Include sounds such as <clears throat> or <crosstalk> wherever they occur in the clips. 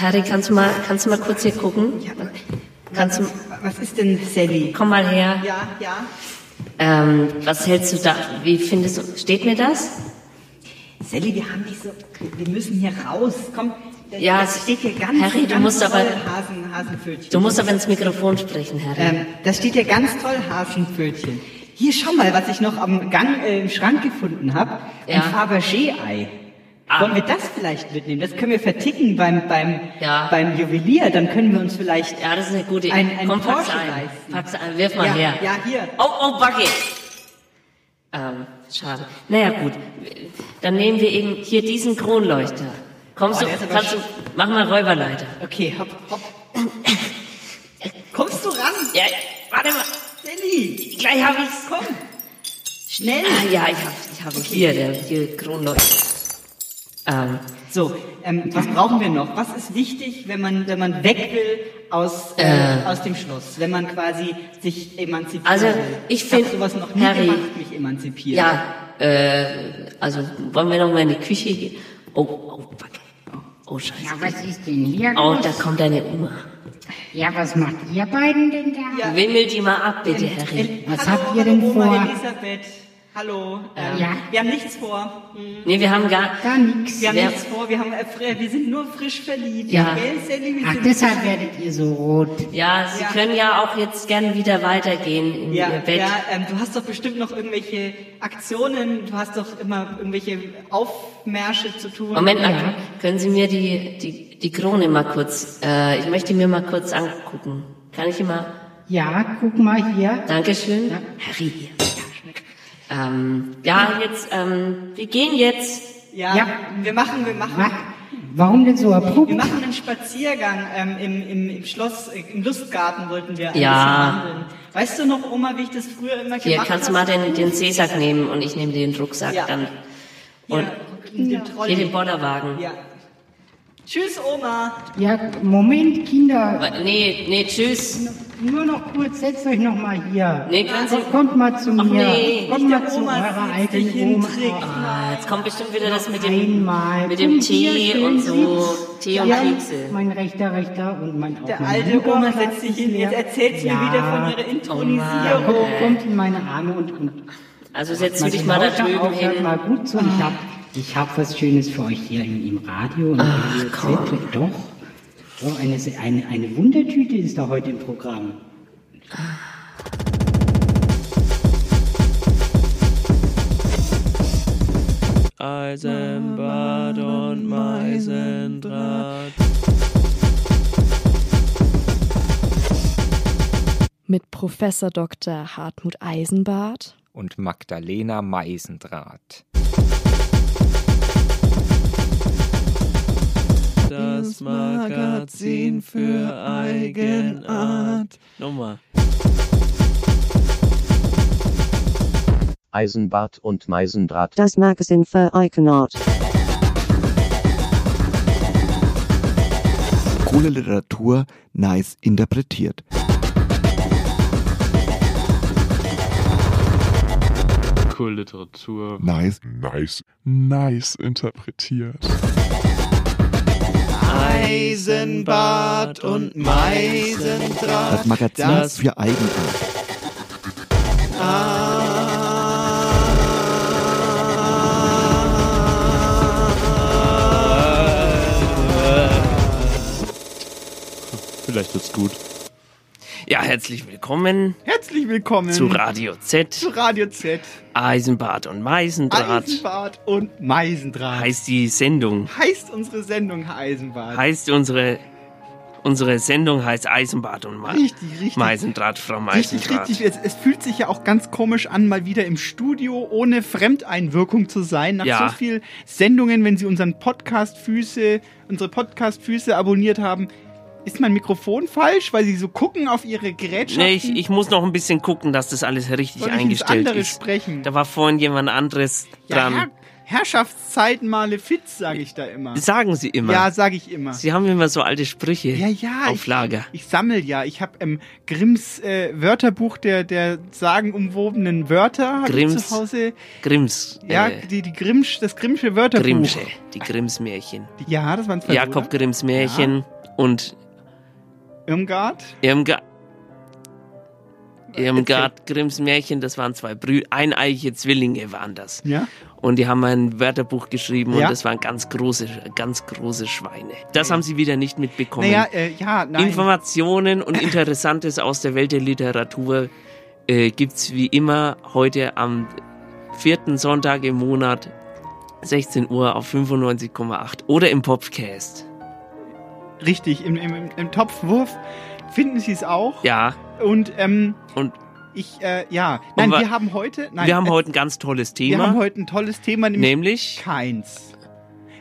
Harry, kannst du mal, kannst du mal kurz hier gucken? Kannst du, Was ist denn Sally? komm mal her. Ja, ja. Ähm, was hältst du da? Wie findest du? Steht mir das? Sally, wir haben so. Wir müssen hier raus. Komm. Ja, das steht hier ganz, Harry, du ganz musst toll aber- Hasen, Hasenpfötchen. Du musst aber ins Mikrofon sprechen, Harry. Ähm, da steht hier ganz toll Hasenpfötchen. Hier, schau mal, was ich noch am Gang äh, im Schrank gefunden habe. Ja. Ein Fabergé-Ei. Ah. Wollen wir das vielleicht mitnehmen? Das können wir verticken beim, beim, Ja. beim Juwelier. Dann können wir uns vielleicht ja, das ist eine gute ein, ein Komm, pack's Porsche ein. leisten. Pack's ein. Wirf mal ja, her. Ja, hier. Oh, oh, Bucky. Ähm, schade. Naja, gut. Dann nehmen wir eben hier diesen Kronleuchter. Kommst Oh, du, kannst du, mach mal Räuberleiter. Okay, hopp, hopp. Kommst du ran? Ja, warte mal. Sally, Gleich hab ich's. komm. Schnell. Ah, ja, ich hab, ich hab hier, der, hier Kronleuchter. Ähm, So, ähm, was brauchen wir noch? Was ist wichtig, wenn man, wenn man weg will aus, äh, Äh. aus dem Schloss? Wenn man quasi sich emanzipieren Also, ich hab find, sowas noch nie Harry- gemacht, mich emanzipieren. ja, äh, also, wollen wir noch mal in die Küche gehen? Oh, oh, Bucky. Oh, scheiße. Ja, was ist denn hier Oh, los? da kommt deine Oma. Ja, was macht ihr beiden denn da? Ja. Wimmel die mal ab, bitte, Harry. Was hallo, habt ihr denn Oma vor? Elisabeth. Hallo. Ähm, Ja. Wir haben nichts vor. Nee, wir haben gar, Gar nichts. Wir haben Wer- nichts vor. Wir, haben, äh, wir sind nur frisch verliebt. Ja. Wir Ach, sind deshalb werdet ihr so rot. ja, Sie Ja. können ja auch jetzt gern wieder weitergehen in Ja, Ihr Bett. ja ähm, du hast doch bestimmt noch irgendwelche Aktionen, du hast doch immer irgendwelche Aufmärsche zu tun. Moment mal, Ja. können Sie mir die, die, die Krone mal kurz, äh, ich möchte mir mal kurz angucken. Kann ich mal, Ja, guck mal hier. Dankeschön. Ja. Harry hier. Ähm, ja, jetzt, ähm, wir gehen jetzt. Ja, Ja. wir machen, wir machen? Warum denn so abrupt? wir machen einen Spaziergang ähm, im, im, im Schloss, im Lustgarten wollten wir Ja. wandeln. Weißt du noch, Oma, wie ich das früher immer Hier, gemacht kannst du habe? mal den, den Seesack nehmen und ich nehme den Rucksack Ja. dann. Hier, Und in den Trolley. hier den Bollerwagen. Ja. Tschüss, Oma. Ja, Moment, Kinder. Wa- Nee, nee, tschüss. Nur noch kurz, setzt euch noch mal hier. Nee, können Sie- Kommt- Kommt mal zu Ach, mir. nee, Kommt mal zu Oma, eurer alten Oma. Ah, jetzt kommt bestimmt wieder das mit dem, Einmal. mit dem Kommt hier, Tee schön und so. sitzt. Tee und ja, Kekse. Mein rechter, rechter und mein auch Der mein alte linker Oma Platz setzt sich ist hin. leer. Jetzt erzählt sie mir Ja. wieder von ihrer Ja, Intronisierung. kommt, kommt in meine Arme und, und Also setz du mal dich mal da drüben auf, hört hin. mal gut zu. Ich hab, ich hab was Schönes für euch hier im, im Radio. Und Ach, komm. Doch. Doch, eine, eine, eine Wundertüte ist da heute im Programm. Eisenbad und Meisendraht. mit Professor Dr. Hartmut Eisenbart und Magdalena Meisendraht. Das Magazin für Eigenart. Nochmal. Eisenbart und Meisendraht. Das Magazin für Iconart. Coole Literatur nice interpretiert. Cool Literatur. Nice, nice, nice interpretiert. Eisenbad und Meisendraht. Das Magazin Das für Eigenart. Vielleicht wird's gut. Ja, herzlich willkommen Herzlich willkommen zu Radio Z, zu Radio Z. Eisenbad und Meisendraht. Eisenbad und Meisendraht. Heißt die Sendung. Heißt unsere Sendung Eisenbad. Heißt unsere, unsere Sendung heißt Eisenbad und Me Richtig, richtig. Meisendraht, Frau Richtig, Meisendraht. richtig. Es, es fühlt sich ja auch ganz komisch an, mal wieder im Studio ohne Fremdeinwirkung zu sein. Nach Ja. so vielen Sendungen, wenn Sie unseren Podcast Füße, unsere Podcast Füße abonniert haben, ist mein Mikrofon falsch, weil Sie so gucken auf Ihre Gerätschaften? Nee, ich, ich muss noch ein bisschen gucken, dass das alles richtig Soll ich ins eingestellt andere ist. sprechen? Da war vorhin jemand anderes ja, dran. ja, Herrschaftszeiten Malefiz, sage ich da immer. Sagen Sie immer. Ja, sage ich immer. Sie haben immer so alte Sprüche Ja, ja. auf Lager. Ich, ich sammel ja. Ich habe ähm, Grimms äh, Wörterbuch der, der sagenumwobenen Wörter ich Grimms. zu Hause. Grimms. Ja, äh, die, die Grimmsch, das Grimmsche Wörterbuch. Grimmsche. Die Grimms Märchen. Ja, das waren zwei Jakob Grimms Märchen und Irmgard. Irmgard. Irmgard Grimms Märchen, das waren zwei Brüder, eineiige Zwillinge waren das. Ja. Und die haben ein Wörterbuch geschrieben Ja. und das waren ganz große, ganz große Schweine. Das haben sie wieder nicht mitbekommen. Naja, äh, ja, nein. Informationen und Interessantes aus der Welt der Literatur äh, gibt's wie immer heute am vierten Sonntag im Monat 16 Uhr auf 95,8 oder im Podcast. Richtig, im, im, im- Topfwurf finden sie es auch. Ja, Und, ähm, und ich, äh, ja. Nein, wa- wir haben heute, nein, wir haben äh, heute ein ganz tolles wir haben Thema, heute ein tolles Thema, nämlich, nämlich keins.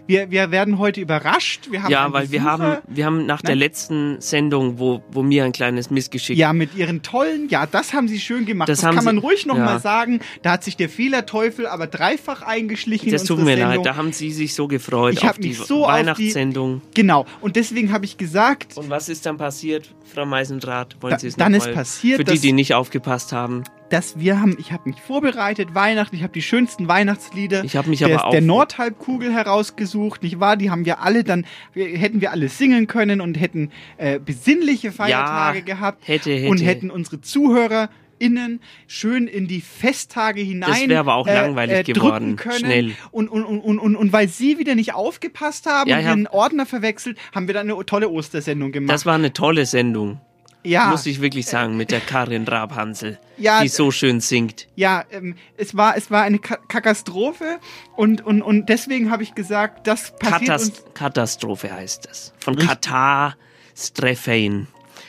Wir, wir werden heute überrascht. Wir haben ja, weil wir haben wir haben nach der Nein. letzten Sendung, wo wo mir ein kleines Missgeschick Ja, mit ihren tollen, ja, das haben sie schön gemacht. Das Das, kann man sie- ruhig noch ja. mal sagen. Da hat sich der Fehlerteufel aber dreifach eingeschlichen. das tut mir Sendung. leid, da haben Sie sich so gefreut Ich auf die so auf die- Weihnachtssendung. Genau. Und deswegen habe ich gesagt, Und was ist dann passiert, Frau Meisendrath? Wollen Da- Sie es dann ist passiert, für die, die nicht aufgepasst haben? Dass wir haben, ich habe mich vorbereitet, Weihnachten, ich habe die schönsten Weihnachtslieder Ich mich der, aber auch der Nordhalbkugel herausgesucht, nicht wahr? Die haben wir alle dann, hätten wir alle singen können und hätten äh, besinnliche Feiertage Ja, gehabt hätte, hätte. und hätten unsere Zuhörer innen schön in die Festtage hinein Das wäre aber auch äh, langweilig äh, geworden, können. schnell. Und, und, und, und, und, weil sie wieder nicht aufgepasst haben Ja, und den Ordner verwechselt, haben wir dann eine tolle Ostersendung gemacht. Das war eine tolle Sendung, ja, muss ich wirklich sagen, mit der Karin Rabhansel, Ja, die so schön singt. Ja, ähm, es war es war eine Ka Katastrophe und und und deswegen habe ich gesagt, das passiert. Katast Katastrophe heißt das. Von. Katastrophen,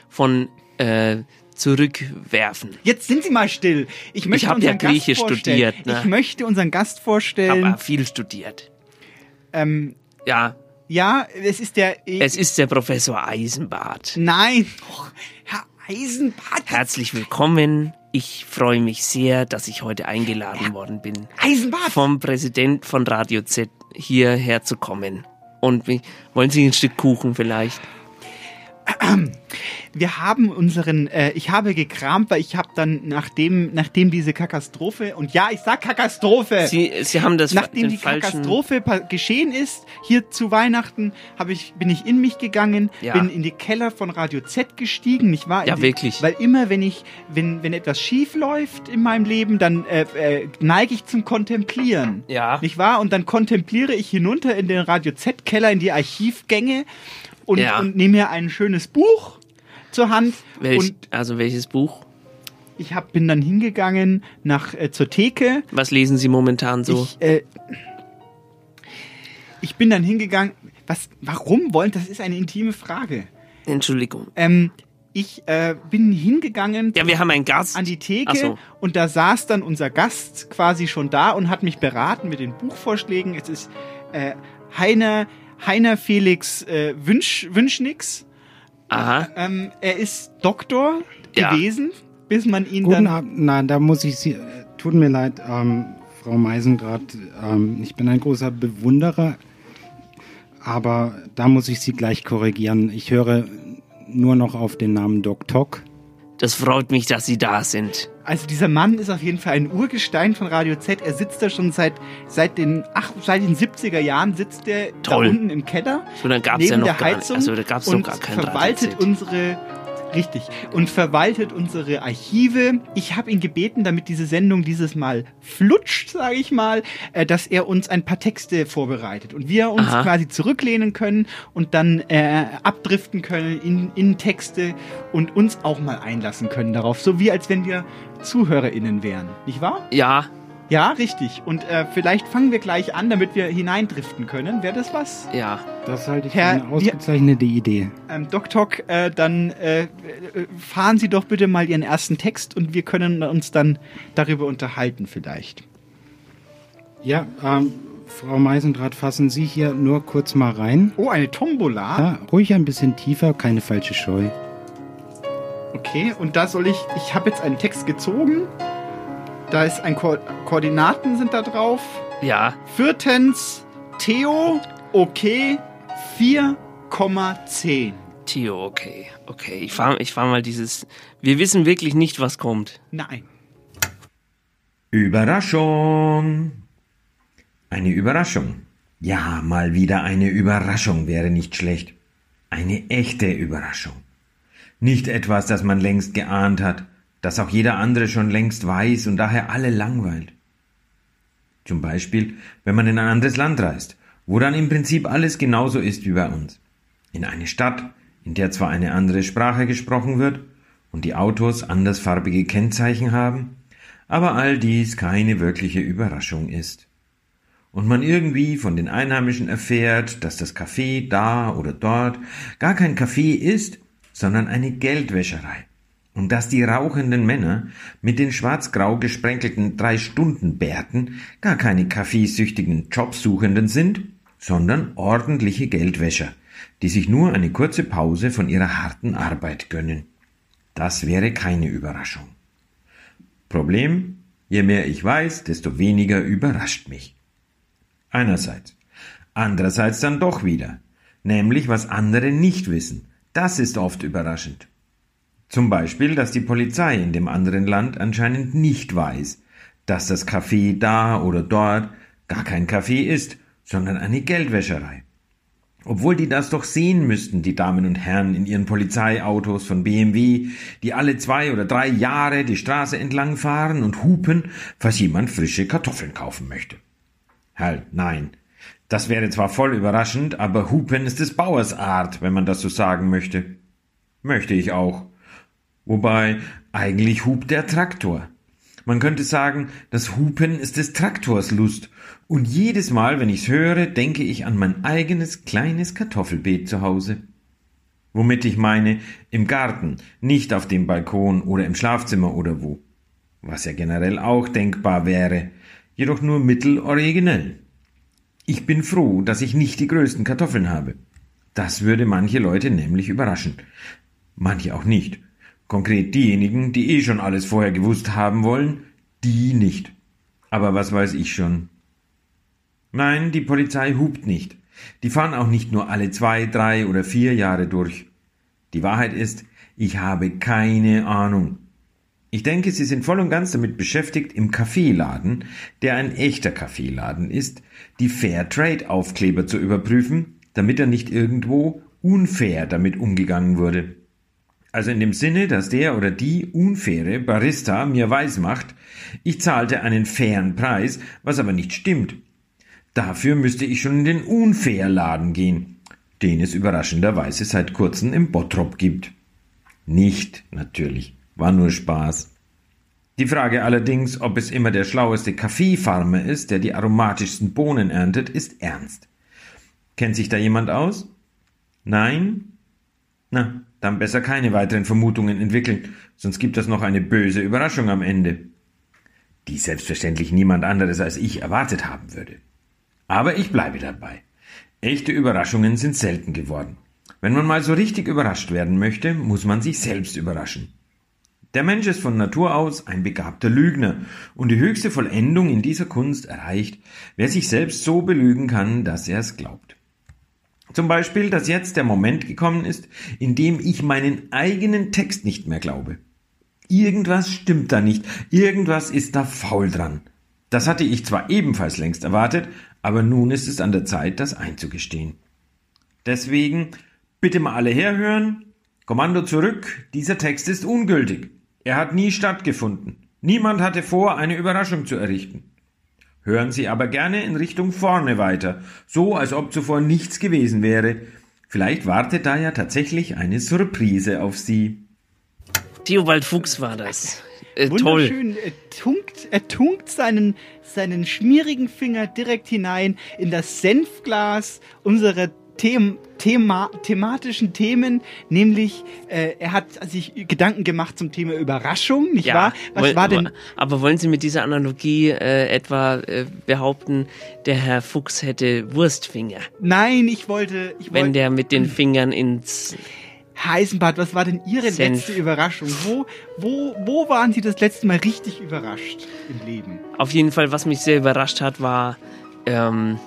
von äh, zurückwerfen. Jetzt sind Sie mal still. Ich möchte hab ja Griechisch studiert, ne? Ich möchte unseren Gast vorstellen. Aber viel studiert. ähm, Ja, ja, es ist der. es ist der Professor Eisenbart. Nein, Och, Herr Eisenbart. Herzlich willkommen. Ich freue mich sehr, dass ich heute eingeladen worden bin, Eisenbart. vom Präsident von Radio Z hierher zu kommen. Und wollen Sie ein Stück Kuchen vielleicht? <clears throat> Wir haben unseren, äh, ich habe gekramt, weil ich habe dann nachdem nachdem diese Katastrophe und ja, ich sag Katastrophe. Sie, Sie haben das Nachdem die falschen, Katastrophe geschehen ist, hier zu Weihnachten, habe ich, bin ich in mich gegangen, Ja. bin in die Keller von Radio Z gestiegen, nicht wahr? Ja, die, wirklich. Weil immer, wenn ich, wenn, wenn etwas schief läuft in meinem Leben, dann äh, äh, neige ich zum Kontemplieren. Ja. Nicht wahr? Und dann kontempliere ich hinunter in den Radio Z-Keller, in die Archivgänge und, Ja. und nehme mir ein schönes Buch zur Hand. Welch, Und also welches Buch? ich hab, bin dann hingegangen nach äh, zur Theke Was lesen Sie momentan so? ich, äh, ich bin dann hingegangen. Was, warum wollen? Das ist eine intime Frage. Entschuldigung. Ähm, ich äh, bin hingegangen Ja, wir haben einen Gast. an die Theke so. und da saß dann unser Gast quasi schon da und hat mich beraten mit den Buchvorschlägen. Es ist äh, Heiner, Heiner Felix äh, Wünsch, Wünschnix. Aha. Ähm, er ist Doktor Ja. gewesen, bis man ihn Guten dann. Abend. Nein, da muss ich Sie. äh, Tut mir leid, ähm, Frau Meisendrath. Ähm, ich bin ein großer Bewunderer, aber da muss ich Sie gleich korrigieren. Ich höre nur noch auf den Namen Doc Tok. Das freut mich, dass Sie da sind. Also dieser Mann ist auf jeden Fall ein Urgestein von Radio Z. Er sitzt da schon seit seit den ach, seit den 70er Jahren sitzt er da unten im Keller So, dann gab's neben ja noch der gar nicht. Also, da gab's und noch gar kein verwaltet Radio Z. unsere richtig und verwaltet unsere Archive. Ich habe ihn gebeten, damit diese Sendung dieses Mal flutscht, sage ich mal, äh, dass er uns ein paar Texte vorbereitet und wir uns Aha. quasi zurücklehnen können und dann äh, abdriften können in, in Texte und uns auch mal einlassen können darauf, so wie als wenn wir ZuhörerInnen wären, nicht wahr? Ja, Ja, richtig. Und äh, vielleicht fangen wir gleich an, damit wir hineindriften können. Wäre das was? ja. Das halte ich Herr, für eine ausgezeichnete Idee. Ähm, Doc Tok, äh, dann äh, äh, fahren Sie doch bitte mal Ihren ersten Text und wir können uns dann darüber unterhalten vielleicht. Ja, ähm, Frau Meisendrath, fassen Sie hier nur kurz mal rein. Oh, eine Tombola. Ja, ruhig ein bisschen tiefer, keine falsche Scheu. Okay, und da soll ich, ich habe jetzt einen Text gezogen. Da ist ein Ko Koordinaten sind da drauf. Ja. Viertens, Theo, okay, 4,10. Theo, okay. Okay, ich fahr, ich fahr mal dieses. Wir wissen wirklich nicht, was kommt. Nein. Überraschung. Eine Überraschung. Ja, mal wieder eine Überraschung wäre nicht schlecht. Eine echte Überraschung. Nicht etwas, das man längst geahnt hat, das auch jeder andere schon längst weiß und daher alle langweilt. Zum Beispiel, wenn man in ein anderes Land reist, wo dann im Prinzip alles genauso ist wie bei uns. In eine Stadt, in der zwar eine andere Sprache gesprochen wird und die Autos andersfarbige Kennzeichen haben, aber all dies keine wirkliche Überraschung ist. Und man irgendwie von den Einheimischen erfährt, dass das Café da oder dort gar kein Café ist, sondern eine Geldwäscherei. Und dass die rauchenden Männer mit den schwarz-grau gesprenkelten Drei-Stunden-Bärten gar keine kaffeesüchtigen Jobsuchenden sind, sondern ordentliche Geldwäscher, die sich nur eine kurze Pause von ihrer harten Arbeit gönnen. Das wäre keine Überraschung. Problem, je mehr ich weiß, desto weniger überrascht mich. Einerseits. Andererseits dann doch wieder. Nämlich, was andere nicht wissen. Das ist oft überraschend. Zum Beispiel, dass die Polizei in dem anderen Land anscheinend nicht weiß, dass das Café da oder dort gar kein Café ist, sondern eine Geldwäscherei. Obwohl die das doch sehen müssten, die Damen und Herren in ihren Polizeiautos von BMW, die alle zwei oder drei Jahre die Straße entlang fahren und hupen, falls jemand frische Kartoffeln kaufen möchte. Halt, nein. Das wäre zwar voll überraschend, aber hupen ist des Bauers Art, wenn man das so sagen möchte. Möchte ich auch. Wobei, eigentlich hupt der Traktor. Man könnte sagen, das Hupen ist des Traktors Lust. Und jedes Mal, wenn ich's höre, denke ich an mein eigenes kleines Kartoffelbeet zu Hause. Womit ich meine, im Garten, nicht auf dem Balkon oder im Schlafzimmer oder wo. Was ja generell auch denkbar wäre, jedoch nur mitteloriginell. Ich bin froh, dass ich nicht die größten Kartoffeln habe. Das würde manche Leute nämlich überraschen. Manche auch nicht. Konkret diejenigen, die eh schon alles vorher gewusst haben wollen, die nicht. Aber was weiß ich schon. Nein, die Polizei hupt nicht. Die fahren auch nicht nur alle zwei, drei oder vier Jahre durch. Die Wahrheit ist, ich habe keine Ahnung. Ich denke, Sie sind voll und ganz damit beschäftigt, im Kaffeeladen, der ein echter Kaffeeladen ist, die Fairtrade-Aufkleber zu überprüfen, damit er nicht irgendwo unfair damit umgegangen wurde. Also in dem Sinne, dass der oder die unfaire Barista mir weismacht, ich zahlte einen fairen Preis, was aber nicht stimmt. Dafür müsste ich schon in den Unfairladen gehen, den es überraschenderweise seit kurzem im Bottrop gibt. Nicht, natürlich, war nur Spaß. Die Frage allerdings, ob es immer der schlaueste Kaffeefarmer ist, der die aromatischsten Bohnen erntet, ist ernst. Kennt sich da jemand aus? Nein? Na, dann besser keine weiteren Vermutungen entwickeln, sonst gibt es noch eine böse Überraschung am Ende, die selbstverständlich niemand anderes als ich erwartet haben würde. Aber ich bleibe dabei. Echte Überraschungen sind selten geworden. Wenn man mal so richtig überrascht werden möchte, muss man sich selbst überraschen. Der Mensch ist von Natur aus ein begabter Lügner, und die höchste Vollendung in dieser Kunst erreicht, wer sich selbst so belügen kann, dass er es glaubt. Zum Beispiel, dass jetzt der Moment gekommen ist, in dem ich meinen eigenen Text nicht mehr glaube. Irgendwas stimmt da nicht, irgendwas ist da faul dran. Das hatte ich zwar ebenfalls längst erwartet, aber nun ist es an der Zeit, das einzugestehen. Deswegen bitte mal alle herhören. Kommando zurück, dieser Text ist ungültig. Er hat nie stattgefunden. Niemand hatte vor, eine Überraschung zu errichten. Hören Sie aber gerne in Richtung vorne weiter, so als ob zuvor nichts gewesen wäre. Vielleicht wartet da ja tatsächlich eine Surprise auf Sie. Theobald Fuchs war das. Äh, Wunderschön. toll. Er tunkt, er tunkt seinen, seinen schmierigen Finger direkt hinein in das Senfglas unserer Them Thema thematischen Themen, nämlich äh, er hat sich Gedanken gemacht zum Thema Überraschung, nicht Ja, wahr? Was woll- war denn? Aber wollen Sie mit dieser Analogie äh, etwa äh, behaupten, der Herr Fuchs hätte Wurstfinger, Nein, ich wollte, ich wenn wollte. der mit den Fingern ins Heisenbad, was war denn Ihre Senf. letzte Überraschung? Wo, wo, wo waren Sie das letzte Mal richtig überrascht im Leben? Auf jeden Fall, was mich sehr überrascht hat, war ähm,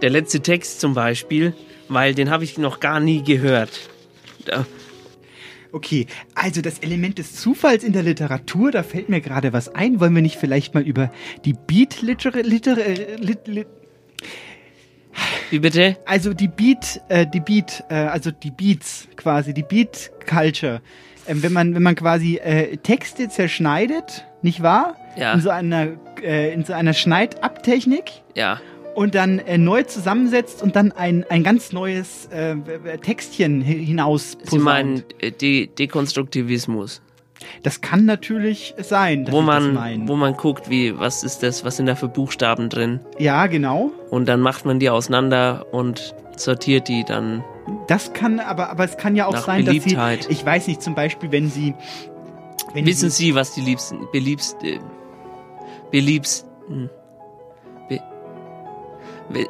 der letzte Text zum Beispiel, weil den habe ich noch gar nie gehört. Da, Okay, also das Element des Zufalls in der Literatur, da fällt mir gerade was ein. Wollen wir nicht vielleicht mal über die Beat-Literatur... Liter, lit, lit, wie bitte? Also die Beat, äh, die Beat, äh, also die Beats quasi, die Beat-Culture. Ähm, wenn man, wenn man quasi äh, Texte zerschneidet, nicht wahr? Ja. In so einer, äh, in so einer Schneidabtechnik Ja. Und dann äh, neu zusammensetzt und dann ein, ein ganz neues äh, Textchen hi- hinaus Sie meinen äh, De Dekonstruktivismus, Das kann natürlich sein, dass wo man, wo man guckt, wie, was ist das, was sind da für Buchstaben drin? Ja, genau. Und dann macht man die auseinander und sortiert die dann. Das kann, aber, aber es kann ja auch sein, dass sie, ich weiß nicht, zum Beispiel, wenn sie, wenn Wissen sie, Sie, was die liebsten, beliebst, äh, beliebsten,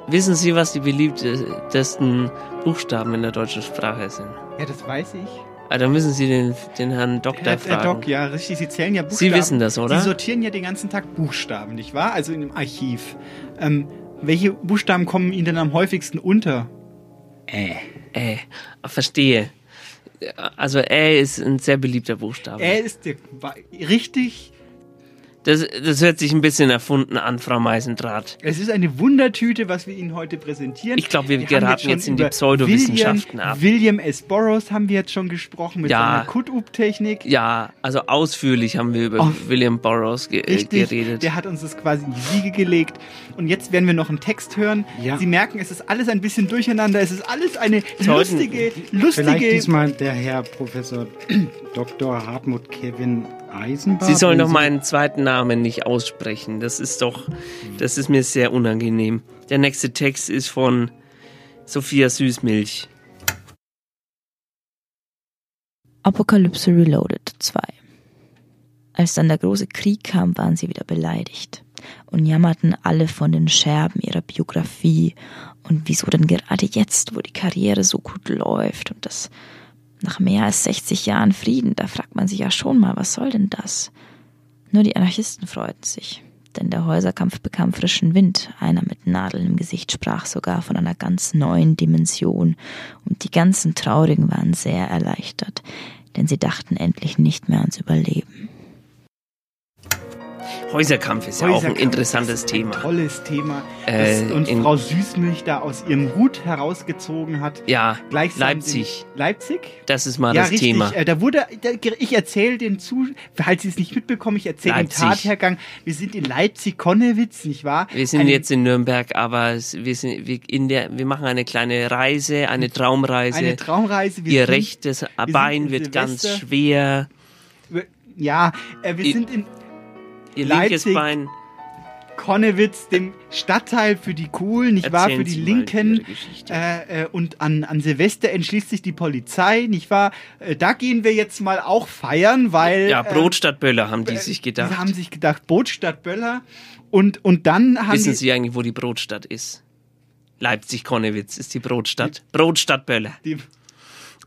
wissen Sie, was die beliebtesten Buchstaben in der deutschen Sprache sind? ja, das weiß ich. Ah, da müssen Sie den, den Herrn Doktor Herr, fragen. Herr Doc, ja, richtig, sie zählen ja Buchstaben. Sie wissen das, oder? Sie sortieren ja den ganzen Tag Buchstaben, nicht wahr? Also in dem Archiv. Ähm, welche Buchstaben kommen Ihnen denn am häufigsten unter? Äh. Äh, verstehe. Also Ä ist ein sehr beliebter Buchstabe. Er ist der, richtig, Das, das hört sich ein bisschen erfunden an, Frau Meisendraht. es ist eine Wundertüte, was wir Ihnen heute präsentieren. Ich glaube, wir haben geraten schon jetzt in die Pseudowissenschaften William, ab. William S. Burroughs haben wir jetzt schon gesprochen mit Ja. seiner Cut-Up-Technik. Ja, also ausführlich haben wir über Oh. William Burroughs ge äh, Richtig, geredet. der hat uns das quasi in die Wiege gelegt. Und jetzt werden wir noch einen Text hören. Ja. Sie merken, es ist alles ein bisschen durcheinander. Es ist alles eine Sollten- lustige, Vielleicht lustige. diesmal der Herr Professor Dr. Hartmut Kevin Eisenbart. Sie sollen doch meinen zweiten Namen nicht aussprechen. Das ist doch, das ist mir sehr unangenehm. Der nächste Text ist von Sophia Süßmilch. Apokalypse Reloaded 2 Als dann der große Krieg kam, waren sie wieder beleidigt und jammerten alle von den Scherben ihrer Biografie und wieso denn gerade jetzt, wo die Karriere so gut läuft und das nach mehr als 60 Jahren Frieden, da fragt man sich ja schon mal, was soll denn das? Nur die Anarchisten freuten sich, denn der Häuserkampf bekam frischen Wind. Einer mit Nadeln im Gesicht sprach sogar von einer ganz neuen Dimension und die ganzen Traurigen waren sehr erleichtert, denn sie dachten endlich nicht mehr ans Überleben. Häuserkampf ist ja auch ein Häuserkampf interessantes ein Thema. Tolles Thema, Äh, das uns in- Frau Süßmilch da aus ihrem Hut herausgezogen hat. Ja, Gleichsam Leipzig. Leipzig? Das ist mal ja, das richtig. Thema. Äh, da wurde, da, ich erzähle den zu, falls Sie es nicht mitbekommen, ich erzähle den. Tathergang. Wir sind in Leipzig-Konnewitz, nicht wahr? Wir sind Eine- jetzt in Nürnberg, aber wir sind wir in der wir machen eine kleine Reise, eine Traumreise. Eine Traumreise. Wir Ihr sind- rechtes wir Bein in wird ganz Silvester. schwer. Ja, äh, wir sind in Ihr linkes Leipzig. Bein. Konnewitz, dem Stadtteil für die Coolen, nicht wahr? Erzählen Für die Sie Linken. Äh, äh, und an, an Silvester entschließt sich die Polizei, nicht wahr? Äh, da gehen wir jetzt mal auch feiern, weil. Ja, äh, Brot statt Böller haben die sich Die gedacht. haben sich gedacht, Brot statt Böller. Und, und dann haben Wissen die, Sie eigentlich, wo die Brotstadt ist? Leipzig-Konnewitz ist die Brotstadt. Brot statt Böller. die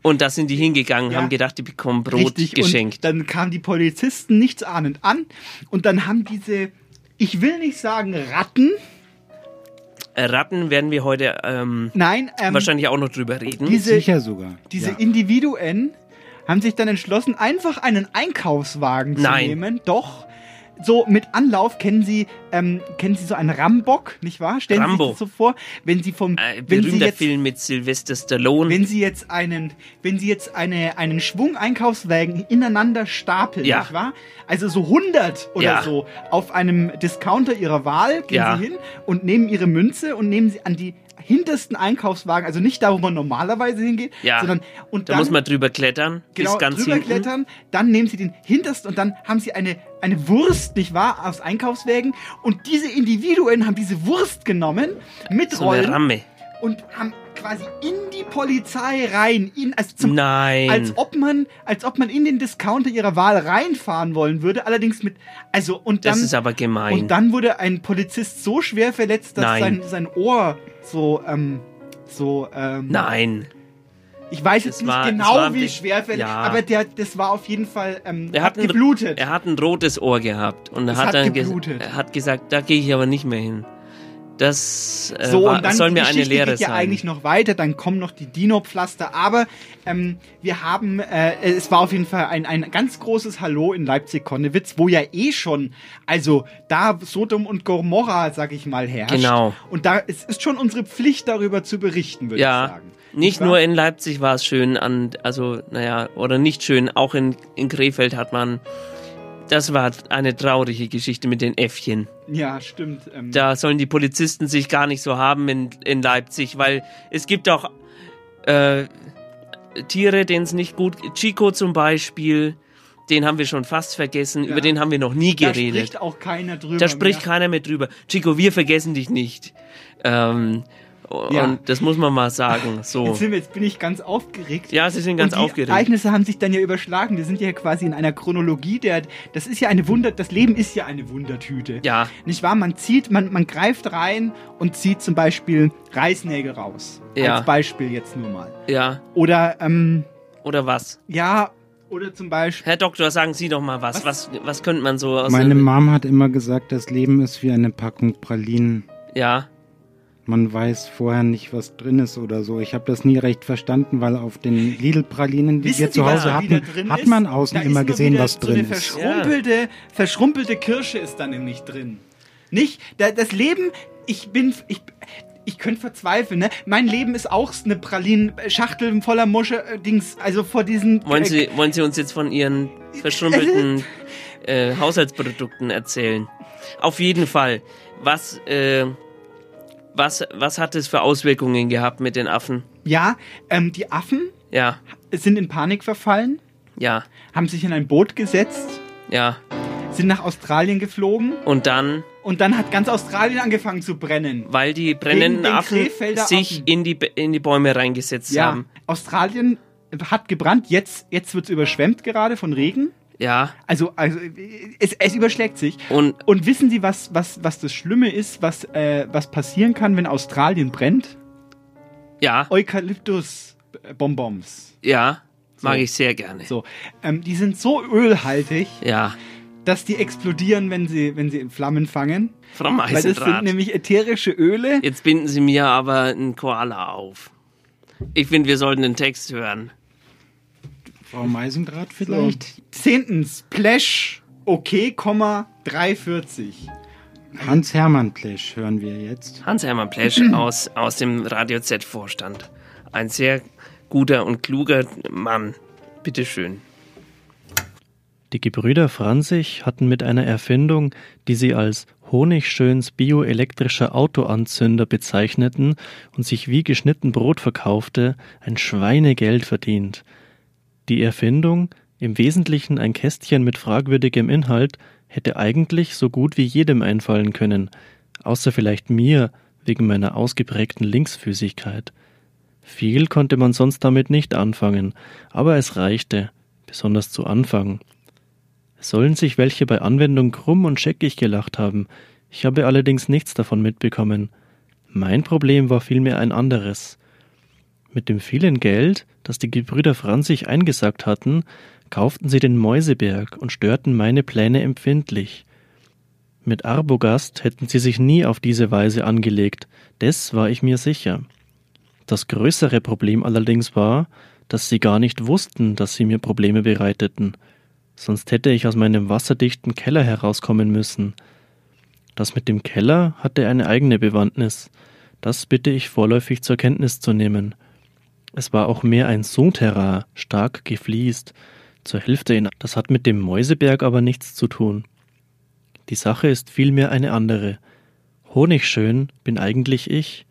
Und da sind die hingegangen, Ja. haben gedacht, die bekommen Brot richtig, geschenkt. Und dann kamen die Polizisten nichtsahnend an und dann haben diese, ich will nicht sagen Ratten, Äh, Ratten werden wir heute ähm, nein, ähm, wahrscheinlich auch noch drüber reden. diese, Sicher sogar. diese ja. Individuen haben sich dann entschlossen, einfach einen Einkaufswagen zu Nein. nehmen. Doch. So mit Anlauf kennen Sie, ähm, kennen Sie so einen Rambock, nicht wahr? Stellen Sie Rambo. sich das so vor, wenn Sie vom, Äh, wenn Sie jetzt, Film mit Sylvester Stallone. wenn Sie jetzt einen, wenn Sie jetzt eine, einen Schwung Einkaufswagen ineinander stapeln, Ja. nicht wahr? Also so 100 oder Ja. so auf einem Discounter Ihrer Wahl gehen Ja. Sie hin und nehmen Ihre Münze und nehmen sie an die hintersten Einkaufswagen, also nicht da, wo man normalerweise hingeht, Ja. sondern und da dann muss man drüber klettern, genau bis ganz drüber hinten. klettern, dann nehmen sie den hintersten und dann haben sie eine, eine Wurst, nicht wahr, aus Einkaufswägen und diese Individuen haben diese Wurst genommen mit So Rollen und haben quasi in die Polizei rein, in, also zum, Nein. als ob man, als ob man in den Discounter ihrer Wahl reinfahren wollen würde, allerdings mit, also und dann das ist aber gemein. und dann wurde ein Polizist so schwer verletzt, dass Nein. sein, sein Ohr so, ähm, so, ähm, Nein. Ich weiß jetzt nicht war- genau, war ein wie Bi- schwerfällig, Ja. aber der, das war auf jeden Fall, ähm, Er hat hat, ein, geblutet. er hat ein rotes Ohr gehabt und hat, hat dann er hat gesagt, da gehe ich aber nicht mehr hin. Das äh, So, war, und dann soll mir eine Lehre geht ja sein. eigentlich noch weiter, dann kommen noch die Dino-Pflaster, aber ähm, wir haben, äh, es war auf jeden Fall ein, ein ganz großes Hallo in Leipzig-Konnewitz, wo ja eh schon, also da Sodom und Gomorra, sag ich mal, herrscht. Genau. Und da es ist schon unsere Pflicht, darüber zu berichten, würde ich ja, sagen. nicht nur in Leipzig war es schön, an, also naja, oder nicht schön, auch in, in Krefeld hat man, das war eine traurige Geschichte mit den Äffchen. Ja, stimmt. Ähm, Da sollen die Polizisten sich gar nicht so haben in, in Leipzig, weil es gibt auch äh, Tiere, denen es nicht gut Chico zum Beispiel, den haben wir schon fast vergessen, Ja. über den haben wir noch nie da geredet. spricht auch keiner drüber. Da spricht mehr. keiner mehr drüber. Chico, wir vergessen dich nicht. Ähm, Ja. Und das muss man mal sagen. So. Jetzt, sind wir, jetzt bin ich ganz aufgeregt. Ja, Sie sind ganz und die aufgeregt. Ereignisse haben sich dann ja überschlagen. Wir sind ja quasi in einer Chronologie der. Das ist ja eine Wunder. Das Leben ist ja eine Wundertüte. Ja. Nicht wahr? Man zieht, man, man greift rein und zieht zum Beispiel Reißnägel raus. Ja. Als Beispiel jetzt nur mal. Ja. Oder, ähm, Oder was? ja, oder zum Beispiel. Herr Doktor, sagen Sie doch mal was. Was, was, könnte man so aus Meine Mom hat immer gesagt, das Leben ist wie eine Packung Pralinen. Ja. Man weiß vorher nicht, was drin ist oder so. Ich habe das nie recht verstanden, weil auf den Lidl-Pralinen, die Wissen wir zu Hause hatten, hat man außen immer gesehen, was so drin eine ist. Verschrumpelte, verschrumpelte Kirsche ist da nämlich drin. Nicht? Da, das Leben, ich bin, ich, ich könnte verzweifeln, ne? Mein Leben ist auch eine Pralinenschachtel voller Musche, äh, Dings, also vor diesen. Wollen äh, Sie, wollen Sie uns jetzt von Ihren verschrumpelten äh, Haushaltsprodukten erzählen? Auf jeden Fall. Was, äh, was, was hat es für Auswirkungen gehabt mit den Affen? Ja, ähm, die Affen Ja, sind in Panik verfallen, ja, haben sich in ein Boot gesetzt, ja. sind nach Australien geflogen Und dann, und dann hat ganz Australien angefangen zu brennen. weil die brennenden den Affen sich Affen. in die, in die Bäume reingesetzt Ja, haben. Australien hat gebrannt, jetzt, jetzt wird es überschwemmt gerade von Regen. Ja. Also, also es, es überschlägt sich. Und, Und wissen Sie, was, was, was das Schlimme ist, was, äh, was passieren kann, wenn Australien brennt? ja, Eukalyptus-Bonbons. ja, mag So. ich sehr gerne. So, ähm, die sind so ölhaltig, Ja, dass die explodieren, wenn sie, wenn sie in Flammen fangen. Frau Weil das sind nämlich ätherische Öle. Jetzt binden Sie mir aber einen Koala auf. Ich finde, wir sollten den Text hören. Frau Meisendraht So. vielleicht? Zehntens, Splash, okay, Komma, 340. Hans-Hermann Plesch hören wir jetzt. Hans-Hermann Plesch <clears throat> aus, aus dem Radio Z-Vorstand. Ein sehr guter und kluger Mann. Bitteschön. Die Gebrüder Franzig hatten mit einer Erfindung, die sie als Honigschöns bioelektrischer Autoanzünder bezeichneten und sich wie geschnitten Brot verkaufte, ein Schweinegeld verdient. Die Erfindung, im Wesentlichen ein Kästchen mit fragwürdigem Inhalt, hätte eigentlich so gut wie jedem einfallen können, außer vielleicht mir wegen meiner ausgeprägten Linksfüßigkeit. Viel konnte man sonst damit nicht anfangen, aber es reichte, besonders zu Anfang. Sollen sich welche bei Anwendung krumm und scheckig gelacht haben, ich habe allerdings nichts davon mitbekommen. Mein Problem war vielmehr ein anderes. Mit dem vielen Geld, das die Gebrüder Franzig eingesackt hatten, kauften sie den Mäuseberg und störten meine Pläne empfindlich. Mit Arbogast hätten sie sich nie auf diese Weise angelegt, des war ich mir sicher. Das größere Problem allerdings war, dass sie gar nicht wussten, dass sie mir Probleme bereiteten. Sonst hätte ich aus meinem wasserdichten Keller herauskommen müssen. Das mit dem Keller hatte eine eigene Bewandtnis. Das bitte ich vorläufig zur Kenntnis zu nehmen. Es war auch mehr ein Souterrain, stark gefliest, zur Hälfte in. Das hat mit dem Mäuseberg aber nichts zu tun. Die Sache ist vielmehr eine andere. Honigschön bin eigentlich ich,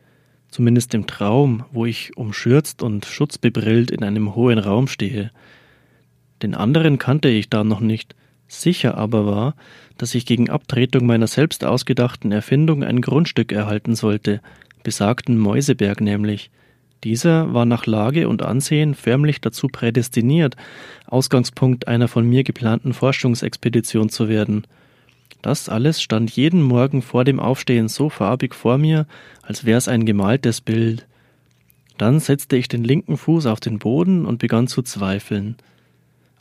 zumindest im Traum, wo ich umschürzt und schutzbebrillt in einem hohen Raum stehe. Den anderen kannte ich da noch nicht, sicher aber war, dass ich gegen Abtretung meiner selbst ausgedachten Erfindung ein Grundstück erhalten sollte, besagten Mäuseberg nämlich. Dieser war nach Lage und Ansehen förmlich dazu prädestiniert, Ausgangspunkt einer von mir geplanten Forschungsexpedition zu werden. Das alles stand jeden Morgen vor dem Aufstehen so farbig vor mir, als wär's ein gemaltes Bild. Dann setzte ich den linken Fuß auf den Boden und begann zu zweifeln.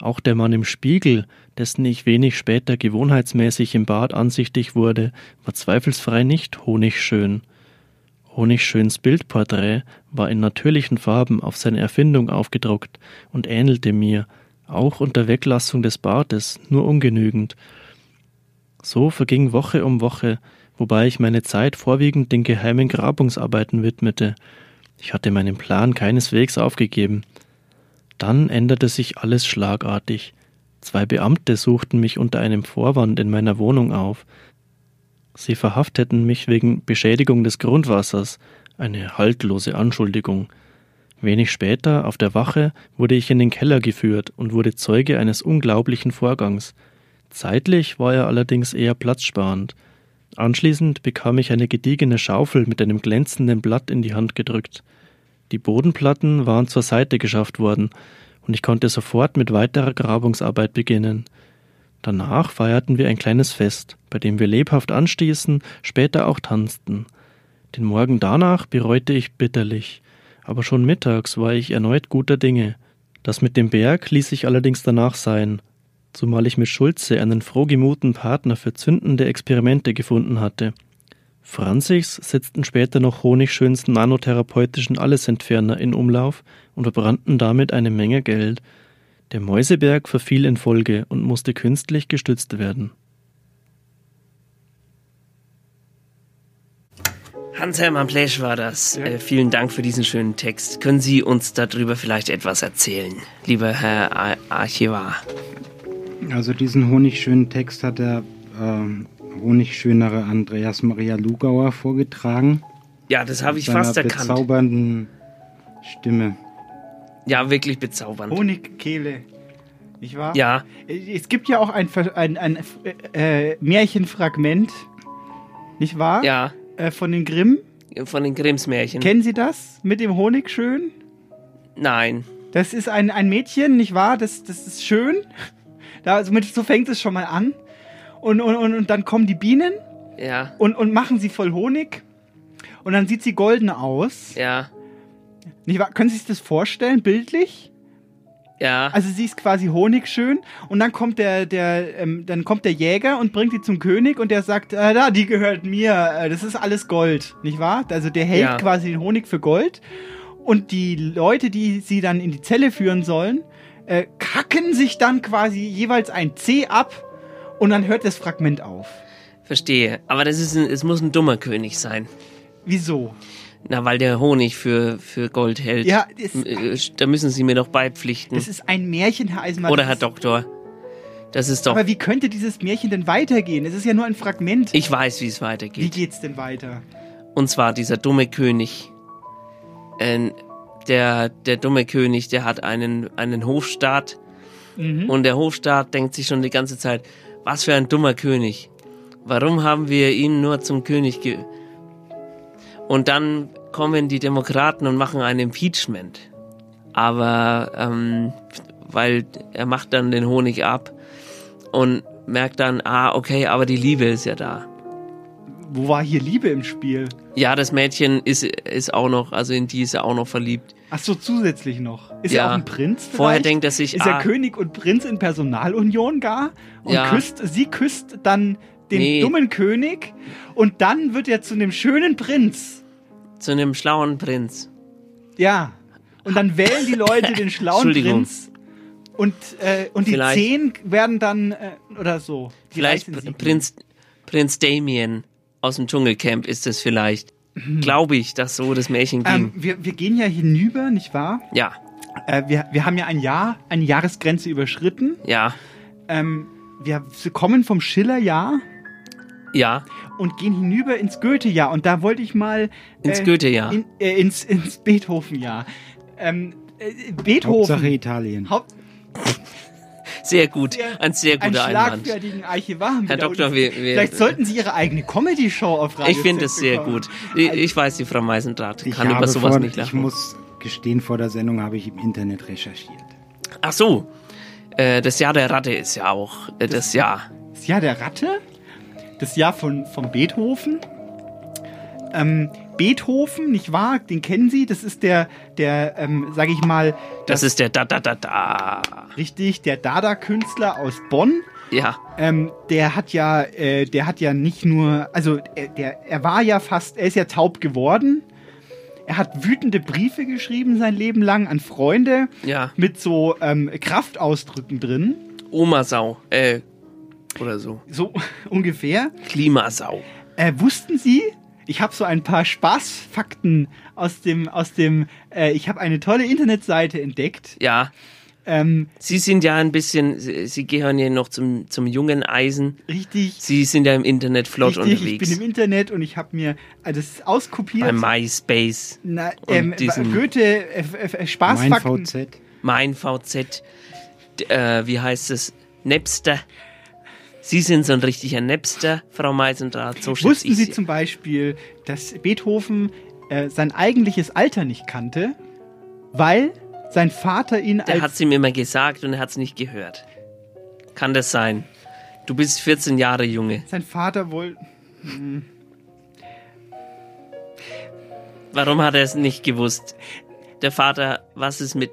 Auch der Mann im Spiegel, dessen ich wenig später gewohnheitsmäßig im Bad ansichtig wurde, war zweifelsfrei nicht honigschön. Honigschöns Bildporträt war in natürlichen Farben auf seine Erfindung aufgedruckt und ähnelte mir, auch unter Weglassung des Bartes, nur ungenügend. So verging Woche um Woche, wobei ich meine Zeit vorwiegend den geheimen Grabungsarbeiten widmete. Ich hatte meinen Plan keineswegs aufgegeben. Dann änderte sich alles schlagartig. Zwei Beamte suchten mich unter einem Vorwand in meiner Wohnung auf. Sie verhafteten mich wegen Beschädigung des Grundwassers, eine haltlose Anschuldigung. Wenig später, auf der Wache, wurde ich in den Keller geführt und wurde Zeuge eines unglaublichen Vorgangs. Zeitlich war er allerdings eher platzsparend. Anschließend bekam ich eine gediegene Schaufel mit einem glänzenden Blatt in die Hand gedrückt. Die Bodenplatten waren zur Seite geschafft worden, und ich konnte sofort mit weiterer Grabungsarbeit beginnen. Danach feierten wir ein kleines Fest, bei dem wir lebhaft anstießen, später auch tanzten. Den Morgen danach bereute ich bitterlich, aber schon mittags war ich erneut guter Dinge. Das mit dem Berg ließ sich allerdings danach sein, zumal ich mit Schulze einen frohgemuten Partner für zündende Experimente gefunden hatte. Franzigs setzten später noch Honigschöns nanotherapeutischen Allesentferner in Umlauf und verbrannten damit eine Menge Geld. Der Mäuseberg verfiel in Folge und musste künstlich gestützt werden. Hans-Hermann Plesch war das. Äh, vielen Dank für diesen schönen Text. Können Sie uns darüber vielleicht etwas erzählen, lieber Herr Ar Archivar? Also diesen honigschönen Text hat der ähm, honigschönere Andreas Maria Lugauer vorgetragen. Ja, das habe ich Mit fast erkannt. bezaubernden Stimme. Ja, wirklich bezaubernd. Honigkehle. Nicht wahr? Ja. Es gibt ja auch ein, ein, ein äh, Märchenfragment. Nicht wahr? Ja. Äh, von den Grimm. Von den Grimms Märchen. Kennen Sie das mit dem Honig schön? Nein. Das ist ein, ein Mädchen, nicht wahr? Das, das ist schön. Da, also mit, so fängt es schon mal an. Und, und, und, und dann kommen die Bienen Ja. und, und machen sie voll Honig. Und dann sieht sie golden aus. Ja. Nicht wahr? Können Sie sich das vorstellen, bildlich? Ja. Also sie ist quasi honigschön und dann kommt der, der, ähm, dann kommt der Jäger und bringt die zum König und der sagt, äh, da, die gehört mir, äh, das ist alles Gold, nicht wahr? Also der hält Ja. quasi den Honig für Gold und die Leute, die sie dann in die Zelle führen sollen, äh, kacken sich dann quasi jeweils ein C ab und dann hört das Fragment auf. Verstehe. Aber das ist ein, es muss ein dummer König sein. Wieso? Na, weil der Honig für, für Gold hält. Ja, es- Äh, Da müssen Sie mir doch beipflichten. Das ist ein Märchen, Herr Eisenmann. Oder Das Herr Doktor. Das ist doch. Aber wie könnte dieses Märchen denn weitergehen? Es ist ja nur ein Fragment. Ich weiß, wie es Wie weitergeht. geht's denn weiter? Und zwar dieser dumme König. Äh, der, der dumme König, der hat einen, einen Hofstaat. Mhm. Und der Hofstaat denkt sich schon die ganze Zeit, was für ein dummer König. Warum haben wir ihn nur zum König ge... Und dann kommen die Demokraten und machen ein Impeachment. Aber ähm, weil er macht dann den Honig ab und merkt dann, ah, okay, aber die Liebe ist ja da. Wo war hier Liebe im Spiel? Ja, das Mädchen ist, ist auch noch, also in die ist er auch noch verliebt. Ach so, zusätzlich noch. Ist Ja. er auch ein Prinz? Vorher vielleicht? denkt er sich, Ist er ah. König und Prinz in Personalunion gar? Und Ja. küsst, sie küsst dann den Nee. dummen König und dann wird er zu einem schönen Prinz. Zu einem schlauen Prinz. Ja. Und dann wählen die Leute den schlauen. <laughs> Prinz. Und, äh, und die Vielleicht- zehn werden dann, äh, oder so. Die Vielleicht. Prinz, Prinz Damien aus dem Dschungelcamp ist es vielleicht. Glaube ich, dass so das Märchen ging. Ähm, wir, wir gehen ja hinüber, nicht wahr? ja, Äh, wir, wir haben ja ein Jahr, eine Jahresgrenze überschritten. ja, Ähm, wir kommen vom Schillerjahr ja. und gehen hinüber ins Goethe-Jahr. Und da wollte ich mal. Ins Goethe-Jahr. In, äh, ins, ins Beethoven-Jahr. Ähm, äh, Beethoven. Hauptsache Italien. Haupt, Sehr gut. Ein sehr einen guter Einwand. schlagfertigen Archivar Herr. Doktor, wir- wir- Vielleicht sollten Sie Ihre eigene Comedy-Show auf Radio Ich finde es sehr bekommen. gut. Ich, ich weiß, die Frau Meisendraht Ich kann über sowas vor, nicht ich lachen. muss gestehen, vor der Sendung habe ich im Internet recherchiert. Ach so. Äh, das Jahr der Ratte ist ja auch äh, das Jahr. Das Jahr der Ratte? Das Jahr von, von Beethoven? Ähm, Beethoven, nicht wahr? Den kennen Sie? Das ist der, der, ähm, sag ich mal, Das ist der da da da da. richtig, der Dada-Künstler aus Bonn. Ja. Ähm, der hat ja, äh, der hat ja nicht nur, also er, der, er war ja fast, er ist ja taub geworden. Er hat wütende Briefe geschrieben sein Leben lang an Freunde Ja. mit so ähm, Kraftausdrücken drin. Omasau. Äh, oder so. So <laughs> ungefähr. Klimasau. Äh, wussten Sie? Ich habe so ein paar Spaßfakten aus dem, aus dem, äh, ich habe eine tolle Internetseite entdeckt. Ja. Ähm, Sie sind ja ein bisschen, Sie Sie gehören ja noch zum, zum jungen Eisen. Richtig. Sie sind ja im Internet flott richtig, ich unterwegs. bin im Internet und ich habe mir äh, das auskopiert. Bei MySpace. Na, und ähm, diesem Goethe, äh, äh, äh, Spaßfakten. Mein VZ. D- Äh, wie heißt es? Napster. Sie sind so ein richtiger Napster, Frau Meisendraht. So Wussten Sie zum Beispiel, dass Beethoven äh, sein eigentliches Alter nicht kannte, weil sein Vater ihn Der als hat es ihm immer gesagt und er hat es nicht gehört. Kann das sein? Du bist 14 Jahre Junge. sein Vater wohl Hm. Warum hat er es nicht gewusst? Der Vater, was ist mit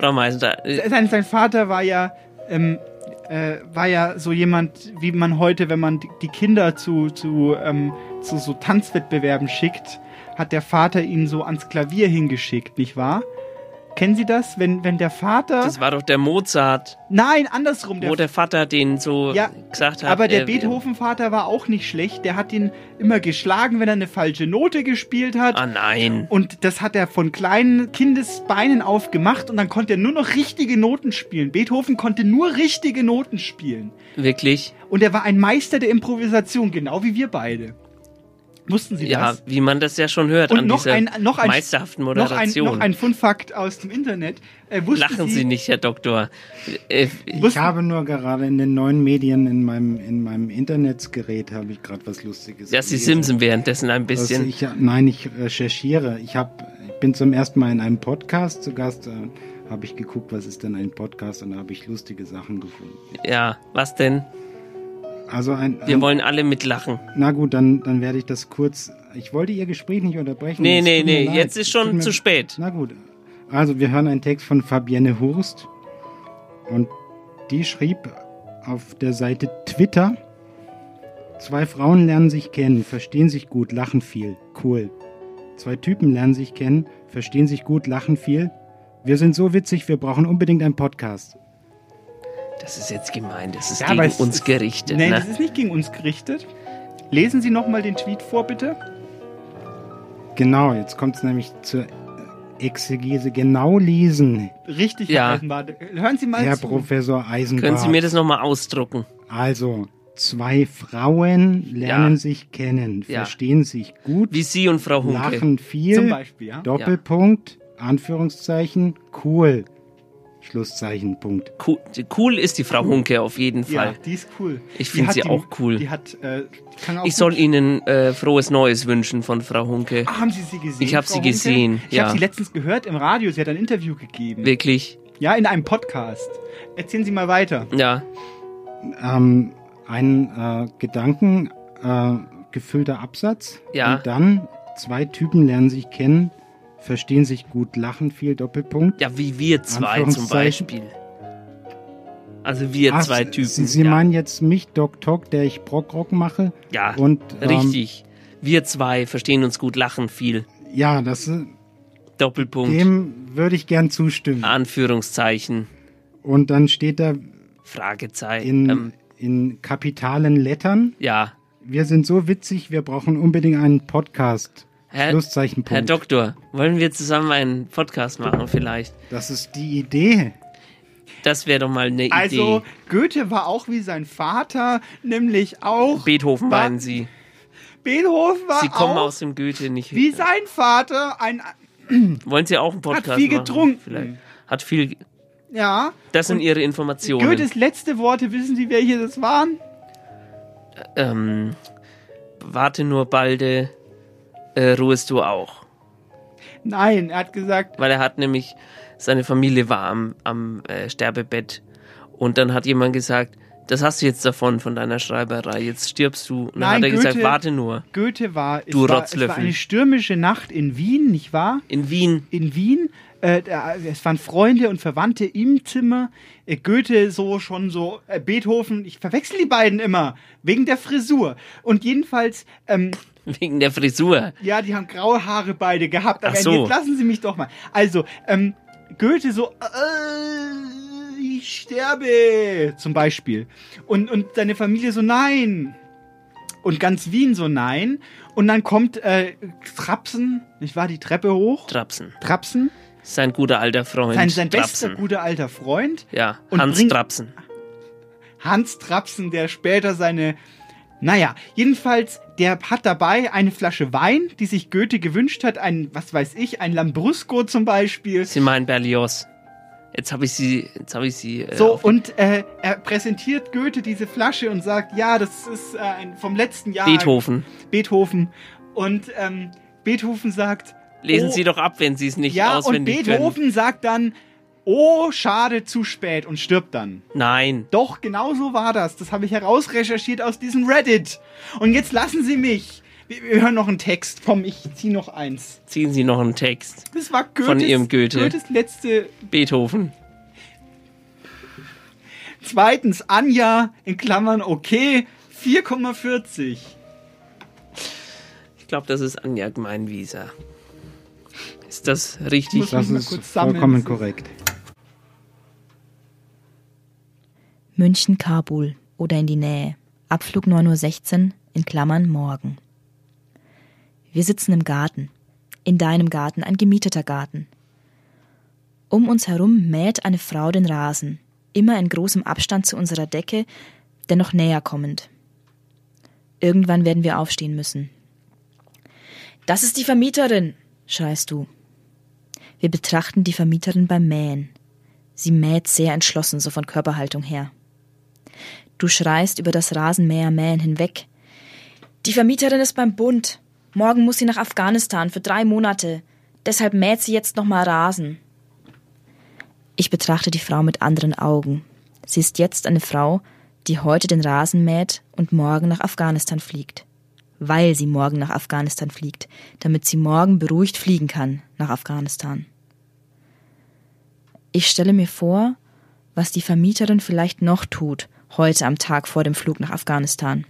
Frau Meisendraht? Sein, sein Vater war ja ähm, äh, war ja so jemand, wie man heute, wenn man die- Kinder zu zu ähm, zu so Tanzwettbewerben schickt, hat der Vater ihn so ans Klavier hingeschickt, nicht wahr? Kennen Sie das, wenn wenn der Vater Das war doch der Mozart, Nein, andersrum. wo der Vater den so Ja, gesagt hat. Aber der äh, Beethoven-Vater war auch nicht schlecht. Der hat ihn immer geschlagen, wenn er eine falsche Note gespielt hat. Ah nein. Und das hat er von kleinen Kindesbeinen auf gemacht und dann konnte er nur noch richtige Noten spielen. Beethoven konnte nur richtige Noten spielen. Wirklich? Und er war ein Meister der Improvisation, genau wie wir beide. Wussten Sie Ja, das? wie man das ja schon hört Und an noch dieser ein, noch ein, meisterhaften noch ein, Moderation. noch ein Fun-Fact aus dem Internet. Äh, Lachen Sie nicht, Herr Doktor. Äh, Ich habe nur gerade in den neuen Medien, in meinem, in meinem Internetsgerät, habe ich gerade was Lustiges. Ja, Sie gelesen. simsen währenddessen ein Was bisschen. Ich, nein, ich recherchiere. Ich, hab, ich bin zum ersten Mal in einem Podcast zu Gast. Äh, habe ich geguckt, was ist denn ein Podcast und da habe ich lustige Sachen gefunden. Ja, was denn? Also ein, Wir ein, wollen alle mitlachen. Na gut, dann, dann werde ich das kurz. Ich wollte Ihr Gespräch nicht unterbrechen. Nee, nee, nee, leid. jetzt ist schon mir- zu spät. Na gut. Also wir hören einen Text von Fabienne Hurst und die schrieb auf der Seite Twitter, zwei Frauen lernen sich kennen, verstehen sich gut, lachen viel, cool. Zwei Typen lernen sich kennen, verstehen sich gut, lachen viel. Wir sind so witzig, wir brauchen unbedingt einen Podcast. Das ist jetzt gemein, das ist Ja, gegen uns ist- gerichtet. Nein, ne? das ist nicht gegen uns gerichtet. Lesen Sie nochmal den Tweet vor, bitte. Genau, jetzt kommt es nämlich zur Exegese. Genau lesen, Richtig, Ja. Herr Eisenbart. Hören Sie mal Herr zu. Professor Eisenbart. Können Sie mir das nochmal ausdrucken? Also, zwei Frauen lernen Ja. sich kennen, Ja. verstehen sich gut, Wie Sie und Frau Hunke. lachen viel, Zum Beispiel, ja. Doppelpunkt, Anführungszeichen, cool, Schlusszeichen, Punkt. Cool, cool ist die Frau Hunke auf jeden Ja, Fall. die ist cool. Ich finde sie die- auch cool. Die hat, äh, auch Ich soll Ihnen äh, frohes Neues wünschen von Frau Hunke. Ah, haben Sie sie gesehen? Ich habe sie Hunke? gesehen, Ich ja. habe sie letztens gehört im Radio. Sie hat ein Interview gegeben. Wirklich? Ja, in einem Podcast. Erzählen Sie mal weiter. Ja. Ähm, ein äh, Gedanken äh, gefüllter Absatz. Ja. Und dann zwei Typen lernen sich kennen, verstehen sich gut, lachen viel, Doppelpunkt. Ja, wie wir zwei zum. Beispiel. Also wir Ach, zwei Typen. Sie, Sie ja. meinen jetzt mich, Doc Talk, der ich Brockrock mache? ja, und, ähm, richtig. Wir zwei verstehen uns gut, lachen viel. Ja, das äh, Doppelpunkt. dem würde ich gern zustimmen. Anführungszeichen. Und dann steht da Fragezeichen. in, Ähm, in kapitalen Lettern, ja. wir sind so witzig, wir brauchen unbedingt einen Podcast. Herr, Schlusszeichen, Herr Punkt. Doktor, wollen wir zusammen einen Podcast machen vielleicht? Das ist die Idee. Das wäre doch mal eine Idee. Also, Goethe war auch wie sein Vater, nämlich auch. Beethoven war- meinen Sie. Beethoven war Sie kommen auch aus dem Goethe nicht. wie sein Vater ein. <clears throat> Wollen Sie auch einen Podcast viel machen? getrunken. Vielleicht. Hat viel. Ja. Das sind Ihre Informationen. Goethes letzte Worte, wissen Sie, welche das waren? ähm, warte nur balde, äh, ruhest du auch. Nein, er hat gesagt, Weil er hat nämlich, seine Familie war am, am äh, Sterbebett und dann hat jemand gesagt, Das hast du jetzt davon, von deiner Schreiberei. Jetzt stirbst du. Und dann Nein, hat er Goethe, gesagt, warte nur. Goethe war, es Du war, es war eine stürmische Nacht in Wien, nicht wahr? In Wien. In Wien. Äh, es waren Freunde und Verwandte im Zimmer. Äh, Goethe so schon so, äh, Beethoven, ich verwechsel die beiden immer, wegen der Frisur. Und jedenfalls, ähm, <laughs> Wegen der Frisur. ja, die haben graue Haare beide gehabt. Aber Ach so. jetzt lassen Sie mich doch mal. Also, ähm, Goethe so, äh, ich sterbe, zum Beispiel. Und, und seine Familie so, nein. Und ganz Wien so, nein. Und dann kommt äh, Trapsen, nicht wahr, die Treppe hoch. Trapsen. Trapsen. Sein guter alter Freund. Sein, sein bester guter alter Freund. Ja, Hans bringt- Trapsen. Hans Trapsen, der später seine. Naja, jedenfalls, der hat dabei eine Flasche Wein, die sich Goethe gewünscht hat, ein, was weiß ich, ein Lambrusco zum Beispiel. Sie meinen Berlioz. Jetzt habe ich sie, jetzt habe ich sie. Äh, So, und äh, er präsentiert Goethe diese Flasche und sagt, ja, das ist äh, ein, vom letzten Jahr. Beethoven. Beethoven. Und ähm, Beethoven sagt, Lesen oh, Sie doch ab, wenn Sie es nicht ja, und auswendig Beethoven können. sagt dann, oh, schade, zu spät und stirbt dann. Nein. Doch, genau so war das. Das habe ich herausrecherchiert aus diesem Reddit. Und jetzt lassen Sie mich. Wir, wir hören noch einen Text. Komm, ich zieh noch eins. Ziehen Sie noch einen Text. Das war Goethes, Von Ihrem Goethe. Goethes letzte. Beethoven. Zweitens, Anja, in Klammern, okay, 4,40. Ich glaube, das ist Anja Gemeinwieser. Ist das richtig? Das ist vollkommen korrekt. München, Kabul oder in die Nähe. Abflug 9.16 Uhr, in Klammern morgen. Wir sitzen im Garten. In deinem Garten, ein gemieteter Garten. Um uns herum mäht eine Frau den Rasen, immer in großem Abstand zu unserer Decke, dennoch näher kommend. Irgendwann werden wir aufstehen müssen. Das ist die Vermieterin, schreist du. Wir betrachten die Vermieterin beim Mähen. Sie mäht sehr entschlossen, so von Körperhaltung her. Du schreist über das Rasenmäher-Mähen hinweg. Die Vermieterin ist beim Bund. Morgen muss sie nach Afghanistan für drei Monate. Deshalb mäht sie jetzt nochmal Rasen. Ich betrachte die Frau mit anderen Augen. Sie ist jetzt eine Frau, die heute den Rasen mäht und morgen nach Afghanistan fliegt. Weil sie morgen nach Afghanistan fliegt, damit sie morgen beruhigt fliegen kann nach Afghanistan. Ich stelle mir vor, was die Vermieterin vielleicht noch tut, heute am Tag vor dem Flug nach Afghanistan.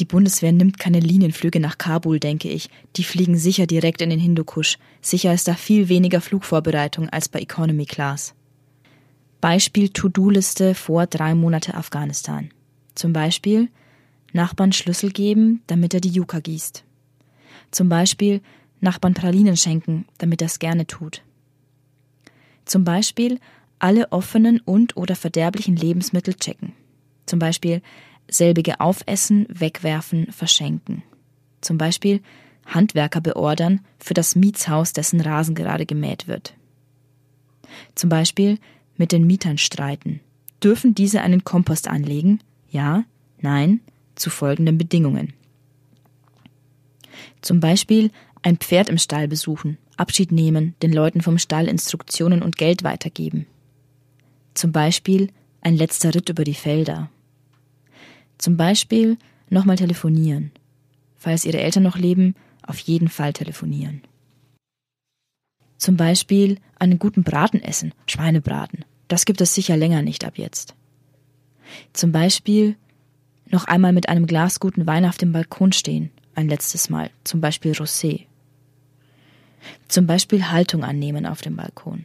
Die Bundeswehr nimmt keine Linienflüge nach Kabul, denke ich. Die fliegen sicher direkt in den Hindukusch. Sicher ist da viel weniger Flugvorbereitung als bei Economy Class. Beispiel To-Do-Liste vor drei Monate Afghanistan. Zum Beispiel Nachbarn Schlüssel geben, damit er die Yucca gießt. Zum Beispiel Nachbarn Pralinen schenken, damit er es gerne tut. Zum Beispiel alle offenen und oder verderblichen Lebensmittel checken. Zum Beispiel selbige aufessen, wegwerfen, verschenken. Zum Beispiel Handwerker beordern für das Mietshaus, dessen Rasen gerade gemäht wird. Zum Beispiel mit den Mietern streiten. Dürfen diese einen Kompost anlegen? Ja, nein, zu folgenden Bedingungen. Zum Beispiel ein Pferd im Stall besuchen, Abschied nehmen, den Leuten vom Stall Instruktionen und Geld weitergeben. Zum Beispiel ein letzter Ritt über die Felder. Zum Beispiel nochmal telefonieren. Falls ihre Eltern noch leben, auf jeden Fall telefonieren. Zum Beispiel einen guten Braten essen, Schweinebraten. Das gibt es sicher länger nicht ab jetzt. Zum Beispiel noch einmal mit einem Glas guten Wein auf dem Balkon stehen, ein letztes Mal, zum Beispiel Rosé. Zum Beispiel Haltung annehmen auf dem Balkon.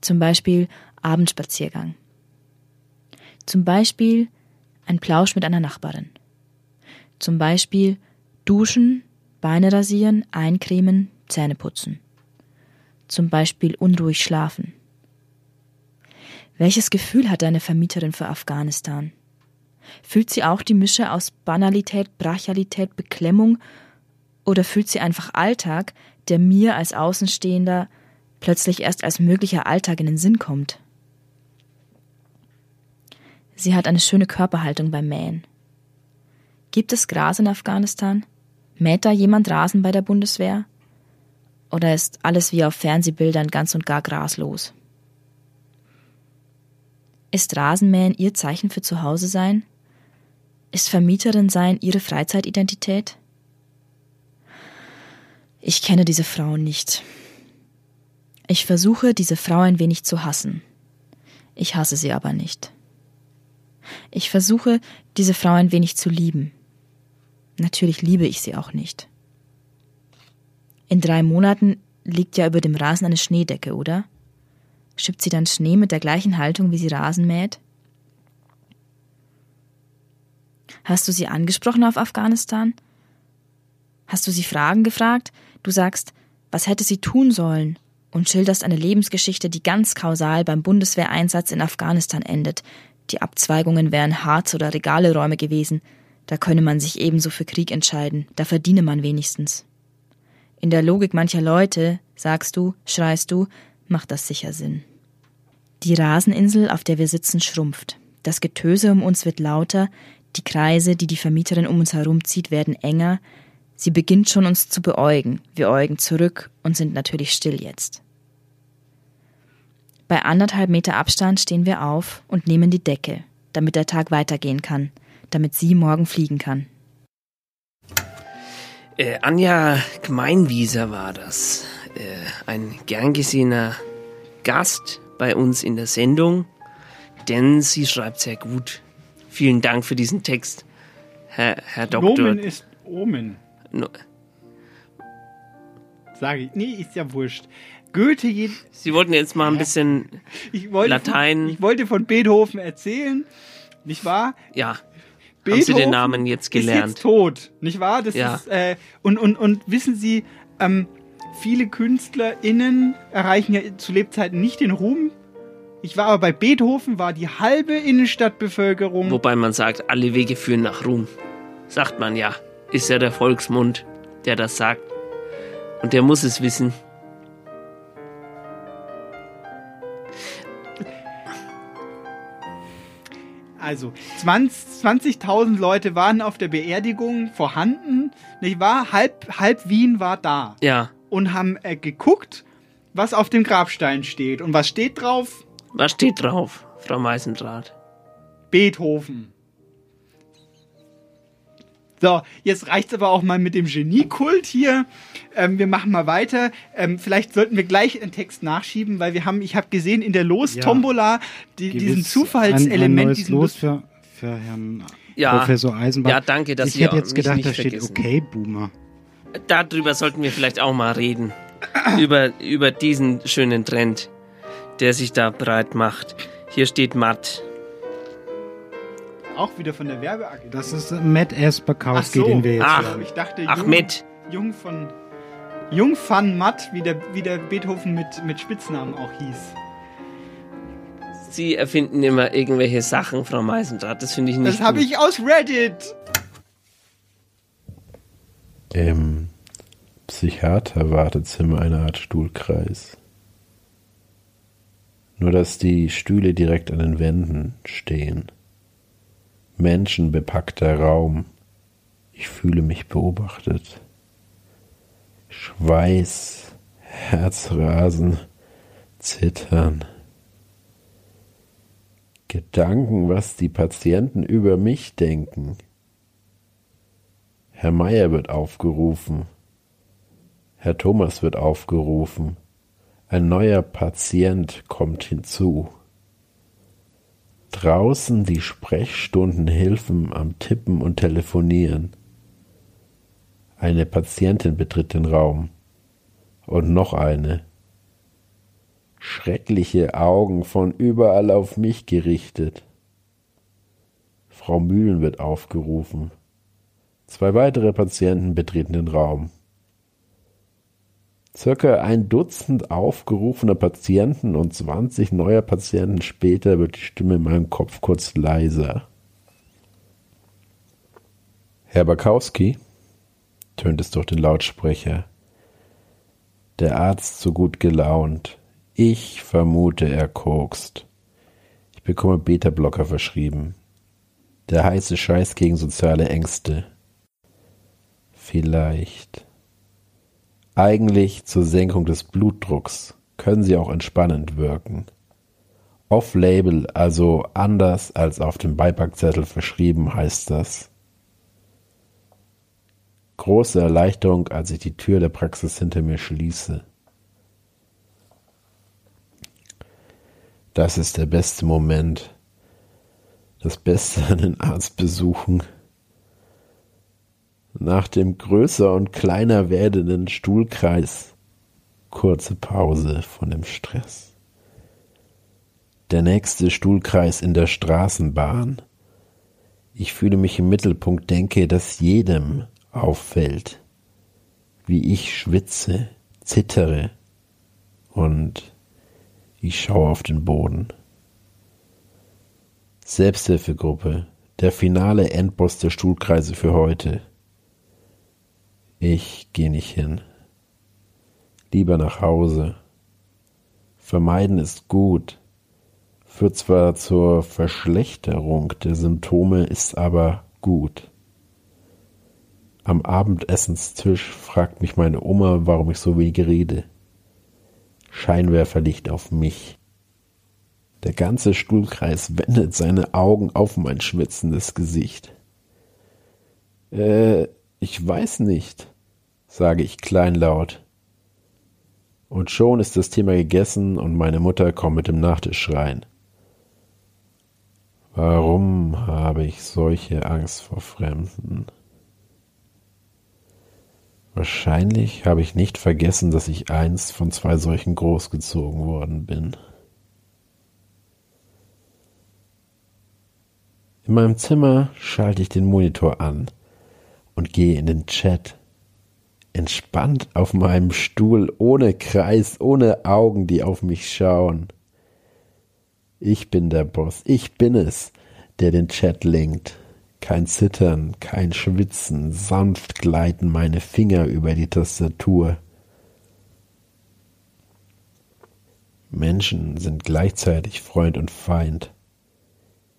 Zum Beispiel Abendspaziergang. Zum Beispiel ein Plausch mit einer Nachbarin. Zum Beispiel duschen, Beine rasieren, eincremen, Zähne putzen. Zum Beispiel unruhig schlafen. Welches Gefühl hat deine Vermieterin für Afghanistan? Fühlt sie auch die Mische aus Banalität, Brachialität, Beklemmung oder fühlt sie einfach Alltag, der mir als Außenstehender plötzlich erst als möglicher Alltag in den Sinn kommt? Sie hat eine schöne Körperhaltung beim Mähen. Gibt es Gras in Afghanistan? Mäht da jemand Rasen bei der Bundeswehr? Oder ist alles wie auf Fernsehbildern ganz und gar graslos? Ist Rasenmähen Ihr Zeichen für Zuhause sein? Ist Vermieterin sein Ihre Freizeitidentität? Ich kenne diese Frau nicht. Ich versuche, diese Frau ein wenig zu hassen. Ich hasse sie aber nicht. Ich versuche, diese Frau ein wenig zu lieben. Natürlich liebe ich sie auch nicht. In drei Monaten liegt ja über dem Rasen eine Schneedecke, oder? Schippt sie dann Schnee mit der gleichen Haltung, wie sie Rasen mäht? Hast du sie angesprochen auf Afghanistan? Hast du sie Fragen gefragt? Du sagst, was hätte sie tun sollen? Und schilderst eine Lebensgeschichte, die ganz kausal beim Bundeswehreinsatz in Afghanistan endet. Die Abzweigungen wären Harz- oder Regaleräume gewesen. Da könne man sich ebenso für Krieg entscheiden. Da verdiene man wenigstens. In der Logik mancher Leute, sagst du, schreist du, macht das sicher Sinn. Die Raseninsel, auf der wir sitzen, schrumpft. Das Getöse um uns wird lauter, die Kreise, die die Vermieterin um uns herumzieht, werden enger. Sie beginnt schon uns zu beäugen. Wir äugen zurück und sind natürlich still jetzt. Bei anderthalb Meter Abstand stehen wir auf und nehmen die Decke, damit der Tag weitergehen kann, damit sie morgen fliegen kann. Äh, Anja Gmeinwieser war das. Äh, ein gern gesehener Gast bei uns in der Sendung, denn sie schreibt sehr gut. Vielen Dank für diesen Text, Herr, Herr Doktor. Nomen ist Omen. No Sag ich. Nee, ist ja wurscht. Goethe je Sie wollten jetzt mal ein bisschen ich wollte Latein. Von, ich wollte von Beethoven erzählen, nicht wahr? Ja. Haben Sie den Namen jetzt gelernt? Ist jetzt tot, nicht wahr? Das Ja. ist, äh, und, und, und wissen Sie, ähm, viele KünstlerInnen erreichen ja zu Lebzeiten nicht den Ruhm. Ich war aber bei Beethoven, war die halbe Innenstadtbevölkerung. Wobei man sagt, alle Wege führen nach Ruhm. Sagt man ja. Ist ja der Volksmund, der das sagt. Und der muss es wissen. Also 20 20.000 Leute waren auf der Beerdigung vorhanden, nicht wahr? Halb, halb Wien war da. Ja. Und haben äh, geguckt, was auf dem Grabstein steht. Und was steht drauf? Was steht drauf, Frau Meisendrath? Beethoven. So, jetzt reicht's aber auch mal mit dem Geniekult hier. Ähm, wir machen mal weiter. Ähm, vielleicht sollten wir gleich einen Text nachschieben, weil wir haben, ich habe gesehen in der Los-Tombola die, diesen Zufallselement, Ein, ein neues diesen Los für, für Herrn Ja. Professor Eisenbach. Ja, danke, dass ich hätte jetzt mich gedacht, da steht vergessen. okay, Boomer. Darüber sollten wir vielleicht auch mal reden. über, über diesen schönen Trend, der sich da breit macht. Hier steht Matt. Auch wieder von der Werbeagentur. Das ist Matt S. Bakowski, Ach so. den wir jetzt Ach. hören. Ich dachte, Ach, Jung, Matt. Jung von Jung van Matt, wie der, wie der Beethoven mit, mit Spitznamen auch hieß. Sie erfinden immer irgendwelche Sachen, Frau Meisendrath. Das finde ich nicht Das habe ich aus Reddit. Im Psychiater-Wartezimmer eine Art Stuhlkreis. Nur dass die Stühle direkt an den Wänden stehen. Menschenbepackter Raum. Ich fühle mich beobachtet. Schweiß, Herzrasen, Zittern. Gedanken, was die Patienten über mich denken. Herr Meier wird aufgerufen. Herr Thomas wird aufgerufen. Ein neuer Patient kommt hinzu. Draußen die Sprechstundenhilfen am Tippen und Telefonieren. Eine Patientin betritt den Raum. Und noch eine. Schreckliche Augen von überall auf mich gerichtet. Frau Mühlen wird aufgerufen. Zwei weitere Patienten betreten den Raum. Circa ein Dutzend aufgerufener Patienten und 20 neuer Patienten später wird die Stimme in meinem Kopf kurz leiser. Herr Bakowski, tönt es durch den Lautsprecher. Der Arzt so gut gelaunt. Ich vermute, er kokst. Ich bekomme Beta-Blocker verschrieben. Der heiße Scheiß gegen soziale Ängste. Vielleicht. Eigentlich zur Senkung des Blutdrucks können sie auch entspannend wirken. Off-Label, also anders als auf dem Beipackzettel verschrieben, heißt das. Große Erleichterung, als ich die Tür der Praxis hinter mir schließe. Das ist der beste Moment. Das Beste an den Arztbesuchen. Nach dem größer und kleiner werdenden Stuhlkreis. Kurze Pause von dem Stress. Der nächste Stuhlkreis in der Straßenbahn. Ich fühle mich im Mittelpunkt, denke, dass jedem auffällt, wie ich schwitze, zittere und ich schaue auf den Boden. Selbsthilfegruppe, der finale Endboss der Stuhlkreise für heute. Ich gehe nicht hin. Lieber nach Hause. Vermeiden ist gut, führt zwar zur Verschlechterung der Symptome, ist aber gut. Am Abendessenstisch fragt mich meine Oma, warum ich so wenig rede. Scheinwerferlicht auf mich. Der ganze Stuhlkreis wendet seine Augen auf mein schwitzendes Gesicht. Äh, ich weiß nicht, sage ich kleinlaut. Und schon ist das Thema gegessen und meine Mutter kommt mit dem Nachtisch rein. Warum habe ich solche Angst vor Fremden? Wahrscheinlich habe ich nicht vergessen, dass ich einst von zwei solchen großgezogen worden bin. In meinem Zimmer schalte ich den Monitor an und gehe in den Chat. Entspannt auf meinem Stuhl, ohne Kreis, ohne Augen, die auf mich schauen. Ich bin der Boss, ich bin es, der den Chat lenkt. Kein Zittern, kein Schwitzen, sanft gleiten meine Finger über die Tastatur. Menschen sind gleichzeitig Freund und Feind.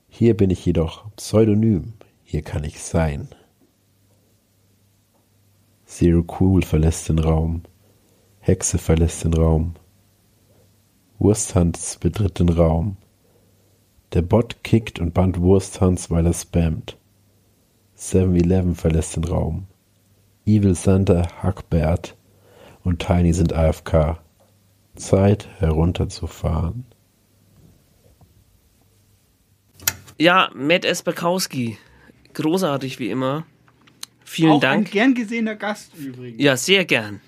Hier bin ich jedoch pseudonym, hier kann ich sein. Zero Cool verlässt den Raum, Hexe verlässt den Raum, Wursthans betritt den Raum, der Bot kickt und bannt Wursthans, weil er spammt. 7-Eleven verlässt den Raum. Evil Santa, Huckbert und Tiny sind AFK. Zeit herunterzufahren. Ja, Matt Esperkowski. Großartig wie immer. Vielen Auch Dank. Ein gern gesehener Gast übrigens. Ja, sehr gern.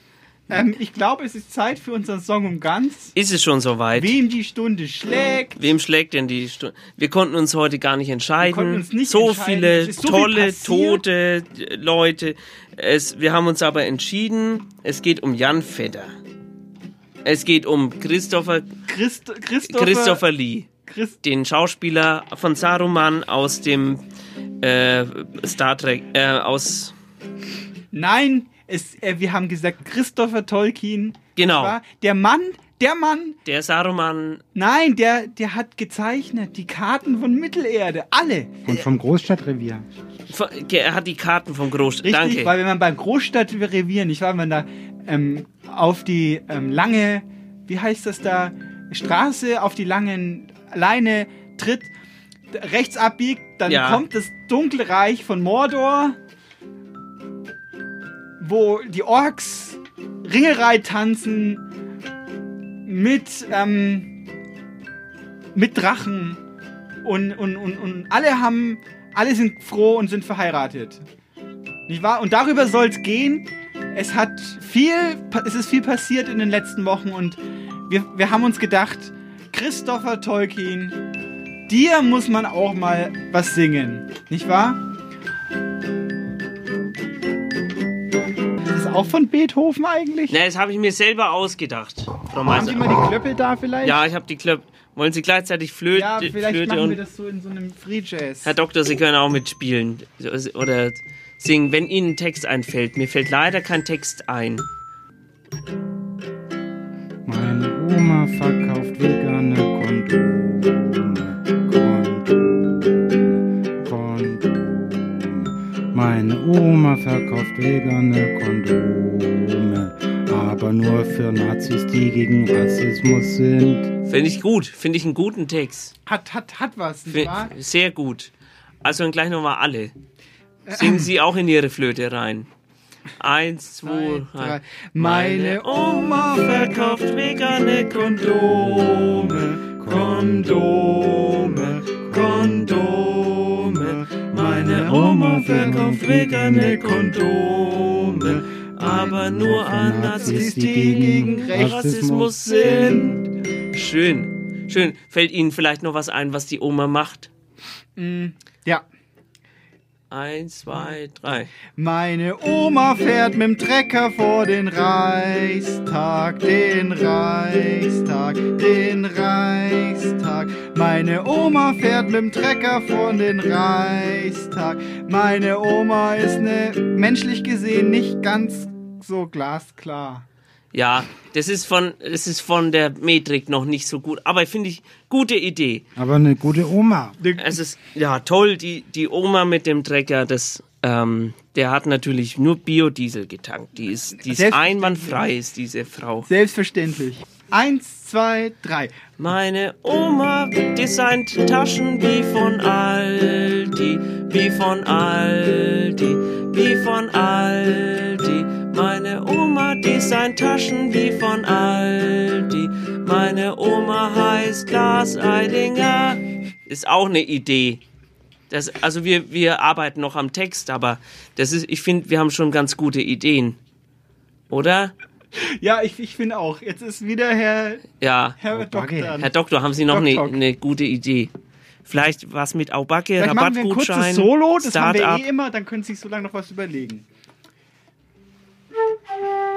Ähm, ich glaube, es ist Zeit für unseren Song um ganz. Ist es schon soweit? Wem die Stunde schlägt. Wem schlägt denn die Stunde? Wir konnten uns heute gar nicht entscheiden. Wir konnten uns nicht so entscheiden. viele so tolle, tote Leute. Es, wir haben uns aber entschieden, es geht um Jan Fedder. Es geht um Christopher, Christ, Christopher, Christopher Lee. Christ den Schauspieler von Saruman aus dem äh, Star Trek, äh, aus Nein, es, äh, wir haben gesagt Christopher Tolkien. Genau. War der Mann, der Mann. Der Saruman. Nein, der, der hat gezeichnet die Karten von Mittelerde, alle. Und vom Großstadtrevier. Er hat die Karten vom Großstadt. Richtig, Danke. weil wenn man beim Großstadtrevier, nicht wahr, wenn man da ähm, auf die ähm, lange, wie heißt das da, Straße, auf die langen Leine tritt, rechts abbiegt, dann Ja. kommt das dunkle Reich von Mordor, wo die Orks Ringerei tanzen mit, ähm, mit Drachen und, und, und, und alle haben, alle sind froh und sind verheiratet. Nicht wahr? Und darüber soll es gehen. Es hat viel, es ist viel passiert in den letzten Wochen und wir, wir haben uns gedacht, Christopher Tolkien, dir muss man auch mal was singen. Nicht wahr? Das ist auch von Beethoven eigentlich? Na, das habe ich mir selber ausgedacht, Frau Haben. Sie mal die Klöppel da vielleicht? Ja, ich habe die Klöppel. Wollen Sie gleichzeitig Flöte, Ja, vielleicht Flöte machen und wir das so in so einem Free Jazz. Herr Doktor, Sie können auch mitspielen oder singen, wenn Ihnen ein Text einfällt. Mir fällt leider kein Text ein. Meine Oma verkauft vegane. Kondome. Meine Oma verkauft vegane Kondome. Aber nur für Nazis, die gegen Rassismus sind. Finde ich gut. Finde ich einen guten Text. Hat, hat, hat was, nicht wahr? Sehr gut. Also dann gleich nochmal alle. Singen Sie auch in Ihre Flöte rein. Eins, zwei, drei. Meine Oma verkauft vegane Kondome, Kondome, Kondome. Oma verkauft vegane Kondome, aber nur an Nazis, die gegen Rassismus sind. Schön. Schön. Fällt Ihnen vielleicht noch was ein, was die Oma macht? Mm, Ja. Eins, zwei, drei. Meine Oma fährt mit dem Trecker vor den Reichstag, den Reichstag, den Reichstag. Meine Oma fährt mit dem Trecker vor den Reichstag. Meine Oma ist ne menschlich gesehen nicht ganz so glasklar. Ja, das ist von, das ist von der Metrik noch nicht so gut, aber finde ich gute Idee. Aber eine gute Oma. Es ist ja toll, die, die Oma mit dem Trecker, das, ähm, der hat natürlich nur Biodiesel getankt. Die ist, die ist einwandfrei, ist diese Frau. Selbstverständlich. Eins, zwei, drei. Meine Oma designt Taschen wie von Aldi, wie von Aldi, wie von Aldi. Meine Oma designt Taschen wie von Aldi. Meine Oma heißt Lars Eidinger. Ist auch eine Idee. Das, also wir, wir arbeiten noch am Text, aber das ist, ich finde, wir haben schon ganz gute Ideen. Oder? Ja, ich, ich finde auch. Jetzt ist wieder Herr, Ja. Herr Doktor. Herr Doktor, haben Sie noch eine eine gute Idee? Vielleicht was mit Aubacke, Vielleicht machen wir ein kurzes Rabattgutschein, Solo, das haben Start-up. wir eh immer, dann können Sie sich so lange noch was überlegen. One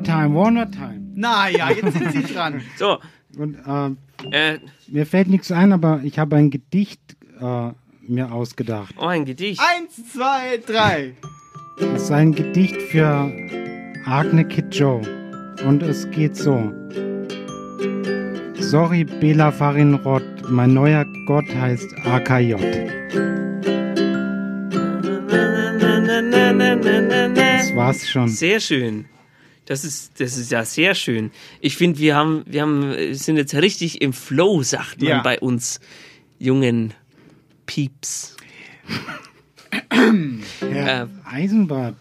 more time, one more time. Naja, jetzt sind Sie dran. <laughs> So. Und äh, Äh, mir fällt nichts ein, aber ich habe ein Gedicht äh, mir ausgedacht. oh, ein Gedicht. Eins, zwei, drei. Es ist ein Gedicht für Agne Kid Joe. Und es geht so. Sorry, Bela Farinrod, mein neuer Gott heißt AKJ. Das war's schon. Sehr schön. Das ist, das ist ja sehr schön. Ich finde, wir haben, wir haben, sind jetzt richtig im Flow, sagt man Ja. bei uns jungen Pieps. Herr Äh, Eisenbart,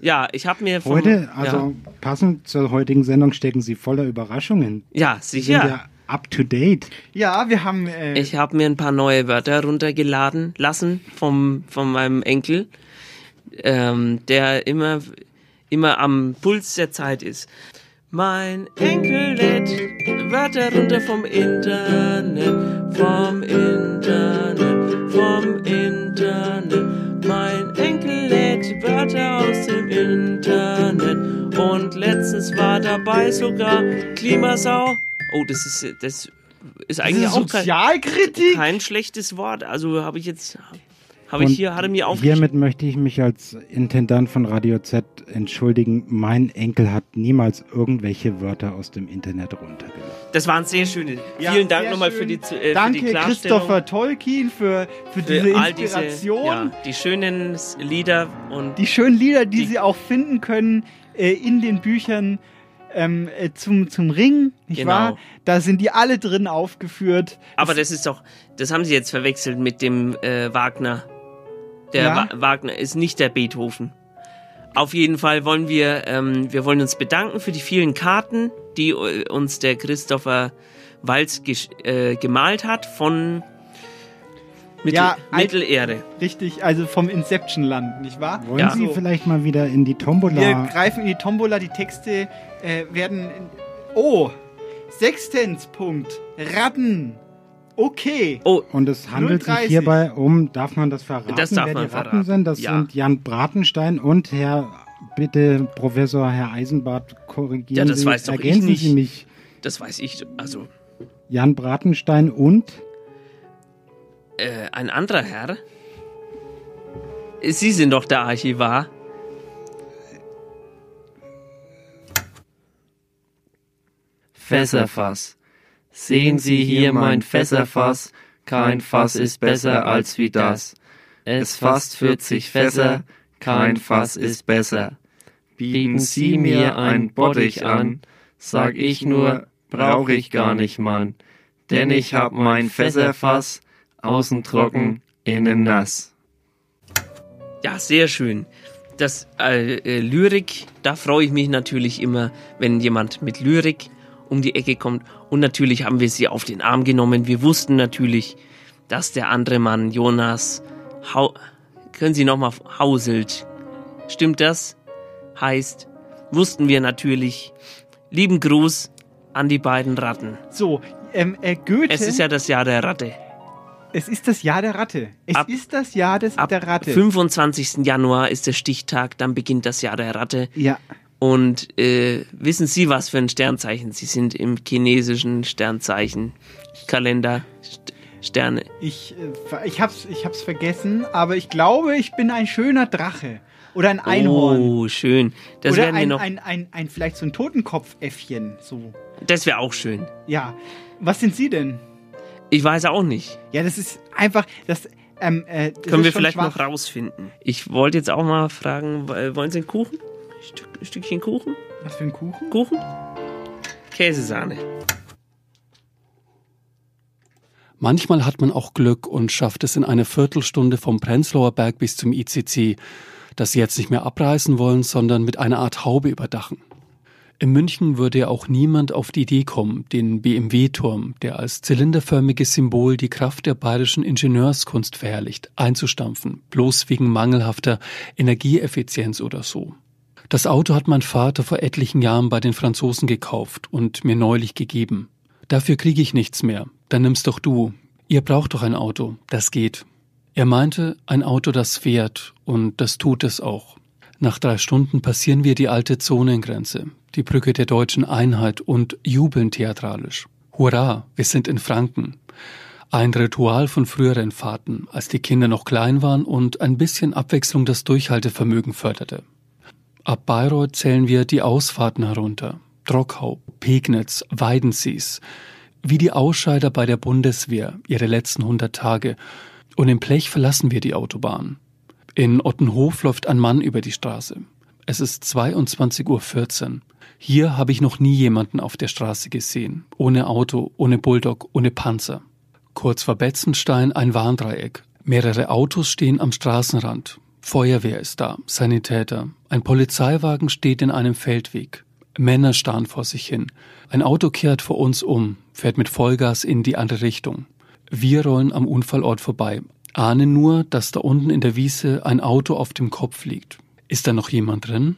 Ja, ich habe mir vom, heute, also ja, passend zur heutigen Sendung, stecken Sie voller Überraschungen. ja Sie sicher. sind ja up to date. Ja, wir haben. Äh, Ich habe mir ein paar neue Wörter runtergeladen lassen vom, von meinem Enkel, ähm, der immer, immer am Puls der Zeit ist. Mein Enkel lädt Wörter runter vom Internet, vom Internet, vom Internet. Mein Enkel lädt Wörter aus dem Internet und letztens war dabei sogar Klimasau. Oh, das ist das ist eigentlich ist auch kein, Sozialkritik? kein schlechtes Wort. Also habe ich jetzt habe ich hier hatte mir aufgeschrieben. Hiermit möchte ich mich als Intendant von Radio Z entschuldigen. Mein Enkel hat niemals irgendwelche Wörter aus dem Internet runtergeladen. Das waren sehr schöne. Ja, Vielen Dank nochmal schön. für die, äh, Danke, für die Klarstellung. Christopher Tolkien, für, für, für diese all diese Inspiration. ja, die schönen Lieder und Die schönen Lieder, die, Sie auch finden können äh, in den Büchern ähm, äh, zum, zum Ring, nicht Genau. wahr? Da sind die alle drin aufgeführt. Aber das ist doch, das haben Sie jetzt verwechselt mit dem äh, Wagner. Der Ja. Wa Wagner ist nicht der Beethoven. Auf jeden Fall wollen wir, ähm, wir wollen uns bedanken für die vielen Karten, die äh, uns der Christopher Walz äh, gemalt hat von Mittel Ja, Mittelerde. Richtig, also vom Inception-Land, nicht wahr? Wollen Ja. Sie vielleicht mal wieder in die Wir Tombola? greifen in die Tombola, die Texte äh, werden. Oh! Sechstens Punkt. Ratten. Okay. Oh, Und es handelt 0,30. sich hierbei um, darf man das verraten, Das darf wer man die Ratten verraten, sind? Das ja. sind Jan Bratenstein und Herr bitte, Professor Herr Eisenbart, korrigieren Ja, das Sie, weiß doch ich ergänzen nicht. Sie mich. Das weiß ich. Also, Jan Bratenstein und? äh, ein anderer Herr? Sie sind doch der Archivar. Fässerfass. Sehen Sie hier mein Fässerfass, kein Fass ist besser als wie das. Es fasst 40 Fässer, kein Fass ist besser. Bieten Sie mir ein Bottich an, sag ich nur, brauch ich gar nicht, Mann. Denn ich hab mein Fässerfass, außen trocken, innen nass. Ja, sehr schön. Das äh, äh, Lyrik, da freue ich mich natürlich immer, wenn jemand mit Lyrik um die Ecke kommt. Und natürlich haben wir sie auf den Arm genommen. Wir wussten natürlich, dass der andere Mann, Jonas, Hau können Sie nochmal Hauselt. Stimmt das? Heißt, wussten wir natürlich. Lieben Gruß an die beiden Ratten. So, ähm, äh, Goethe. Es ist ja das Jahr der Ratte. Es ist das Jahr der Ratte. Es Ab- ist das Jahr des, der Ratte. 25. Januar ist der Stichtag, dann beginnt das Jahr der Ratte. Ja. Und äh, wissen Sie, was für ein Sternzeichen Sie sind im chinesischen Sternzeichen Kalender St Sterne? Ich, äh, ich, hab's, ich hab's vergessen, aber ich glaube, ich bin ein schöner Drache. Oder ein Einhorn. Oh, schön. Das Oder werden wir ein, noch. ein, ein, ein, vielleicht so ein Totenkopfäffchen. So. Das wäre auch schön. Ja. Was sind Sie denn? Ich weiß auch nicht. Ja, das ist einfach. Das, ähm, äh, das Können wir vielleicht schwach. noch rausfinden. Ich wollte jetzt auch mal fragen, äh, wollen Sie einen Kuchen? Stück, ein Stückchen Kuchen? Was für ein Kuchen? Kuchen? Käsesahne. Manchmal hat man auch Glück und schafft es in einer Viertelstunde vom Prenzlauer Berg bis zum ICC, das sie jetzt nicht mehr abreißen wollen, sondern mit einer Art Haube überdachen. In München würde ja auch niemand auf die Idee kommen, den BMW-Turm, der als zylinderförmiges Symbol die Kraft der bayerischen Ingenieurskunst verherrlicht, einzustampfen, bloß wegen mangelhafter Energieeffizienz oder so. Das Auto hat mein Vater vor etlichen Jahren bei den Franzosen gekauft und mir neulich gegeben. Dafür kriege ich nichts mehr. Dann nimm's doch du. Ihr braucht doch ein Auto. Das geht. Er meinte, ein Auto, das fährt. Und das tut es auch. Nach drei Stunden passieren wir die alte Zonengrenze, die Brücke der deutschen Einheit und jubeln theatralisch. Hurra, wir sind in Franken. Ein Ritual von früheren Fahrten, als die Kinder noch klein waren und ein bisschen Abwechslung das Durchhaltevermögen förderte. Ab Bayreuth zählen wir die Ausfahrten herunter. Drockau, Pegnitz, Weidensees. Wie die Ausscheider bei der Bundeswehr, ihre letzten hundert Tage. Und im Blech verlassen wir die Autobahn. In Ottenhof läuft ein Mann über die Straße. Es ist 22.14 Uhr. Hier habe ich noch nie jemanden auf der Straße gesehen. Ohne Auto, ohne Bulldog, ohne Panzer. Kurz vor Betzenstein ein Warndreieck. Mehrere Autos stehen am Straßenrand. Feuerwehr ist da, Sanitäter. Ein Polizeiwagen steht in einem Feldweg. Männer starren vor sich hin. Ein Auto kehrt vor uns um, fährt mit Vollgas in die andere Richtung. Wir rollen am Unfallort vorbei, ahnen nur, dass da unten in der Wiese ein Auto auf dem Kopf liegt. Ist da noch jemand drin?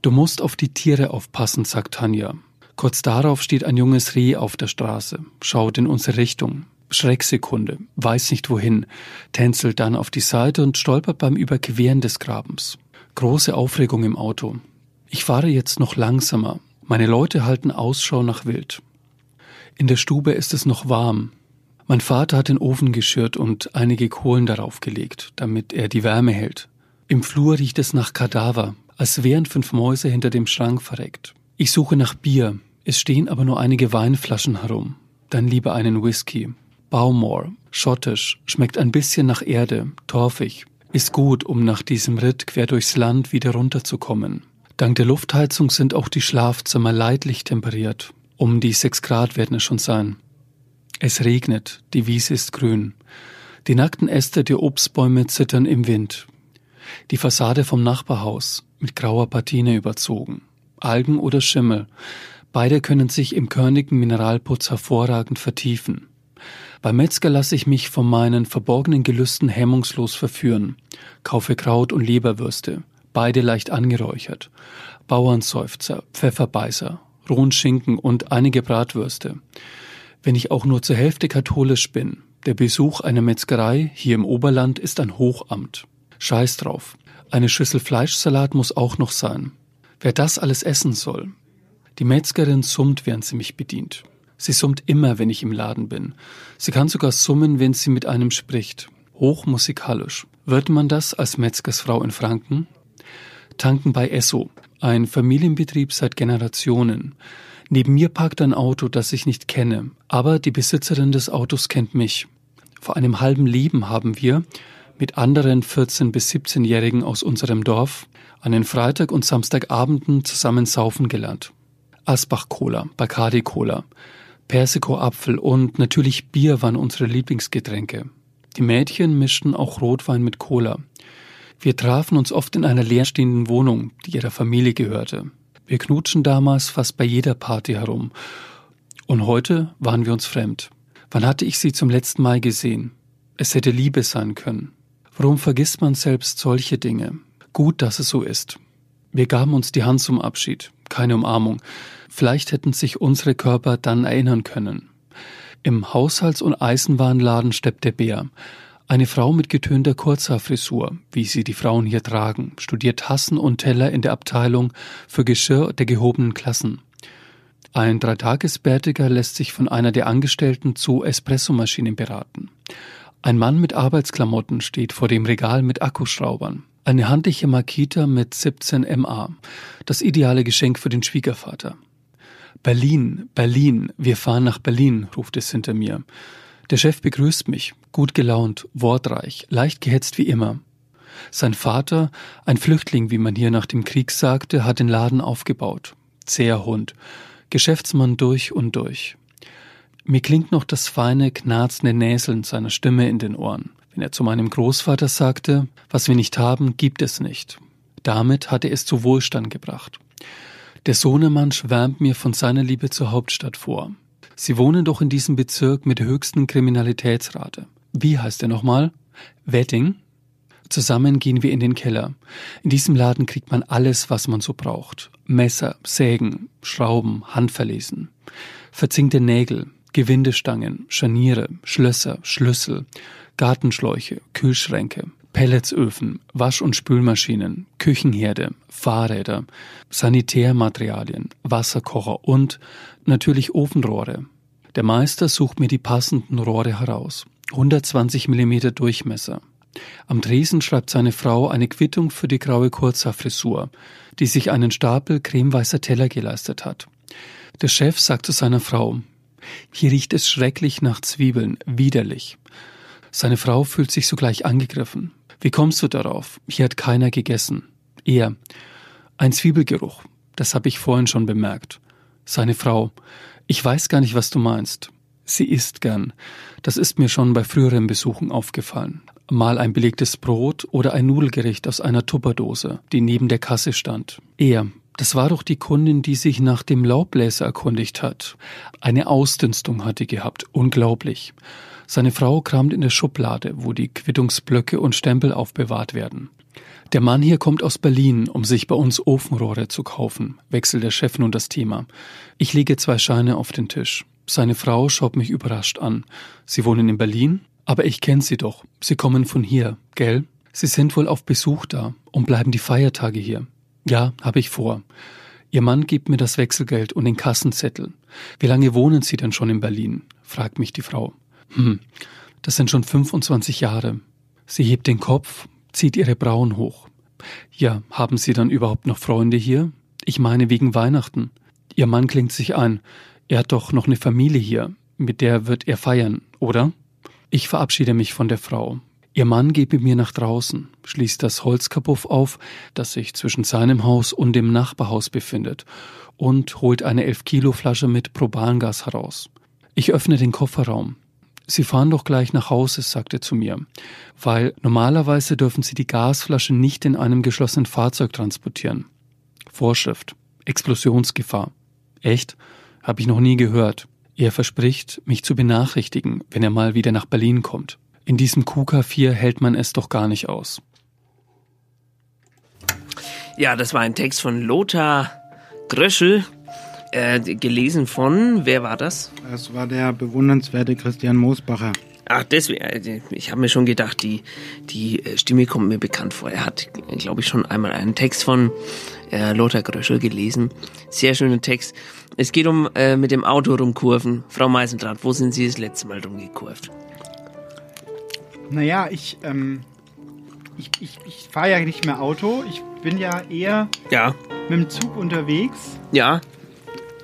Du musst auf die Tiere aufpassen, sagt Tanja. Kurz darauf steht ein junges Reh auf der Straße, schaut in unsere Richtung. Schrecksekunde, weiß nicht wohin, tänzelt dann auf die Seite und stolpert beim Überqueren des Grabens. Große Aufregung im Auto. Ich fahre jetzt noch langsamer. Meine Leute halten Ausschau nach Wild. In der Stube ist es noch warm. Mein Vater hat den Ofen geschürt und einige Kohlen darauf gelegt, damit er die Wärme hält. Im Flur riecht es nach Kadaver, als wären fünf Mäuse hinter dem Schrank verreckt. Ich suche nach Bier, es stehen aber nur einige Weinflaschen herum. Dann lieber einen Whisky. Baumore, schottisch, schmeckt ein bisschen nach Erde, torfig, ist gut, um nach diesem Ritt quer durchs Land wieder runterzukommen. Dank der Luftheizung sind auch die Schlafzimmer leidlich temperiert. Um die sechs Grad werden es schon sein. Es regnet, die Wiese ist grün. Die nackten Äste der Obstbäume zittern im Wind. Die Fassade vom Nachbarhaus mit grauer Patine überzogen. Algen oder Schimmel. Beide können sich im körnigen Mineralputz hervorragend vertiefen. Beim Metzger lasse ich mich von meinen verborgenen Gelüsten hemmungslos verführen. Kaufe Kraut und Leberwürste, beide leicht angeräuchert. Bauernseufzer, Pfefferbeißer, rohen Schinken und einige Bratwürste. Wenn ich auch nur zur Hälfte katholisch bin, der Besuch einer Metzgerei hier im Oberland ist ein Hochamt. Scheiß drauf. Eine Schüssel Fleischsalat muss auch noch sein. Wer das alles essen soll. Die Metzgerin summt, während sie mich bedient. Sie summt immer, wenn ich im Laden bin. Sie kann sogar summen, wenn sie mit einem spricht. Hochmusikalisch. Wird man das als Metzgersfrau in Franken? Tanken bei Esso, ein Familienbetrieb seit Generationen. Neben mir parkt ein Auto, das ich nicht kenne, aber die Besitzerin des Autos kennt mich. Vor einem halben Leben haben wir, mit anderen 14- bis 17-Jährigen aus unserem Dorf, an den Freitag- und Samstagabenden zusammen saufen gelernt. Asbach-Cola, Bacardi-Cola, Persiko-Apfel und natürlich Bier waren unsere Lieblingsgetränke. Die Mädchen mischten auch Rotwein mit Cola. Wir trafen uns oft in einer leerstehenden Wohnung, die ihrer Familie gehörte. Wir knutschen damals fast bei jeder Party herum. Und heute waren wir uns fremd. Wann hatte ich sie zum letzten Mal gesehen? Es hätte Liebe sein können. Warum vergisst man selbst solche Dinge? Gut, dass es so ist. Wir gaben uns die Hand zum Abschied, keine Umarmung. Vielleicht hätten sich unsere Körper dann erinnern können. Im Haushalts- und Eisenwarenladen steppt der Bär. Eine Frau mit getönter Kurzhaarfrisur, wie sie die Frauen hier tragen, studiert Tassen und Teller in der Abteilung für Geschirr der gehobenen Klassen. Ein Dreitagesbärtiger lässt sich von einer der Angestellten zu Espressomaschinen beraten. Ein Mann mit Arbeitsklamotten steht vor dem Regal mit Akkuschraubern. Eine handliche Makita mit 17 MA. Das ideale Geschenk für den Schwiegervater. Berlin, Berlin, wir fahren nach Berlin, ruft es hinter mir. Der Chef begrüßt mich, gut gelaunt, wortreich, leicht gehetzt wie immer. Sein Vater, ein Flüchtling, wie man hier nach dem Krieg sagte, hat den Laden aufgebaut. Zäher Hund, Geschäftsmann durch und durch. Mir klingt noch das feine, knarzende Näseln seiner Stimme in den Ohren, wenn er zu meinem Großvater sagte, was wir nicht haben, gibt es nicht. Damit hat er es zu Wohlstand gebracht. Der Sohnemann schwärmt mir von seiner Liebe zur Hauptstadt vor. Sie wohnen doch in diesem Bezirk mit der höchsten Kriminalitätsrate. Wie heißt er nochmal? Wedding? Zusammen gehen wir in den Keller. In diesem Laden kriegt man alles, was man so braucht. Messer, Sägen, Schrauben, Handverlesen. Verzinkte Nägel, Gewindestangen, Scharniere, Schlösser, Schlüssel, Gartenschläuche, Kühlschränke, Pelletsöfen, Wasch- und Spülmaschinen, Küchenherde, Fahrräder, Sanitärmaterialien, Wasserkocher und natürlich Ofenrohre. Der Meister sucht mir die passenden Rohre heraus. 120 Millimeter Durchmesser. Am Tresen schreibt seine Frau eine Quittung für die graue Kurzhaarfrisur, die sich einen Stapel cremeweißer Teller geleistet hat. Der Chef sagt zu seiner Frau, hier riecht es schrecklich nach Zwiebeln, widerlich. Seine Frau fühlt sich sogleich angegriffen. Wie kommst du darauf? Hier hat keiner gegessen. Er. Ein Zwiebelgeruch. Das habe ich vorhin schon bemerkt. Seine Frau. Ich weiß gar nicht, was du meinst. Sie isst gern. Das ist mir schon bei früheren Besuchen aufgefallen. Mal ein belegtes Brot oder ein Nudelgericht aus einer Tupperdose, die neben der Kasse stand. Er. Das war doch die Kundin, die sich nach dem Laubbläser erkundigt hat. Eine Ausdünstung hatte gehabt. Unglaublich. Seine Frau kramt in der Schublade, wo die Quittungsblöcke und Stempel aufbewahrt werden. Der Mann hier kommt aus Berlin, um sich bei uns Ofenrohre zu kaufen, wechselt der Chef nun das Thema. Ich lege zwei Scheine auf den Tisch. Seine Frau schaut mich überrascht an. Sie wohnen in Berlin? Aber ich kenne Sie doch. Sie kommen von hier, gell? Sie sind wohl auf Besuch da und bleiben die Feiertage hier. Ja, habe ich vor. Ihr Mann gibt mir das Wechselgeld und den Kassenzettel. Wie lange wohnen Sie denn schon in Berlin? fragt mich die Frau. Hm, das sind schon 25 Jahre. Sie hebt den Kopf, zieht ihre Brauen hoch. Ja, haben Sie dann überhaupt noch Freunde hier? Ich meine wegen Weihnachten. Ihr Mann klingt sich ein. Er hat doch noch eine Familie hier. Mit der wird er feiern, oder? Ich verabschiede mich von der Frau. Ihr Mann geht mit mir nach draußen, schließt das Holzkapuff auf, das sich zwischen seinem Haus und dem Nachbarhaus befindet, und holt eine 11-Kilo-Flasche mit Propangas heraus. Ich öffne den Kofferraum. Sie fahren doch gleich nach Hause, sagt er zu mir, weil normalerweise dürfen Sie die Gasflasche nicht in einem geschlossenen Fahrzeug transportieren. Vorschrift. Explosionsgefahr. Echt? Habe ich noch nie gehört. Er verspricht, mich zu benachrichtigen, wenn er mal wieder nach Berlin kommt. In diesem QK4 hält man es doch gar nicht aus. Ja, das war ein Text von Lothar Gröschel, äh, gelesen von, wer war das? Das war der bewundernswerte Christian Moosbacher. Ach, deswegen, ich habe mir schon gedacht, die, die Stimme kommt mir bekannt vor. Er hat, glaube ich, schon einmal einen Text von äh, Lothar Gröschel gelesen. Sehr schöner Text. Es geht um äh, mit dem Auto rumkurven. Frau Meisendrath, wo sind Sie das letzte Mal rumgekurvt? Naja, ich, ähm, ich, ich, ich fahre ja nicht mehr Auto. Ich bin ja eher Ja. mit dem Zug unterwegs. Ja.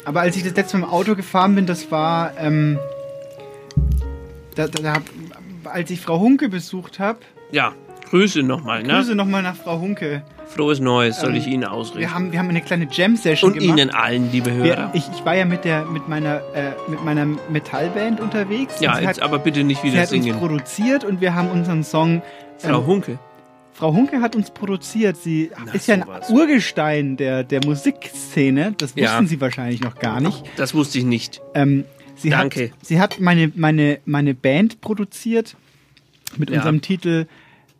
Aber als ich das letzte Mal im Auto gefahren bin, das war, ähm, da, da, da, als ich Frau Hunke besucht habe. Ja. Grüße nochmal, ne? Grüße nochmal nach Frau Hunke. Frohes Neues soll Ähm, ich Ihnen ausrichten. Wir haben, wir haben eine kleine Jam-Session Und gemacht. Ihnen allen, liebe Hörer. Wir, ich, ich war ja mit der mit meiner äh, mit meiner Metallband unterwegs. Ja, Und sie jetzt hat, aber bitte nicht sie wieder hat singen. uns produziert und wir haben unseren Song. Frau ähm, Hunke. Frau Hunke hat uns produziert. Sie ist ja ein Urgestein der, der Musikszene. Das wussten Ja. Sie wahrscheinlich noch gar nicht. Das wusste ich nicht. Ähm, sie Danke. Hat, sie hat meine, meine, meine Band produziert mit Ja. unserem Titel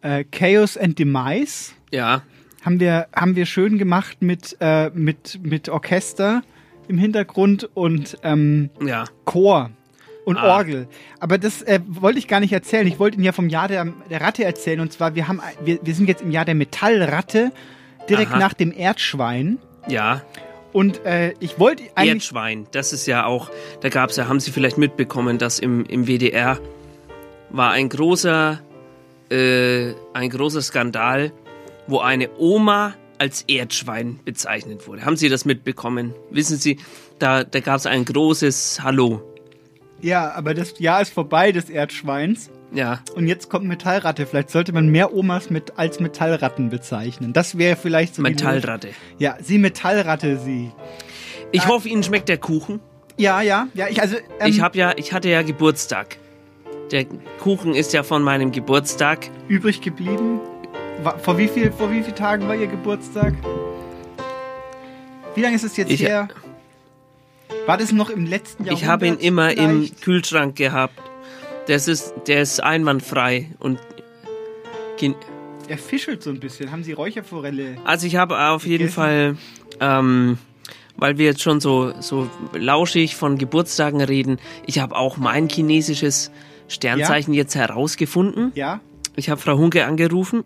äh, Chaos and Demise. Ja. Haben wir, haben wir schön gemacht mit, äh, mit, mit Orchester im Hintergrund und ähm, Ja. Chor und Ah. Orgel. Aber das äh, wollte ich gar nicht erzählen. Ich wollte Ihnen ja vom Jahr der, der Ratte erzählen. Und zwar, wir, haben, wir, wir sind jetzt im Jahr der Metallratte, direkt Aha. nach dem Erdschwein. Ja. Und äh, ich wollte eigentlich. Erdschwein, das ist ja auch, da gab es ja, haben Sie vielleicht mitbekommen, dass im, im WDR war ein großer, äh, ein großer Skandal, wo eine Oma als Erdschwein bezeichnet wurde. Haben Sie das mitbekommen? Wissen Sie, da, da gab es ein großes Hallo. Ja, aber das Jahr ist vorbei des Erdschweins. Ja. Und jetzt kommt Metallratte. Vielleicht sollte man mehr Omas mit, als Metallratten bezeichnen. Das wäre vielleicht so. Metallratte. Ja, sie Metallratte, sie. Ich hoffe, Ihnen schmeckt der Kuchen. Ja, ja, ja. Ich, also, ähm, ich, hab ja, ich hatte ja Geburtstag. Der Kuchen ist ja von meinem Geburtstag. übrig geblieben. Vor wie, viel, vor wie vielen Tagen war Ihr Geburtstag? Wie lange ist es jetzt Ich- her? War das noch im letzten Jahrhundert? Ich habe ihn immer im vielleicht? Kühlschrank gehabt. Das ist, der ist einwandfrei und Er fischelt so ein bisschen. Haben Sie Räucherforelle? also ich habe auf jeden Fall, ähm, weil wir jetzt schon so so lauschig von Geburtstagen reden, ich habe auch mein chinesisches Sternzeichen jetzt herausgefunden. Ja. Ich habe Frau Hunke angerufen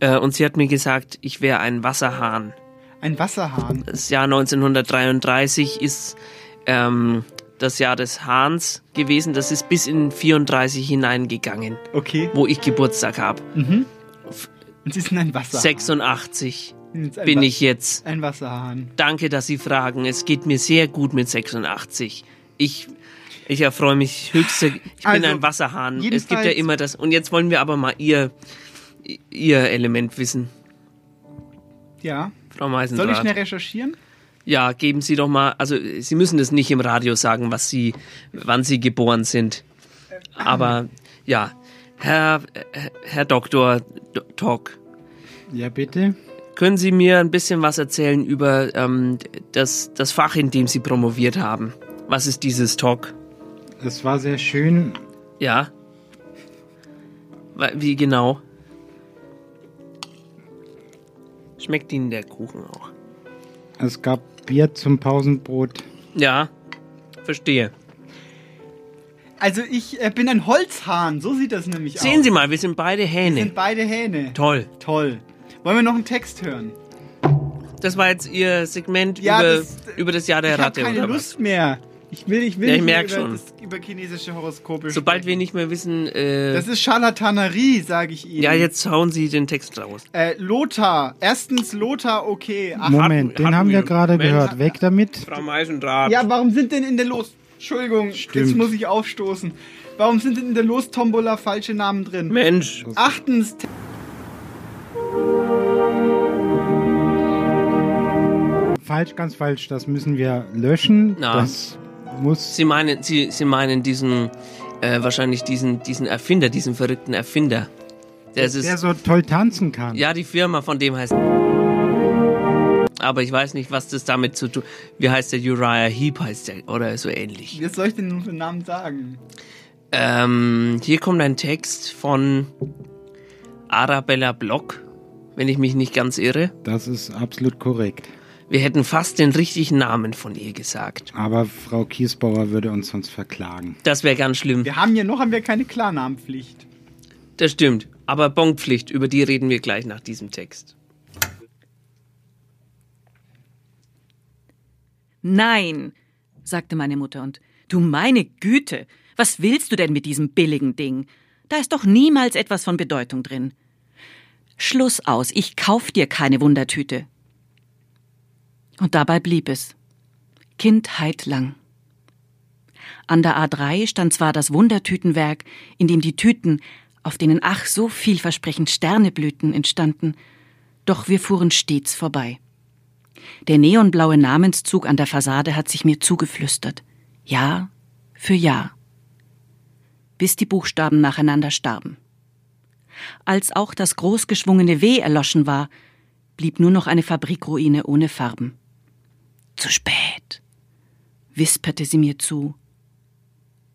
äh, und sie hat mir gesagt, ich wäre ein Wasserhahn. Ein Wasserhahn. Das Jahr 1933 ist ähm, das Jahr des Hahns gewesen. Das ist bis in 34 hineingegangen. Okay. Wo ich Geburtstag habe. Mhm. Und Sie sind ein Wasserhahn. 86 Sie sind ein bin Wa- ich jetzt. Ein Wasserhahn. Danke, dass Sie fragen. Es geht mir sehr gut mit 86. Ich, ich erfreue mich höchste. Ich bin Also, ein Wasserhahn. Es gibt ja immer das. Und jetzt wollen wir aber mal Ihr, Ihr Element wissen, Ja. Frau Meisendrath. Soll ich schnell recherchieren? Ja, geben Sie doch mal, also Sie müssen es nicht im Radio sagen, was Sie, wann Sie geboren sind. Aber ja, Herr, Herr Doktor Talk, Ja, bitte. können Sie mir ein bisschen was erzählen über ähm, das, das Fach, in dem Sie promoviert haben? Was ist dieses Talk? Es war sehr schön. Ja? Wie genau? Schmeckt Ihnen der Kuchen auch? Es gab Bier zum Pausenbrot. Ja, verstehe. Also ich äh, bin ein Holzhahn. So sieht das nämlich aus. Sehen Sie mal, wir sind beide Wir Hähne. sind beide Hähne. Toll. Toll. Wollen wir noch einen Text hören? Das war jetzt Ihr Segment Ja, über, das- über das Jahr der ich habe Ratte, keine oder Lust mehr. Ich will, ich will Ja, ich nicht über, schon. Das, über chinesische Horoskope? Sobald wir nicht mehr wissen, äh, Das ist Scharlatanerie, sage ich Ihnen. ja, jetzt hauen Sie den Text raus. Äh, Lothar. Erstens Lothar, okay. Ach, Moment, den haben wir gerade gehört. Weg damit. Frau Meisendraht. Ja, warum sind denn in der Los... Entschuldigung, Stimmt. jetzt muss ich aufstoßen. Warum sind denn in der Los-Tombola falsche Namen drin? Mensch. Achtens... Falsch, ganz falsch. Das müssen wir löschen. Na. Das muss. Sie meinen, Sie, Sie meinen diesen, äh, wahrscheinlich diesen, diesen Erfinder, diesen verrückten Erfinder. Das ist, der so toll tanzen kann. ja, die Firma von dem heißt. Aber ich weiß nicht, was das damit zu tun. Wie heißt der Uriah Heep heißt der oder so ähnlich. Jetzt soll ich denn für einen Namen sagen? Ähm, hier kommt ein Text von Arabella Block, wenn ich mich nicht ganz irre. Das ist absolut korrekt. Wir hätten fast den richtigen Namen von ihr gesagt. Aber Frau Kiesbauer würde uns sonst verklagen. Das wäre ganz schlimm. Wir haben hier noch haben wir keine Klarnamenpflicht. Das stimmt. Aber Bonpflicht, über die reden wir gleich nach diesem Text. Nein, sagte meine Mutter, und du meine Güte, was willst du denn mit diesem billigen Ding? Da ist doch niemals etwas von Bedeutung drin. Schluss aus, ich kauf dir keine Wundertüte. Und dabei blieb es. Kindheit lang. An der A3 stand zwar das Wundertütenwerk, in dem die Tüten, auf denen ach so vielversprechend Sterneblüten entstanden, doch wir fuhren stets vorbei. Der neonblaue Namenszug an der Fassade hat sich mir zugeflüstert. Jahr für Jahr. Bis die Buchstaben nacheinander starben. Als auch das großgeschwungene W erloschen war, blieb nur noch eine Fabrikruine ohne Farben. Zu spät, wisperte sie mir zu.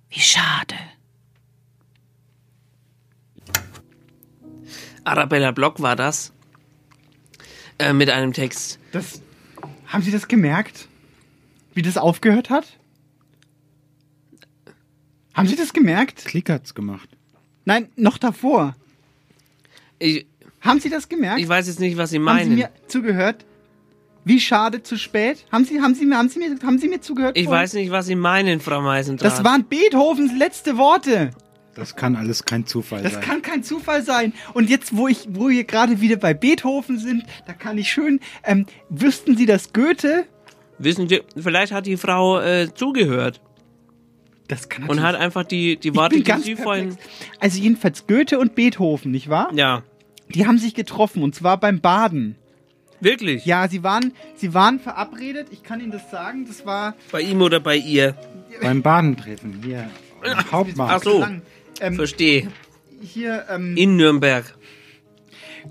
Wie schade. Arabella Block war das. Äh, mit einem Text. Das, haben Sie das gemerkt? Wie das aufgehört hat? Haben Sie das gemerkt? Klick hat's gemacht. Nein, noch davor. Ich, haben Sie das gemerkt? Ich weiß jetzt nicht, was Sie Haben meinen. Sie mir zugehört? Wie schade zu spät? Haben Sie, haben Sie, haben Sie, mir, haben Sie mir zugehört? ich weiß nicht, was Sie meinen, Frau Meisendraht. Das waren Beethovens letzte Worte. Das kann alles kein Zufall Das sein. kann kein Zufall sein. Und jetzt, wo ich, wo wir gerade wieder bei Beethoven sind, da kann ich schön. Ähm, wüssten Sie, dass Goethe? Wissen Sie, vielleicht hat die Frau äh, zugehört. Das kann Und hat einfach die, die Worte, bin die ganz Sie vorhin. Also jedenfalls Goethe und Beethoven, nicht wahr? Ja. Die haben sich getroffen und zwar beim Baden. Wirklich? Ja, sie waren, sie waren verabredet. Ich kann Ihnen das sagen. Das war Bei ihm oder bei ihr? Beim Badentreffen hier Hauptmarkt. Ach so. Ähm, Verstehe. hier ähm, In Nürnberg.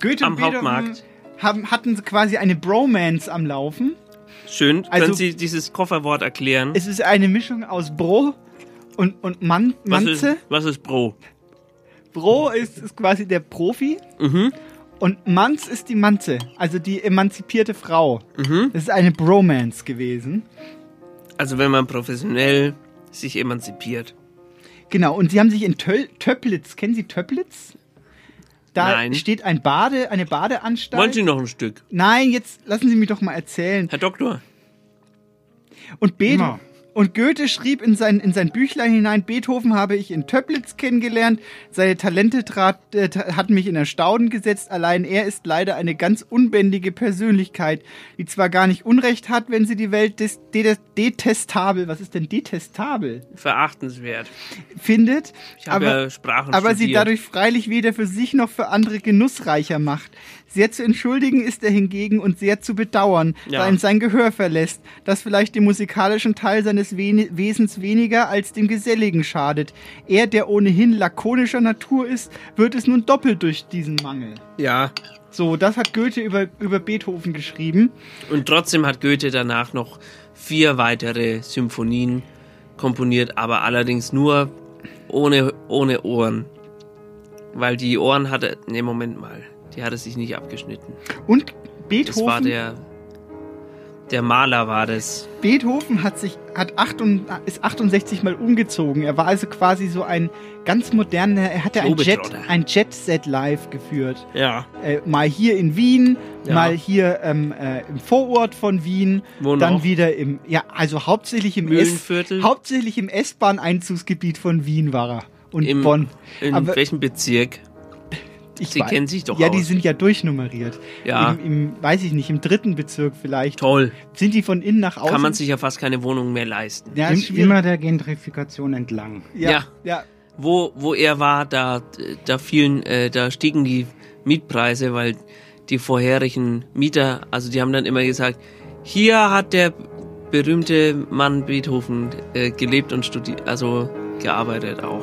Goethe am Hauptmarkt. haben, hatten quasi eine Bromance am Laufen. Schön. Also- Können Sie dieses Kofferwort erklären? Es ist eine Mischung aus Bro und, und Man, was, ist, Manze. was ist Bro? Bro ist, ist quasi der Profi Mhm. Und Manz ist die Manze, also die emanzipierte Frau. Mhm. Das ist eine Bromance gewesen. Also wenn man professionell sich emanzipiert. Genau, und sie haben sich in Töl Töplitz, kennen Sie Töplitz? Da Nein. steht ein Bade, eine Badeanstalt. Wollen Sie noch ein Stück? Nein, jetzt lassen Sie mich doch mal erzählen. Herr Doktor. Und, Be Immer. Und Goethe schrieb in sein, in sein Büchlein hinein, Beethoven habe ich in Töplitz kennengelernt, seine Talente trat, äh, hatten mich in Erstaunen gesetzt, allein er ist leider eine ganz unbändige Persönlichkeit, die zwar gar nicht Unrecht hat, wenn sie die Welt des, de, detestabel, was ist denn detestabel, Verachtenswert. findet, Ich habe aber, ja aber sie studiert. dadurch freilich weder für sich noch für andere genussreicher macht. Sehr zu entschuldigen ist er hingegen und sehr zu bedauern, Ja. da ihn sein Gehör verlässt, das vielleicht dem musikalischen Teil seines Wen Wesens weniger als dem geselligen schadet. Er, der ohnehin lakonischer Natur ist, wird es nun doppelt durch diesen Mangel. Ja. So, das hat Goethe über, über Beethoven geschrieben. Und trotzdem hat Goethe danach noch vier weitere Symphonien komponiert, aber allerdings nur ohne, ohne Ohren. Weil die Ohren hatte. Ne, Moment mal. Die hat er sich nicht abgeschnitten. Und Das war Beethoven, der. Der Maler war das. Beethoven hat sich, hat 8, ist 68 mal umgezogen. Er war also quasi so ein ganz moderner, er hatte ein Jet, ein Jet-Set live geführt. Ja. Äh, mal hier in Wien, Ja. mal hier ähm, äh, im Vorort von Wien, Wo dann noch? wieder im, ja, also hauptsächlich im S, Mühlenviertel? hauptsächlich im S-Bahn-Einzugsgebiet von Wien war er und Im, Bonn. In Aber welchem Bezirk? Ich Sie weiß- kennen sich doch Ja, aus. die sind ja durchnummeriert. Ja. Im, im, weiß ich nicht, im dritten Bezirk vielleicht. Toll. Sind die von innen nach außen? Kann man sich ja fast keine Wohnung mehr leisten. Ja, Im, immer der Gentrifikation entlang. ja, Ja. ja. Wo, wo er war, da, da fielen, äh, da stiegen die Mietpreise, weil die vorherigen Mieter, also die haben dann immer gesagt, hier hat der berühmte Mann Beethoven äh, gelebt und studiert, also gearbeitet auch.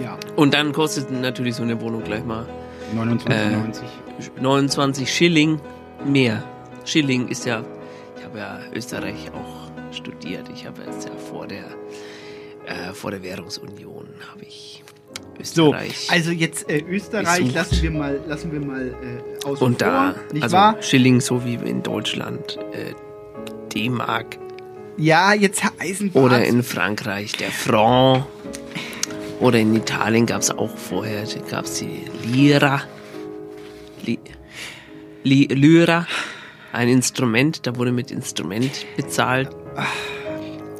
ja. Und dann kostet natürlich so eine Wohnung gleich mal 29,90. 29 Schilling mehr. Schilling ist ja, ich habe ja Österreich auch studiert. Ich habe jetzt ja vor der, äh, vor der Währungsunion habe ich So, Österreich. also jetzt äh, Österreich besucht. lassen wir mal, lassen wir mal äh, außen und da, vor, nicht also wahr? Schilling so wie in Deutschland, äh, D-Mark Ja, jetzt Herr Eisenbart. oder in Frankreich der Franc oder in Italien gab es auch vorher, gab es die Lira, Li, Li, Lyra, ein Instrument, da wurde mit Instrument bezahlt.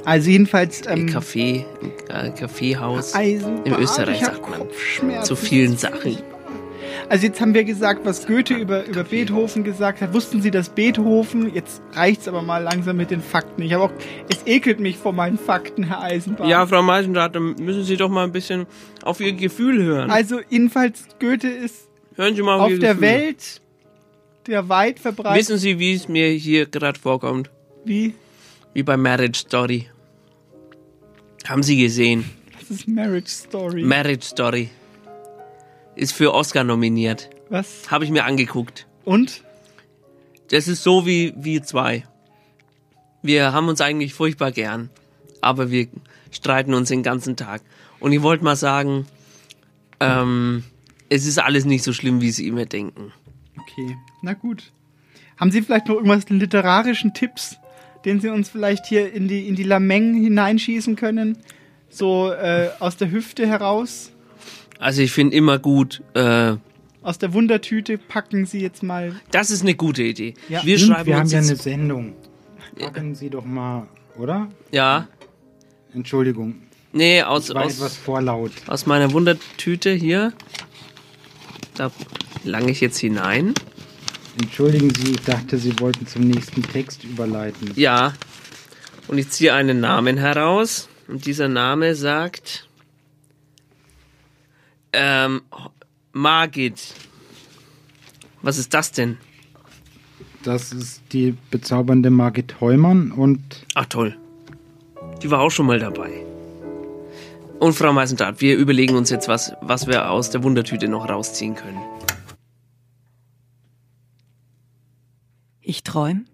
Also jedenfalls. Ähm, Kaffee, äh, Kaffeehaus. Eisenbahn, In Österreich sagt man. Zu vielen Sachen. Also jetzt haben wir gesagt, was Goethe über, über Beethoven gesagt hat. Wussten Sie, dass Beethoven, jetzt reicht's aber mal langsam mit den Fakten. Ich habe auch, es ekelt mich vor meinen Fakten, Herr Eisenbahn. Ja, Frau Meisendrath, dann müssen Sie doch mal ein bisschen auf Ihr Gefühl hören. Also jedenfalls, Goethe ist Hören Sie mal auf, auf der Gefühl. Welt der weit verbreitet. Wissen Sie, wie es mir hier gerade vorkommt? Wie? Wie bei Marriage Story. Haben Sie gesehen? Das ist Marriage Story. Marriage Story. Ist für Oscar nominiert. Was? Habe ich mir angeguckt. Und? Das ist so wie wir zwei. Wir haben uns eigentlich furchtbar gern, aber wir streiten uns den ganzen Tag. Und ich wollte mal sagen, ähm, es ist alles nicht so schlimm, wie Sie immer denken. Okay, na gut. Haben Sie vielleicht noch irgendwas literarischen Tipps, den Sie uns vielleicht hier in die, in die Lameng hineinschießen können? So äh, aus der Hüfte heraus? Also ich finde immer gut, äh, Aus der Wundertüte packen Sie jetzt mal. das ist eine gute Idee. Ja. Wir Stimmt, schreiben wir haben uns ja eine Sendung. Packen Sie doch mal, oder? ja, Entschuldigung. nee, aus, Ich war aus, etwas vorlaut. aus meiner Wundertüte hier, da lange ich jetzt hinein. Entschuldigen Sie, ich dachte, Sie wollten zum nächsten Text überleiten. Ja. Und ich ziehe einen Namen heraus. Und dieser Name sagt ähm, Margit. Was ist das denn? Das ist die bezaubernde Margit Heumann und Ach toll. Die war auch schon mal dabei. Und Frau Meisendrath, wir überlegen uns jetzt was, was wir aus der Wundertüte noch rausziehen können. Ich träum.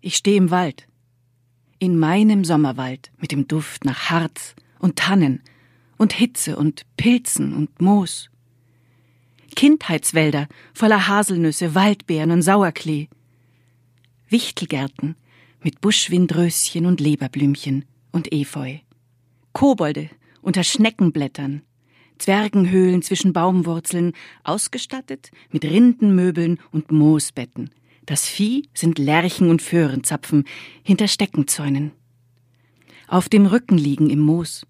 Ich stehe im Wald. In meinem Sommerwald mit dem Duft nach Harz und Tannen und Hitze und Pilzen und Moos. Kindheitswälder voller Haselnüsse, Waldbeeren und Sauerklee. Wichtelgärten mit Buschwindröschen und Leberblümchen und Efeu. Kobolde unter Schneckenblättern. Zwergenhöhlen zwischen Baumwurzeln, ausgestattet mit Rindenmöbeln und Moosbetten. Das Vieh sind Lerchen und Föhrenzapfen hinter Steckenzäunen. Auf dem Rücken liegen im Moos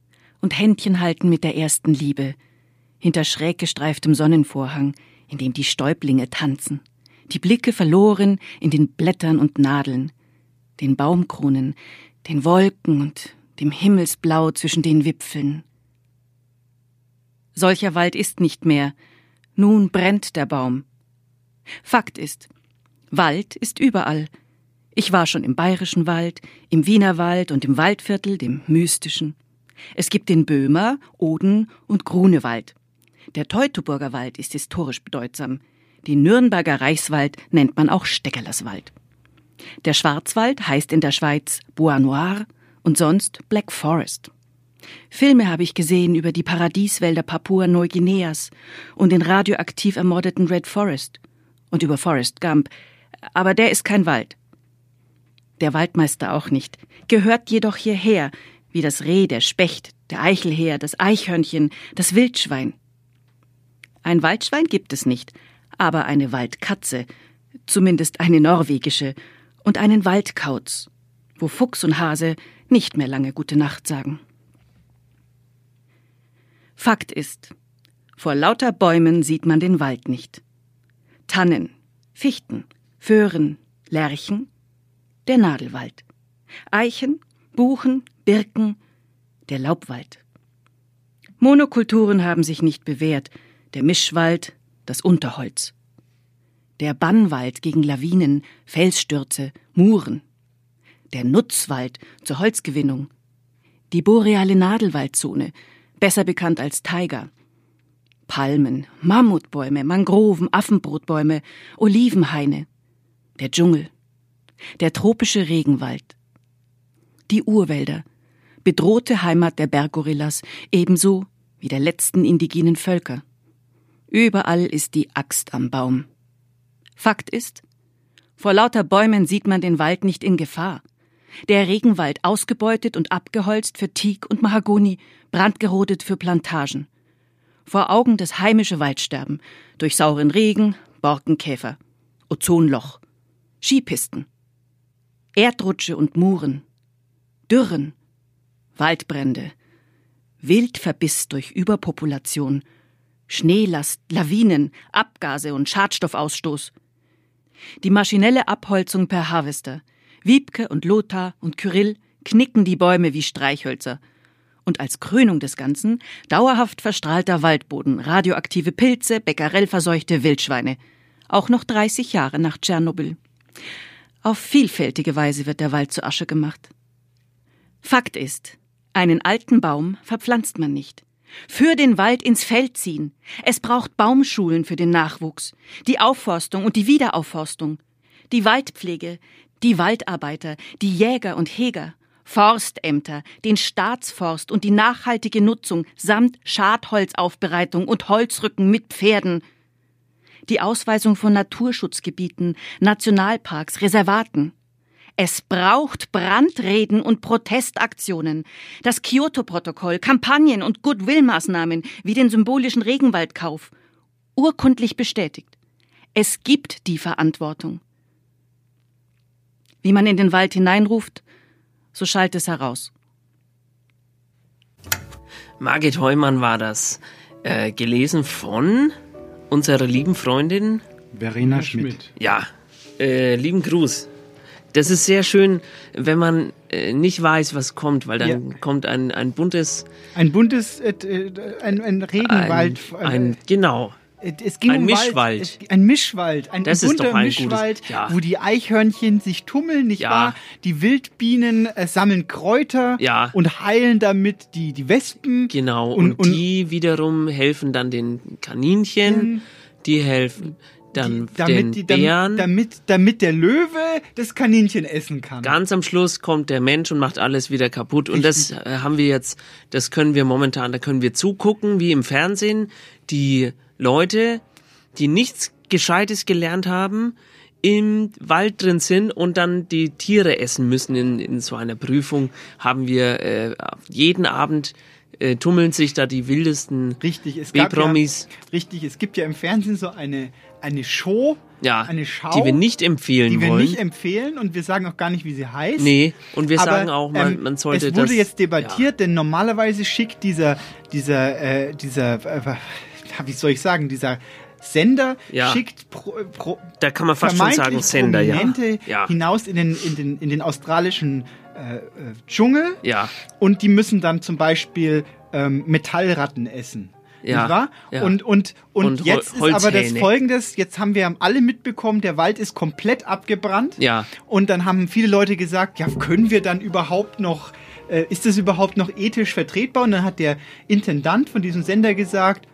und Händchen halten mit der ersten Liebe, hinter schräg gestreiftem Sonnenvorhang, in dem die Stäublinge tanzen, die Blicke verloren in den Blättern und Nadeln, den Baumkronen, den Wolken und dem Himmelsblau zwischen den Wipfeln. Solcher Wald ist nicht mehr, nun brennt der Baum. Fakt ist, Wald ist überall. Ich war schon im bayerischen Wald, im Wiener Wald und im Waldviertel, dem mystischen. Es gibt den Böhmer, Oden und Grunewald. Der Teutoburger Wald ist historisch bedeutsam. Den Nürnberger Reichswald nennt man auch Steckerlerswald. Der Schwarzwald heißt in der Schweiz Bois Noir und sonst Black Forest. Filme habe ich gesehen über die Paradieswälder Papua-Neuguineas und den radioaktiv ermordeten Red Forest und über Forrest Gump, aber der ist kein Wald. Der Waldmeister auch nicht, gehört jedoch hierher, wie das Reh, der Specht, der Eichelheer, das Eichhörnchen, das Wildschwein. Ein Waldschwein gibt es nicht, aber eine Waldkatze, zumindest eine norwegische, und einen Waldkauz, wo Fuchs und Hase nicht mehr lange gute Nacht sagen. Fakt ist, vor lauter Bäumen sieht man den Wald nicht. Tannen, Fichten, Föhren, Lärchen, der Nadelwald. Eichen, Buchen, Birken, der Laubwald. Monokulturen haben sich nicht bewährt, der Mischwald, das Unterholz. Der Bannwald gegen Lawinen, Felsstürze, Muren. Der Nutzwald zur Holzgewinnung. Die boreale Nadelwaldzone, besser bekannt als Taiga. Palmen, Mammutbäume, Mangroven, Affenbrotbäume, Olivenhaine. Der Dschungel. Der tropische Regenwald. Die Urwälder, bedrohte Heimat der Berggorillas, ebenso wie der letzten indigenen Völker. Überall ist die Axt am Baum. Fakt ist, vor lauter Bäumen sieht man den Wald nicht in Gefahr. Der Regenwald ausgebeutet und abgeholzt für Teak und Mahagoni, brandgerodet für Plantagen. Vor Augen das heimische Waldsterben durch sauren Regen, Borkenkäfer, Ozonloch, Skipisten, Erdrutsche und Muren, Dürren, Waldbrände, Wildverbiss durch Überpopulation, Schneelast, Lawinen, Abgase und Schadstoffausstoß. Die maschinelle Abholzung per Harvester. Wiebke und Lothar und Kyrill knicken die Bäume wie Streichhölzer. Und als Krönung des Ganzen dauerhaft verstrahlter Waldboden, radioaktive Pilze, becquerelverseuchte Wildschweine. Auch noch 30 Jahre nach Tschernobyl. Auf vielfältige Weise wird der Wald zu Asche gemacht. Fakt ist, einen alten Baum verpflanzt man nicht. Für den Wald ins Feld ziehen. Es braucht Baumschulen für den Nachwuchs, die Aufforstung und die Wiederaufforstung, die Waldpflege, die Waldarbeiter, die Jäger und Heger, Forstämter, den Staatsforst und die nachhaltige Nutzung samt Schadholzaufbereitung und Holzrücken mit Pferden, die Ausweisung von Naturschutzgebieten, Nationalparks, Reservaten. Es braucht Brandreden und Protestaktionen, das Kyoto-Protokoll, Kampagnen und Goodwill-Maßnahmen wie den symbolischen Regenwaldkauf. Urkundlich bestätigt. Es gibt die Verantwortung. Wie man in den Wald hineinruft, so schallt es heraus. Margit Heumann war das. Äh, gelesen von unserer lieben Freundin Verena Schmidt. Ja, äh, lieben Gruß. Das ist sehr schön, wenn man äh, nicht weiß, was kommt, weil dann Ja. kommt ein, ein buntes. Ein buntes, äh, äh, ein, ein Regenwald. Ein, ein, genau. Äh, Es ging Ein um Mischwald. Wald. Es, ein Mischwald, ein Das bunter ein gutes- Mischwald, ja. wo die Eichhörnchen sich tummeln, nicht Ja. wahr? Die Wildbienen äh, sammeln Kräuter Ja. und heilen damit die, die Wespen. Genau. Und- Und, die wiederum helfen dann den Kaninchen, die helfen dann den Damit, die, Bären. damit, damit, damit der Löwe das Kaninchen essen kann. Ganz am Schluss kommt der Mensch und macht alles wieder kaputt. Und das äh, haben wir jetzt, das können wir momentan, da können wir zugucken, wie im Fernsehen, die Leute, die nichts Gescheites gelernt haben, im Wald drin sind und dann die Tiere essen müssen in, in so einer Prüfung, haben wir äh, jeden Abend äh, tummeln sich da die wildesten Richtig, es B-Promis. Ja, richtig, es gibt ja im Fernsehen so eine, eine Show, Ja, eine Schau, die wir nicht empfehlen die wir wollen. nicht empfehlen und wir sagen auch gar nicht, wie sie heißt. Nee, und wir Aber, sagen auch, man, ähm, man sollte Es wurde das. jetzt debattiert, denn normalerweise schickt dieser, dieser, äh, dieser, äh, wie soll ich sagen, dieser Sender Ja. schickt pro, pro, Da kann man fast schon sagen Sender, ja. Ja. hinaus in den, in den, in den australischen äh, äh, Dschungel Ja. und die müssen dann zum Beispiel ähm, Metallratten essen. Ja, Nicht wahr? ja. Und, und, und, Und Hol- jetzt ist aber das folgendes, jetzt haben wir alle mitbekommen, der Wald ist komplett abgebrannt. Ja. Und dann haben viele Leute gesagt, ja, können wir dann überhaupt noch, äh, ist das überhaupt noch ethisch vertretbar? Und dann hat der Intendant von diesem Sender gesagt,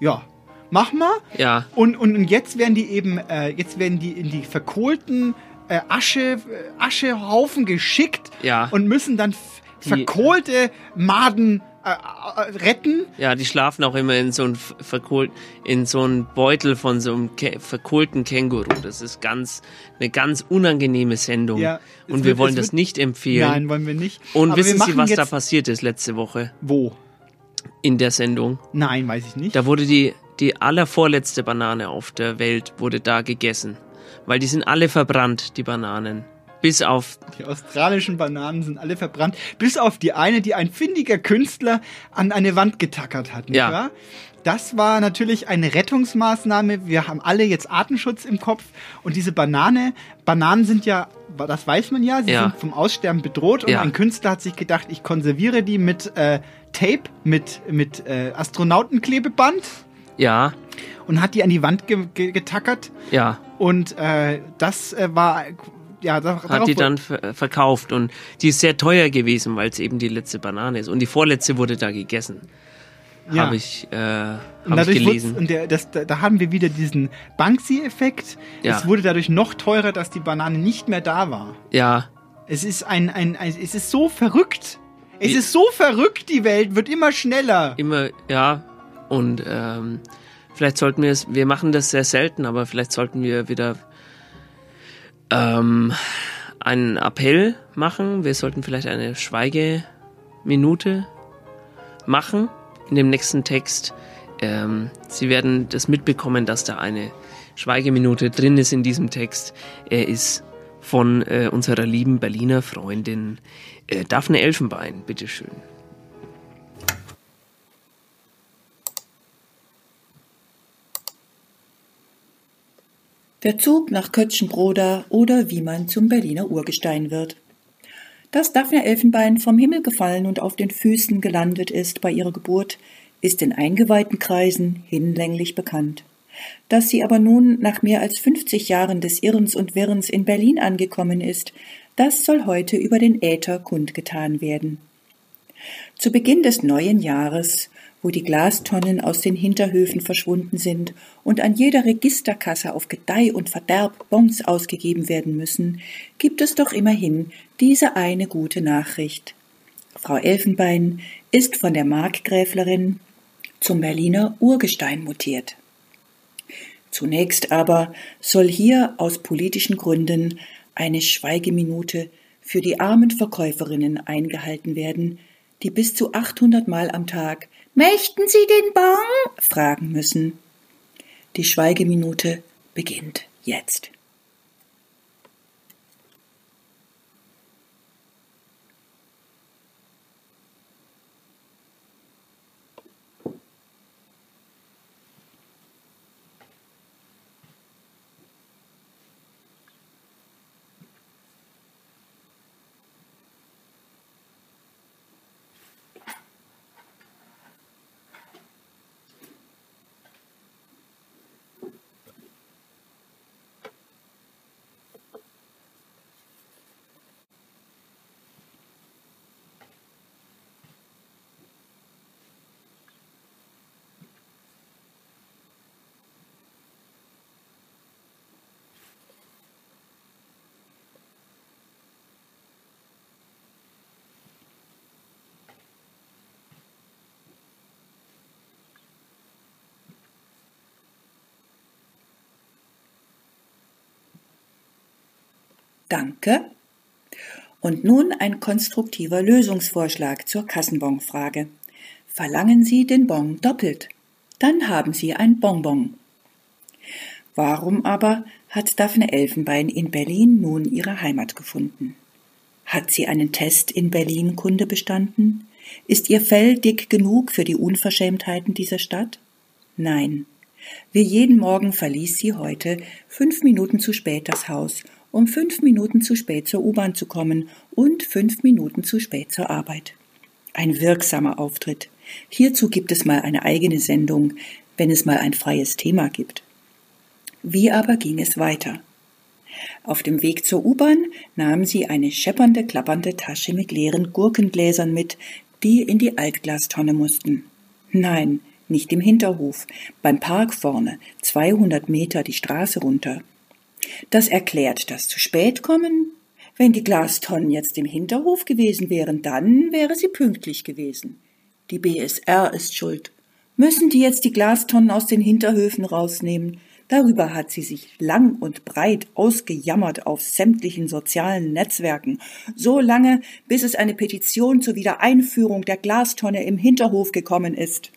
ja, mach mal. Ja. Und, und, und jetzt werden die eben, äh, jetzt werden die in die verkohlten äh, Asche, äh, Aschehaufen geschickt Ja. und müssen dann Die- verkohlte Maden äh, äh, retten. Ja, die schlafen auch immer in so einem verkohlt, in so einem Beutel von so einem Kä verkohlten Känguru. Das ist ganz, eine ganz unangenehme Sendung. Ja, Und wird- wir wollen es das wird- nicht empfehlen. Nein, wollen wir nicht. Und Aber wissen Sie, was da passiert ist letzte Woche? Wo? In der Sendung. Nein, weiß ich nicht. Da wurde die, die allervorletzte Banane auf der Welt wurde da gegessen. Weil die sind alle verbrannt, die Bananen. Bis auf, Die australischen Bananen sind alle verbrannt, bis auf die eine, die ein findiger Künstler an eine Wand getackert hat. Nicht Ja. wahr? Das war natürlich eine Rettungsmaßnahme. Wir haben alle jetzt Artenschutz im Kopf. Und diese Banane, Bananen sind ja, das weiß man ja, sie Ja. sind vom Aussterben bedroht. Und Ja. ein Künstler hat sich gedacht, ich konserviere die mit äh, Tape, mit, mit äh, Astronautenklebeband ja, und hat die an die Wand ge ge getackert. ja. Und äh, das äh, war, ja, da, hat die dann ver verkauft und die ist sehr teuer gewesen, weil es eben die letzte Banane ist und die vorletzte wurde da gegessen. Ja. Habe ich, äh, hab ich gelesen. und der, das, da, da haben wir wieder diesen Banksy-Effekt. Ja. Es wurde dadurch noch teurer, dass die Banane nicht mehr da war. Ja, Es ist ein, ein, ein es ist so verrückt. Es Wie- ist so verrückt, die Welt wird immer schneller. immer, ja. Und ähm, vielleicht sollten wir es, wir machen das sehr selten, aber vielleicht sollten wir wieder ähm, einen Appell machen. Wir sollten vielleicht eine Schweigeminute machen in dem nächsten Text. Ähm, Sie werden das mitbekommen, dass da eine Schweigeminute drin ist in diesem Text. Er ist von äh, unserer lieben Berliner Freundin äh, Daphne Elfenbein. Bitteschön. Der Zug nach Kötschenbroda oder wie man zum Berliner Urgestein wird. Dass Daphne Elfenbein vom Himmel gefallen und auf den Füßen gelandet ist bei ihrer Geburt, ist in eingeweihten Kreisen hinlänglich bekannt. Dass sie aber nun nach mehr als 50 Jahren des Irrens und Wirrens in Berlin angekommen ist, das soll heute über den Äther kundgetan werden. Zu Beginn des neuen Jahres wo die Glastonnen aus den Hinterhöfen verschwunden sind und an jeder Registerkasse auf Gedeih und Verderb Bons ausgegeben werden müssen, gibt es doch immerhin diese eine gute Nachricht. Frau Elfenbein ist von der Markgräflerin zum Berliner Urgestein mutiert. Zunächst aber soll hier aus politischen Gründen eine Schweigeminute für die armen Verkäuferinnen eingehalten werden, die bis zu 800 Mal am Tag Möchten Sie den Bon? fragen müssen. Die Schweigeminute beginnt jetzt. Danke. Und nun ein konstruktiver Lösungsvorschlag zur Kassenbonfrage. Verlangen Sie den Bon doppelt. Dann haben Sie ein Bonbon. Warum aber hat Daphne Elfenbein in Berlin nun ihre Heimat gefunden? Hat sie einen Test in Berlin Kunde bestanden? Ist ihr Fell dick genug für die Unverschämtheiten dieser Stadt? Nein. Wie jeden Morgen verließ sie heute fünf Minuten zu spät das Haus um fünf Minuten zu spät zur U-Bahn zu kommen und fünf Minuten zu spät zur Arbeit. Ein wirksamer Auftritt. Hierzu gibt es mal eine eigene Sendung, wenn es mal ein freies Thema gibt. Wie aber ging es weiter? Auf dem Weg zur U-Bahn nahm sie eine scheppernde, klappernde Tasche mit leeren Gurkengläsern mit, die in die Altglastonne mussten. Nein, nicht im Hinterhof, beim Park vorne, 200 Meter die Straße runter. Das erklärt das zu spät kommen. Wenn die Glastonnen jetzt im Hinterhof gewesen wären, dann wäre sie pünktlich gewesen. Die BSR ist schuld. Müssen die jetzt die Glastonnen aus den Hinterhöfen rausnehmen? Darüber hat sie sich lang und breit ausgejammert auf sämtlichen sozialen Netzwerken, so lange, bis es eine Petition zur Wiedereinführung der Glastonne im Hinterhof gekommen ist.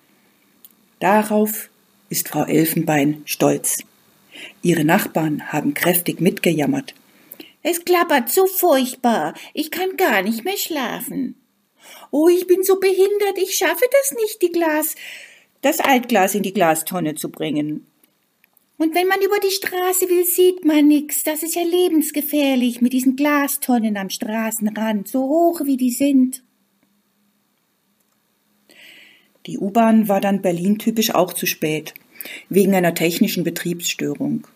Darauf ist Frau Elfenbein stolz. Ihre Nachbarn haben kräftig mitgejammert. Es klappert so furchtbar. Ich kann gar nicht mehr schlafen. Oh, ich bin so behindert. Ich schaffe das nicht, die Glas, das Altglas in die Glastonne zu bringen. Und wenn man über die Straße will, sieht man nix. Das ist ja lebensgefährlich mit diesen Glastonnen am Straßenrand, so hoch wie die sind. Die U-Bahn war dann Berlin typisch auch zu spät wegen einer technischen Betriebsstörung.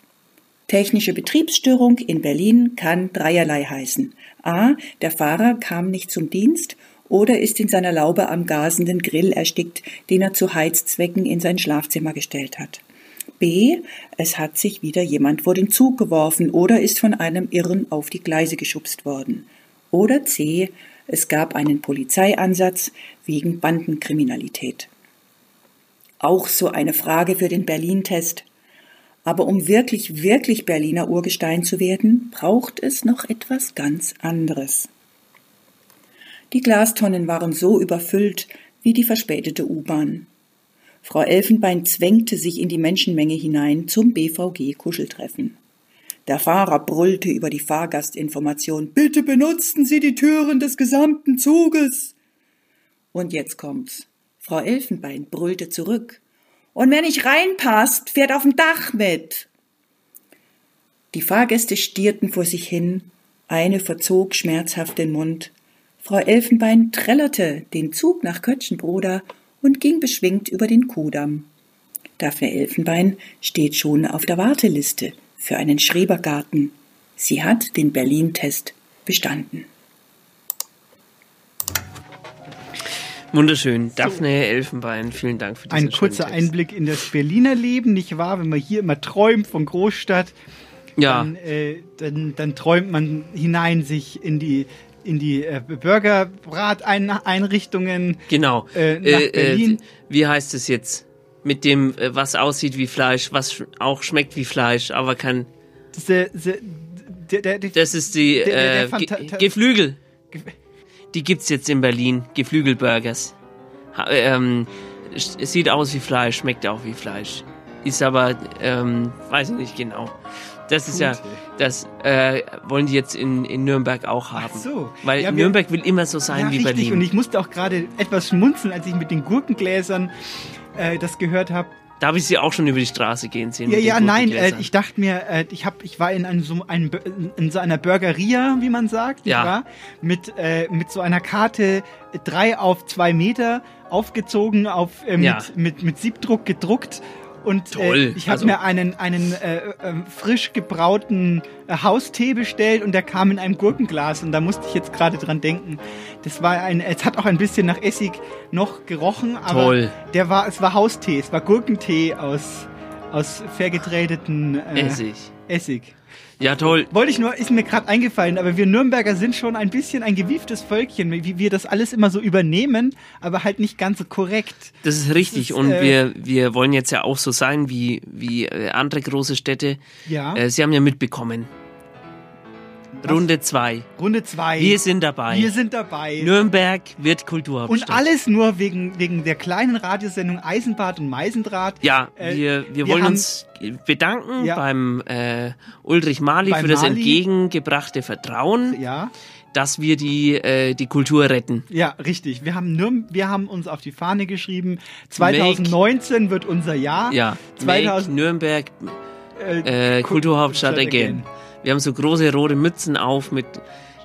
Technische Betriebsstörung in Berlin kann dreierlei heißen. A. Der Fahrer kam nicht zum Dienst oder ist in seiner Laube am gasenden Grill erstickt, den er zu Heizzwecken in sein Schlafzimmer gestellt hat. B. Es hat sich wieder jemand vor den Zug geworfen oder ist von einem Irren auf die Gleise geschubst worden. Oder C. Es gab einen Polizeiansatz wegen Bandenkriminalität. Auch so eine Frage für den Berlin-Test. Aber um wirklich, wirklich Berliner Urgestein zu werden, braucht es noch etwas ganz anderes. Die Glastonnen waren so überfüllt wie die verspätete U-Bahn. Frau Elfenbein zwängte sich in die Menschenmenge hinein zum BVG-Kuscheltreffen. Der Fahrer brüllte über die Fahrgastinformation. Bitte benutzen Sie die Türen des gesamten Zuges. Und jetzt kommt's. Frau Elfenbein brüllte zurück. Und wer nicht reinpasst, fährt auf dem Dach mit. Die Fahrgäste stierten vor sich hin, eine verzog schmerzhaft den Mund. Frau Elfenbein trällerte den Zug nach Kötschenbroda und ging beschwingt über den Kudamm. Daphne Elfenbein steht schon auf der Warteliste für einen Schrebergarten. Sie hat den Berlin-Test bestanden. Wunderschön. Daphne Elfenbein, vielen Dank für diesen Ein kurzer. Einblick in das Berliner Leben, nicht wahr? Wenn man hier immer träumt von Großstadt, Ja. dann, äh, dann, dann träumt man hinein sich in die in die äh, Burgerbrateinrichtungen Genau. äh, nach Äh, Berlin. äh, wie heißt es jetzt? Mit dem, äh, was aussieht wie Fleisch, was auch schmeckt wie Fleisch, aber kann. Der, der, Das ist die äh, Ge Fanta- Geflügel. Die gibt's jetzt in Berlin. Geflügelburgers. Ha, ähm, sieht aus wie Fleisch, schmeckt auch wie Fleisch. Ist aber, ähm, weiß ich nicht genau. Das ist ja, Gut. das äh, wollen die jetzt in, in Nürnberg auch haben. Ach so. Weil Ja, wir- Nürnberg will immer so sein ja, wie richtig. Berlin. Und ich musste auch gerade etwas schmunzeln, als ich mit den Gurkengläsern äh, das gehört habe. Da habe ich sie auch schon über die Straße gehen sehen. Ja, mit ja, nein, äh, ich dachte mir, äh, ich hab, ich war in einem, so, einem, in so einer Burgeria, wie man sagt, Ja. wahr? Mit, äh, mit so einer Karte drei auf zwei Meter aufgezogen, auf, äh, mit, Ja. mit, mit Siebdruck gedruckt. Und Toll, äh, ich habe also- mir einen, einen äh, äh, frisch gebrauten äh, Haustee bestellt und der kam in einem Gurkenglas und da musste ich jetzt gerade dran denken. Das war ein, es hat auch ein bisschen nach Essig noch gerochen, aber Toll. der war, es war Haustee, es war Gurkentee aus, aus vergetreteten äh, Essig. Essig. Ja, toll. Wollte ich nur, ist mir gerade eingefallen, aber wir Nürnberger sind schon ein bisschen ein gewieftes Völkchen, wie wir das alles immer so übernehmen, aber halt nicht ganz so korrekt. Das ist richtig. ist, und äh, wir, wir wollen jetzt ja auch so sein wie, wie äh, andere große Städte. Ja. Äh, Sie haben ja mitbekommen. Runde 2. Runde 2. Wir sind dabei. Wir sind dabei. Nürnberg wird und Kulturhauptstadt. alles nur wegen, wegen der kleinen Radiosendung Eisenbad und Meisendraht. Ja, Äh, wir, wir, wir wollen uns bedanken Ja. beim äh, Ulrich Mali für das Mali. entgegengebrachte Vertrauen, Ja. dass wir die, äh, die Kultur retten. Ja, richtig. Wir haben, Nürn wir haben uns auf die Fahne geschrieben, 2019 wird unser Jahr. Ja, 2000 Make Nürnberg äh, äh, Kulturhauptstadt Kulturhauptstadt again. Wir haben so große rote Mützen auf mit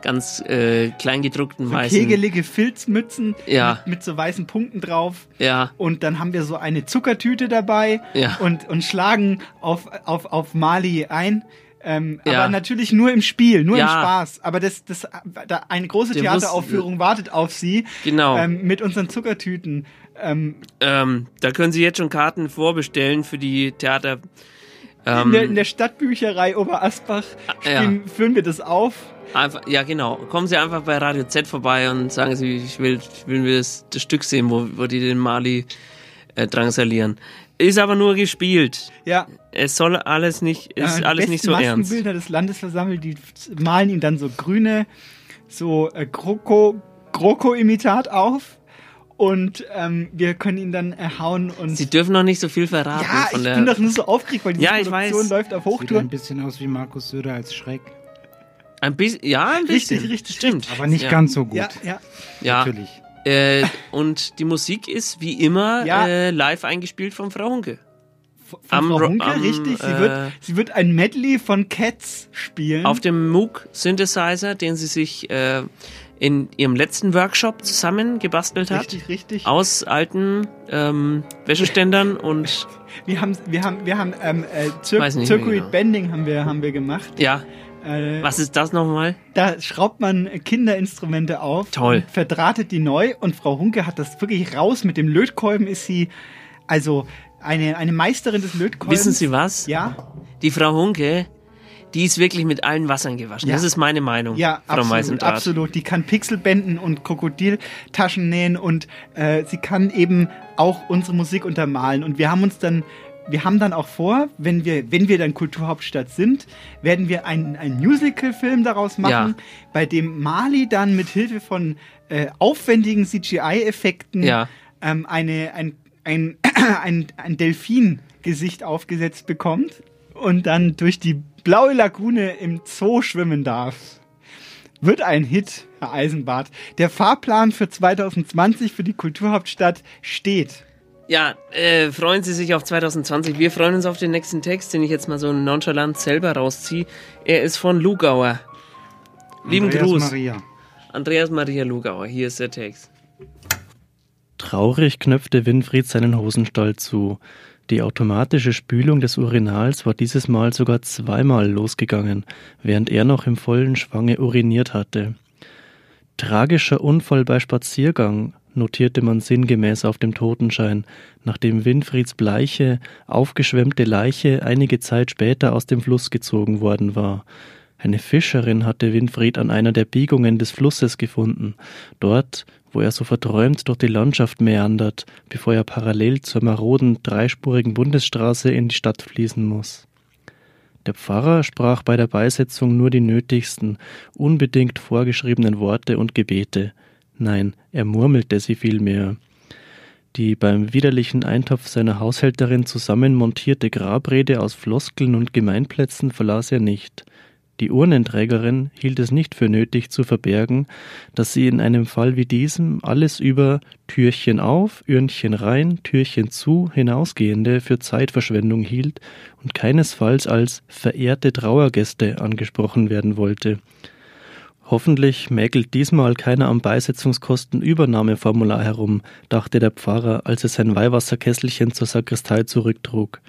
ganz äh, kleingedruckten so weißen. kegelige Filzmützen Ja. mit, mit so weißen Punkten drauf. Ja. Und dann haben wir so eine Zuckertüte dabei Ja. und, und schlagen auf, auf, auf Mali ein. Ähm, Ja. Aber natürlich nur im Spiel, nur im Ja. Spaß. Aber das, das, da eine große Der Theateraufführung wartet auf Sie. Genau. Ähm, mit unseren Zuckertüten. Ähm, Ähm, da können Sie jetzt schon Karten vorbestellen für die Theater. In, Ähm, der, in der Stadtbücherei Oberasbach ja. spielen, führen wir das auf. Einfach, ja, genau. Kommen Sie einfach bei Radio Z vorbei und sagen Sie, ich will, ich will mir das, das Stück sehen, wo, wo die den Mali äh, drangsalieren. Ist aber nur gespielt. Ja. Es soll alles nicht, ist die alles nicht so ernst. Maskenbilder des Landes versammelt, die malen ihm dann so grüne, so äh, Kroko, Kroko-Imitat auf. Und ähm, wir können ihn dann erhauen und. Sie dürfen noch nicht so viel verraten. ja, von ich der, bin doch nur so aufgeregt, weil die Ja, ich Produktion weiß. läuft auf Sieht Hochtouren. ein bisschen aus wie Markus Söder als Schreck. Ein bisschen, ja, ein bisschen. Richtig, richtig, Stimmt. Aber nicht ja. ganz so gut. Ja, ja. Ja. Natürlich. Äh, und die Musik ist wie immer Ja. äh, live eingespielt von Frau Hunke. Von Am Frau Hunke, am, richtig. Sie, äh, wird, sie wird ein Medley von Cats spielen. Auf dem Moog Synthesizer, den sie sich äh, in ihrem letzten Workshop zusammen gebastelt hat. Richtig, richtig. Aus alten ähm, Wäscheständern <laughs> und Wir haben, wir haben, wir haben ähm, äh, mehr Circuit genau. Bending haben wir, haben wir gemacht. ja. Äh, Was ist das nochmal? Da schraubt man Kinderinstrumente auf, Toll. verdrahtet die neu und Frau Hunke hat das wirklich raus. Mit dem Lötkolben ist sie also eine, eine Meisterin des Lötkolbens. Wissen Sie was? Ja, Die Frau Hunke, die ist wirklich mit allen Wassern gewaschen. Ja. Das ist meine Meinung, ja, absolut, absolut. Die kann Pixelbänden und Krokodiltaschen nähen und äh, sie kann eben auch unsere Musik untermalen. Und wir haben uns dann, wir haben dann auch vor, wenn wir, wenn wir dann Kulturhauptstadt sind, werden wir einen, einen Musical-Film daraus machen, Ja. bei dem Mali dann mit Hilfe von äh, aufwendigen CGI-Effekten Ja. ähm, eine, ein, ein, <clears throat> ein, ein Delfin-Gesicht aufgesetzt bekommt. Und dann durch die blaue Lagune im Zoo schwimmen darf. Wird ein Hit, Herr Eisenbart. Der Fahrplan für 2020 für die Kulturhauptstadt steht. Ja, äh, freuen Sie sich auf 2020. Wir freuen uns auf den nächsten Text, den ich jetzt mal so nonchalant selber rausziehe. Er ist von Lugauer. Lieben Andreas Gruß. Maria. Andreas Maria Lugauer. Hier ist der Text. Traurig knöpfte Winfried seinen Hosenstall zu. Die automatische Spülung des Urinals war dieses Mal sogar zweimal losgegangen, während er noch im vollen Schwange uriniert hatte. Tragischer Unfall bei Spaziergang, notierte man sinngemäß auf dem Totenschein, nachdem Winfrieds bleiche, aufgeschwemmte Leiche einige Zeit später aus dem Fluss gezogen worden war. Eine Fischerin hatte Winfried an einer der Biegungen des Flusses gefunden, dort, wo er so verträumt durch die Landschaft meandert, bevor er parallel zur maroden dreispurigen Bundesstraße in die Stadt fließen muss. Der Pfarrer sprach bei der Beisetzung nur die nötigsten, unbedingt vorgeschriebenen Worte und Gebete. Nein, er murmelte sie vielmehr. Die beim widerlichen Eintopf seiner Haushälterin zusammenmontierte Grabrede aus Floskeln und Gemeinplätzen verlas er nicht. Die Urnenträgerin hielt es nicht für nötig zu verbergen, dass sie in einem Fall wie diesem alles über Türchen auf, Ürnchen rein, Türchen zu hinausgehende für Zeitverschwendung hielt und keinesfalls als verehrte Trauergäste angesprochen werden wollte. Hoffentlich mäkelt diesmal keiner am Beisetzungskostenübernahmeformular herum, dachte der Pfarrer, als er sein Weihwasserkesselchen zur Sakristei zurücktrug.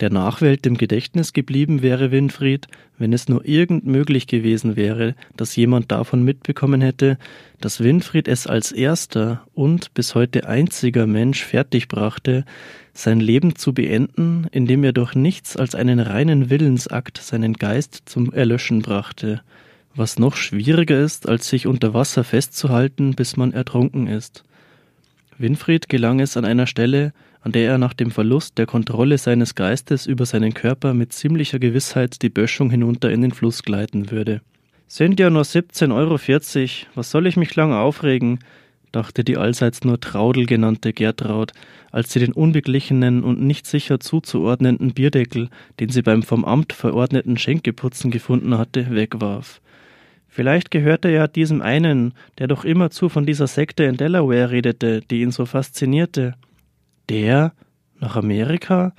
Der Nachwelt im Gedächtnis geblieben wäre Winfried, wenn es nur irgend möglich gewesen wäre, dass jemand davon mitbekommen hätte, dass Winfried es als erster und bis heute einziger Mensch fertigbrachte, sein Leben zu beenden, indem er durch nichts als einen reinen Willensakt seinen Geist zum Erlöschen brachte, was noch schwieriger ist, als sich unter Wasser festzuhalten, bis man ertrunken ist. Winfried gelang es an einer Stelle, an der er nach dem Verlust der Kontrolle seines Geistes über seinen Körper mit ziemlicher Gewissheit die Böschung hinunter in den Fluss gleiten würde. Sind ja nur 17,40 Euro, was soll ich mich lange aufregen? dachte die allseits nur Traudel genannte Gertraud, als sie den unbeglichenen und nicht sicher zuzuordnenden Bierdeckel, den sie beim vom Amt verordneten Schenkeputzen gefunden hatte, wegwarf. Vielleicht gehörte er diesem einen, der doch immerzu von dieser Sekte in Delaware redete, die ihn so faszinierte. Der? Nach Amerika?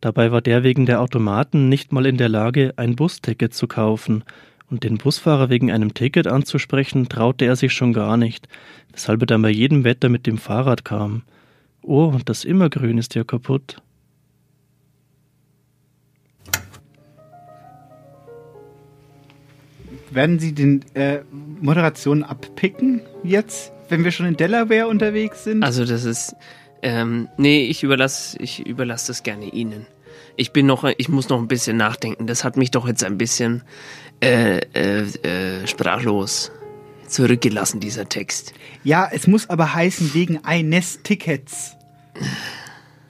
Dabei war der wegen der Automaten nicht mal in der Lage, ein Busticket zu kaufen, und den Busfahrer wegen einem Ticket anzusprechen, traute er sich schon gar nicht, weshalb er dann bei jedem Wetter mit dem Fahrrad kam. Oh, und das Immergrün ist ja kaputt. Werden Sie den äh, Moderationen abpicken jetzt, wenn wir schon in Delaware unterwegs sind? Also das ist, ähm, nee, ich überlasse, ich überlasse das gerne Ihnen. Ich bin noch, ich muss noch ein bisschen nachdenken. Das hat mich doch jetzt ein bisschen äh, äh, äh, sprachlos zurückgelassen, dieser Text. Ja, es muss aber heißen wegen eines Tickets.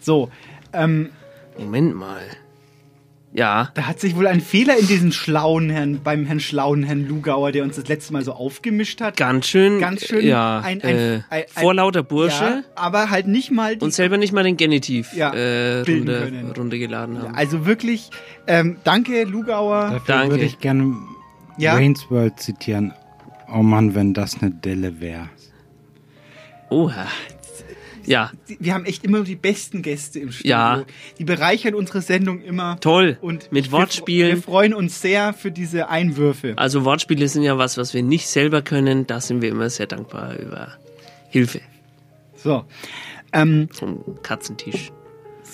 So, ähm. Moment mal. Ja. Da hat sich wohl ein Fehler in diesem schlauen Herrn, beim Herrn schlauen Herrn Lugauer, der uns das letzte Mal so aufgemischt hat. Ganz schön. Ganz schön. Ja. Ein, ein, äh, ein, ein, vorlauter Bursche. Ja, aber halt nicht mal. Die, und selber nicht mal den Genitiv ja, äh, bilden runter, können. runtergeladen haben. Also wirklich, ähm, danke Lugauer. Dafür Danke. würde ich gerne Ja? Wayne's World zitieren. Oh Mann, wenn das eine Delle wäre. Oha. Ja. Wir haben echt immer die besten Gäste im Studio. Ja. Die bereichern unsere Sendung immer. Toll. Und Mit Wortspielen. Wir freuen uns sehr für diese Einwürfe. Also Wortspiele sind ja was, was wir nicht selber können. Da sind wir immer sehr dankbar über Hilfe So. Ähm, vom Katzentisch.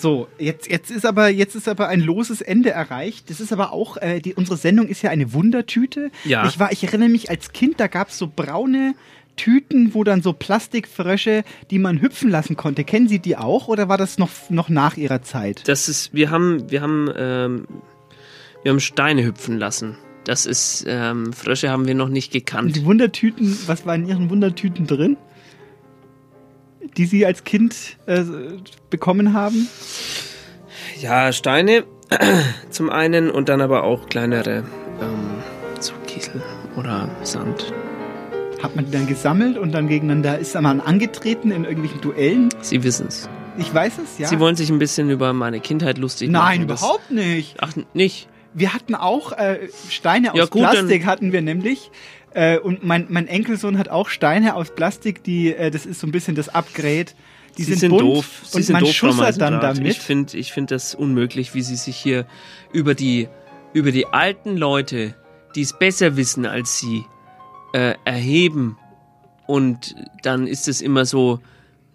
So, jetzt, jetzt ist aber jetzt ist aber ein loses Ende erreicht. Das ist aber auch, äh, die, unsere Sendung ist ja eine Wundertüte. Ja. Ich war, ich erinnere mich als Kind, da gab es so braune Tüten, wo dann so Plastikfrösche, die man hüpfen lassen konnte. Kennen Sie die auch oder war das noch, noch nach Ihrer Zeit? Das ist, wir haben, wir haben, ähm, wir haben Steine hüpfen lassen. Das ist, ähm, Frösche haben wir noch nicht Und gekannt. die Wundertüten, was war in Ihren Wundertüten drin? Die Sie als Kind äh, bekommen haben? Ja, Steine <clears throat> zum einen und dann aber auch kleinere, ähm, so Kiesel oder Sand. Hat man die dann gesammelt und dann gegeneinander ist man angetreten in irgendwelchen Duellen? Sie wissen's. Ich weiß es, ja. Sie wollen sich ein bisschen über meine Kindheit lustig Nein, machen. Das- überhaupt nicht. Ach, nicht? Wir hatten auch äh, Steine aus Ja, gut, Plastik, hatten wir nämlich. Äh, und mein, mein Enkelsohn hat auch Steine aus Plastik, die, äh, das ist so ein bisschen das Upgrade. Die Sie sind, bunt doof. Sie und sind man doof, schussert dann damit. Ich finde ich find das unmöglich, wie Sie sich hier über die, über die alten Leute, die es besser wissen als Sie, äh, erheben. Und dann ist es immer so,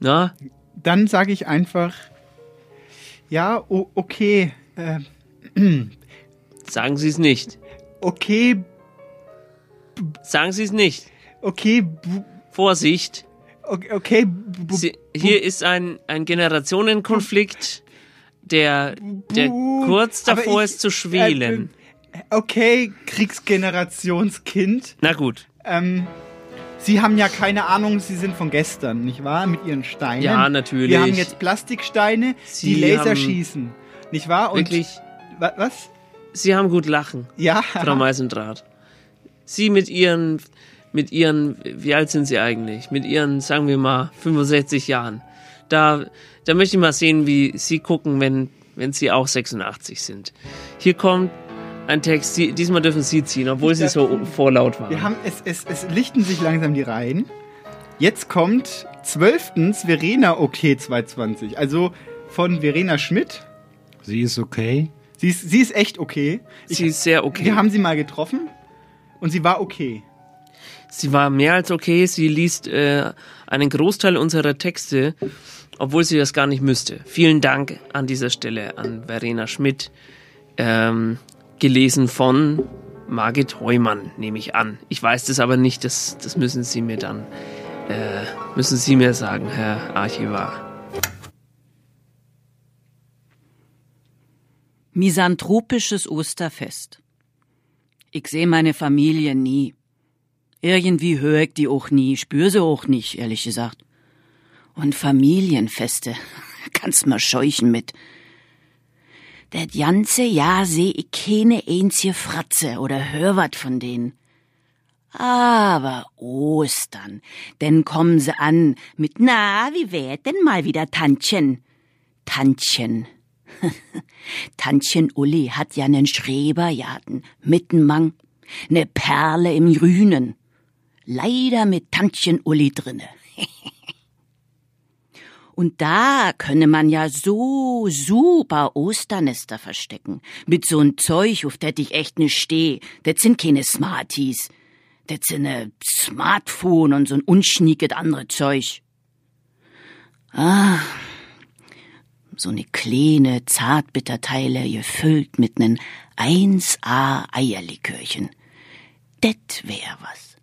na, Dann sage ich einfach, ja, okay, äh, <clears throat> sagen Sie es nicht. okay, Sagen Sie es nicht. okay, Vorsicht. okay, okay Sie, hier ist ein, ein Generationenkonflikt, der, der kurz davor ich- ist zu schwelen. Äh, okay, Kriegsgenerationskind. Na gut. Ähm, Sie haben ja keine Ahnung, Sie sind von gestern, nicht wahr? Mit Ihren Steinen. Ja, natürlich. Wir haben jetzt Plastiksteine, Sie die Laser schießen, nicht wahr? Und Wirklich? Wa- Was? Sie haben gut lachen. Ja. Frau Meisendraht. Sie mit ihren, mit ihren, wie alt sind Sie eigentlich? Mit ihren, sagen wir mal, 65 Jahren. Da, da möchte ich mal sehen, wie Sie gucken, wenn, wenn Sie auch 86 sind. Hier kommt ein Text, Sie, diesmal dürfen Sie ziehen, obwohl Sie so vorlaut waren. Wir haben, es, es, es lichten sich langsam die Reihen. Jetzt kommt zwölftens Verena OK 220, also von Verena Schmidt. Sie ist okay. Sie ist, sie ist echt okay. Sie ist sehr okay. Wir haben sie mal getroffen und sie war okay. Sie war mehr als okay. Sie liest äh, einen Großteil unserer Texte, obwohl sie das gar nicht müsste. Vielen Dank an dieser Stelle an Verena Schmidt. Ähm, gelesen von Margit Heumann, nehme ich an. Ich weiß das aber nicht, das, das müssen Sie mir dann, äh, müssen Sie mir sagen, Herr Archivar. Misanthropisches Osterfest. Ich sehe meine Familie nie. Irgendwie höre ich die auch nie, spüre sie auch nicht, ehrlich gesagt. Und Familienfeste, <laughs> kannst mal scheuchen mit. Das ganze Jahr seh ich keine einzige Fratze oder hör wat von denen. Aber Ostern, denn kommen sie an mit, na, wie wär denn mal wieder Tantchen? Tantchen. <laughs> Tantchen Uli hat ja nen Schrebergarten mitten Mang, ne Perle im Grünen. Leider mit Tantchen Uli drinne. <laughs> Und da könne man ja so super Osternester verstecken. Mit so'n Zeug, auf das ich echt ne steh. Das sind keine Smarties. Das sind ne Smartphone und so'n unschnieket andere Zeug. Ah, so ne kleine Zartbitterteile gefüllt mit nen 1A Eierlikörchen. Det wär was.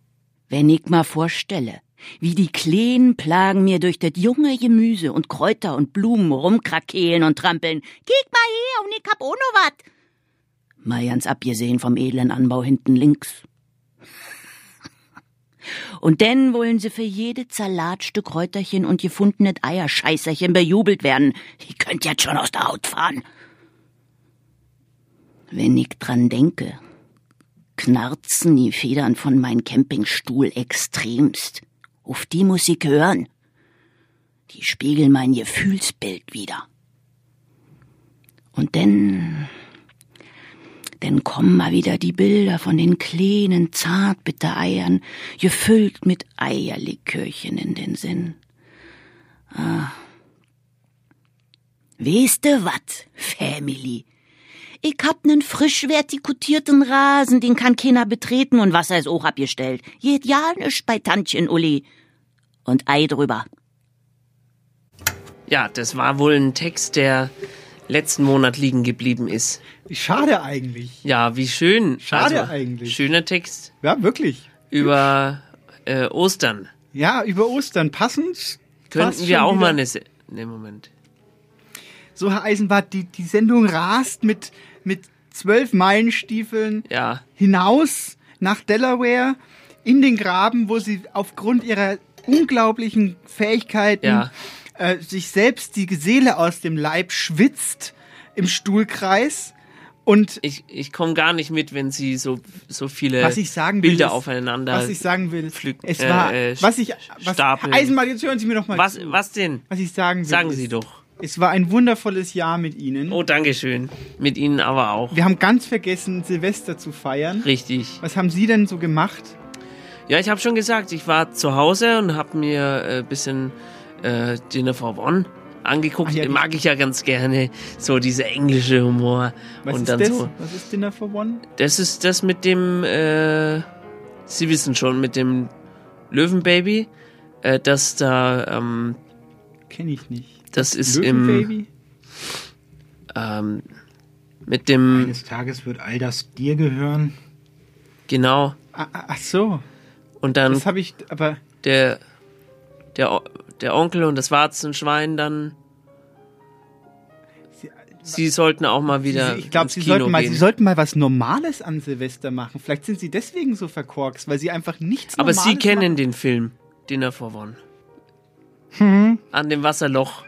Wenn ich mal vorstelle, wie die kleinen Plagen mir durch das junge Gemüse und Kräuter und Blumen rumkrakehlen und trampeln. Kiek mal her und ich hab auch noch wat. Mal ganz abgesehen vom edlen Anbau hinten links. <laughs> Und denn wollen sie für jedes Salatstück Kräuterchen und gefundenes Eierscheißerchen bejubelt werden. Ihr könnt jetzt schon aus der Haut fahren. Wenn ich dran denke, knarzen die Federn von meinem Campingstuhl extremst. Auf die muss ich hören. Die spiegeln mein Gefühlsbild wieder. Und denn, denn kommen mal wieder die Bilder von den kleinen Zartbittereiern, gefüllt mit Eierlikörchen in den Sinn. Ah. Du wat, Family? Ich hab nen frisch vertikutierten Rasen, den kann keiner betreten und Wasser ist auch abgestellt. Geht ja nisch bei Tantchen Uli. Und Ei drüber. Ja, das war wohl ein Text, der letzten Monat liegen geblieben ist. Schade eigentlich. Ja, wie schön. Schade also, eigentlich. Schöner Text. Ja, wirklich. Über äh, Ostern. Ja, über Ostern passend. Könnten wir auch wieder. mal eine... Se ne, Moment. So, Herr Eisenbart, die, die Sendung rast mit, mit zwölf Meilenstiefeln Ja. hinaus nach Delaware in den Graben, wo sie aufgrund ihrer unglaublichen Fähigkeiten Ja. äh, sich selbst die Seele aus dem Leib schwitzt im Stuhlkreis. Und ich, ich komme gar nicht mit, wenn sie so, so viele was ich sagen will, Bilder ist- aufeinander was ich sagen will, pflücken, es war, äh, was ich, was, stapeln. Eisenbahn, jetzt hören Sie mir doch mal Was, was denn? Was ich sagen will, Sagen ist, Sie doch. Es war ein wundervolles Jahr mit Ihnen. Oh, Dankeschön. Mit Ihnen aber auch. Wir haben ganz vergessen, Silvester zu feiern. Richtig. Was haben Sie denn so gemacht? Ja, ich habe schon gesagt, ich war zu Hause und habe mir ein äh, bisschen äh, Dinner for One angeguckt. Ja, Mag ich ja ganz gerne. So dieser englische Humor. Was und ist das? so. Was ist Dinner for One? Das ist das mit dem, äh, Sie wissen schon, mit dem Löwenbaby, äh, das da, ähm, Kenne ich nicht. Das ist im, ähm, mit dem, Eines Tages wird all das dir gehören. genau. Ah, ah, ach so. Und dann Das habe ich, aber der, der, der Onkel und das Warzenschwein dann. Sie sollten auch mal wieder. Sie, ich glaube, Sie sollten mal, gehen. Sie sollten mal was Normales an Silvester machen. Vielleicht sind Sie deswegen so verkorkst, weil Sie einfach nichts Aber Normales Sie kennen machen. den Film Dinner for One. Hm. An dem Wasserloch.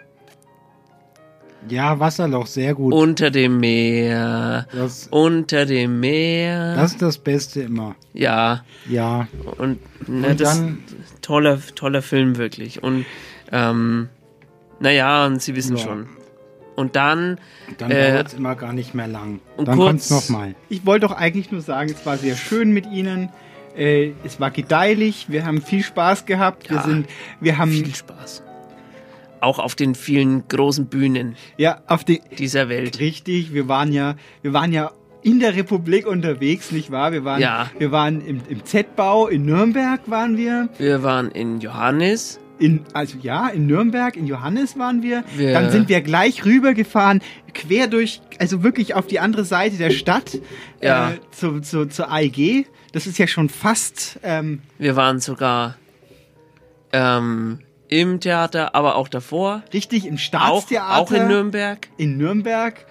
Ja, Wasserloch, sehr gut. Unter dem Meer. Das- unter dem Meer. Das ist das Beste immer. ja. Ja. Und, ne, Und das dann- toller, toller Film wirklich. Und ähm, naja, und Sie wissen Ja. schon. Und dann. Dann äh, dauert es immer gar nicht mehr lang. und Dann kurz- kommt's nochmal. Ich wollte doch eigentlich nur sagen, es war sehr schön mit Ihnen. Äh, es war gedeihlich. Wir haben viel Spaß gehabt. Wir Ja, sind, wir haben viel Spaß. Auch auf den vielen großen Bühnen ja auf die dieser Welt. richtig. Wir waren ja, wir waren ja in der Republik unterwegs, nicht wahr? Wir waren, Ja. wir waren im, im Z-Bau in Nürnberg waren wir. Wir waren in Johannes. In, also ja, in Nürnberg, in Johannes waren wir. Wir- Dann sind wir gleich rübergefahren, quer durch, also wirklich auf die andere Seite der Stadt, Ja. äh, zu, zu, zur AEG. Das ist ja schon fast, ähm, Wir waren sogar ähm, im Theater, aber auch davor. richtig im Auch, Staatstheater. auch in Nürnberg. in Nürnberg.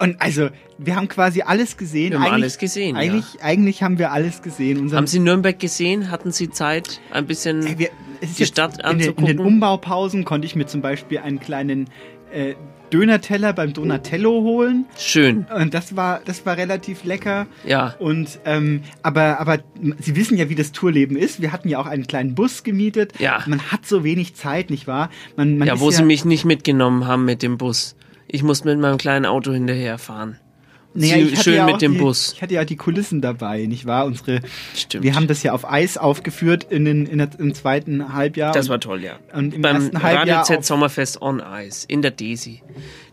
Und also, wir haben quasi alles gesehen. Wir haben eigentlich, alles gesehen, ja. Eigentlich, eigentlich haben wir alles gesehen. Unser, Haben Sie Nürnberg gesehen? Hatten Sie Zeit, ein bisschen Ey, wir, es ist die Stadt in den, in anzugucken? den Umbaupausen konnte ich mir zum Beispiel einen kleinen äh, Dönerteller beim Donatello holen. Schön. Und das war, das war relativ lecker. Ja. Und ähm, aber, aber Sie wissen ja, wie das Tourleben ist. Wir hatten ja auch einen kleinen Bus gemietet. Ja. Man hat so wenig Zeit, nicht wahr? Man, man ja, wo Sie mich nicht mitgenommen haben mit dem Bus. Ich muss mit meinem kleinen Auto hinterherfahren. Naja, Sie- ich hatte schön ja mit dem die, Bus. Ich hatte ja die Kulissen dabei, nicht wahr? Unsere, Stimmt. wir haben das ja auf Eis aufgeführt in den, in der, im zweiten Halbjahr. Das war toll, ja. Und im Beim ersten Halbjahr Radio Z Sommerfest on Ice in der Desi.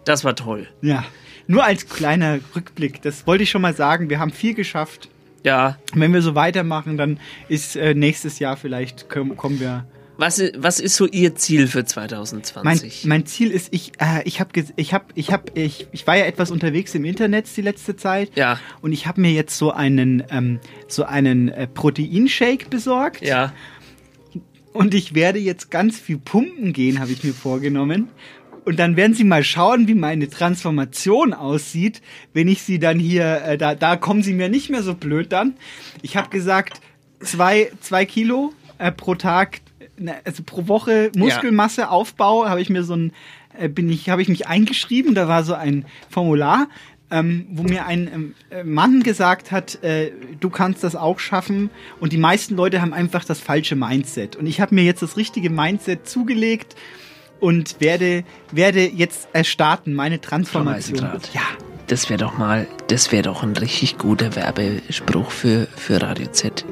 Das war toll. Ja, nur als kleiner Rückblick. Das wollte ich schon mal sagen. Wir haben viel geschafft. Ja. Wenn wir so weitermachen, dann ist äh, nächstes Jahr vielleicht kommen wir. Was, was ist so Ihr Ziel für Mein, 2020? mein Ziel ist, ich, äh, ich habe, ich habe, ich habe, ich, ich war ja etwas unterwegs im Internet die letzte Zeit. Ja. Und ich habe mir jetzt so einen, ähm, so einen äh, Proteinshake besorgt. ja. Und ich werde jetzt ganz viel pumpen gehen, habe ich mir vorgenommen. Und dann werden Sie mal schauen, wie meine Transformation aussieht, wenn ich Sie dann hier, äh, da, da kommen Sie mir nicht mehr so blöd dann. Ich habe gesagt, zwei, zwei Kilo äh, pro Tag, also pro Woche Muskelmasse Aufbau, habe ich mir so ein, äh, bin ich, habe ich mich eingeschrieben, da war so ein Formular, ähm, wo mir ein ähm, äh, Mann gesagt hat, äh, du kannst das auch schaffen. Und die meisten Leute haben einfach das falsche Mindset. Und ich habe mir jetzt das richtige Mindset zugelegt und werde, werde jetzt äh, starten, meine Transformation. Weißendraht. Das wäre doch mal, das wäre doch ein richtig guter Werbespruch für, für Radio Z.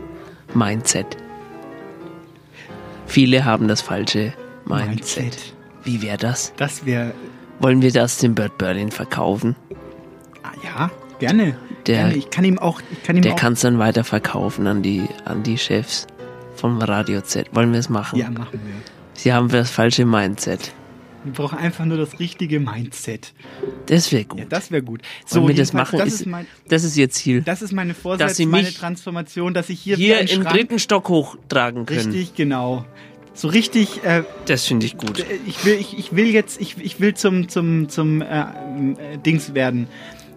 Mindset. Viele haben das falsche Mindset. Mindset. Wie wäre das? Das wäre, Wollen wir das dem Bird Berlin verkaufen? ah, ja, gerne. Der- gerne. Ich kann ihm auch, kann ihm Der kann es dann weiter verkaufen an die, an die Chefs vom Radio Z. Wollen wir es machen? ja, machen wir. Sie haben das falsche Mindset. Wir brauchen einfach nur das richtige Mindset. Das wäre gut. Ja, das wäre gut. Wollen wir das jedenfalls, machen? Das ist, ist, mein, das ist Ihr Ziel. das ist meine Vorsatz, meine Transformation, dass ich hier, Hier im Schrank, dritten Stock hochtragen können. richtig, genau. So richtig, äh, Das finde ich gut. ich will, ich, ich will jetzt, ich, ich will zum, zum, zum äh, äh, Dings werden.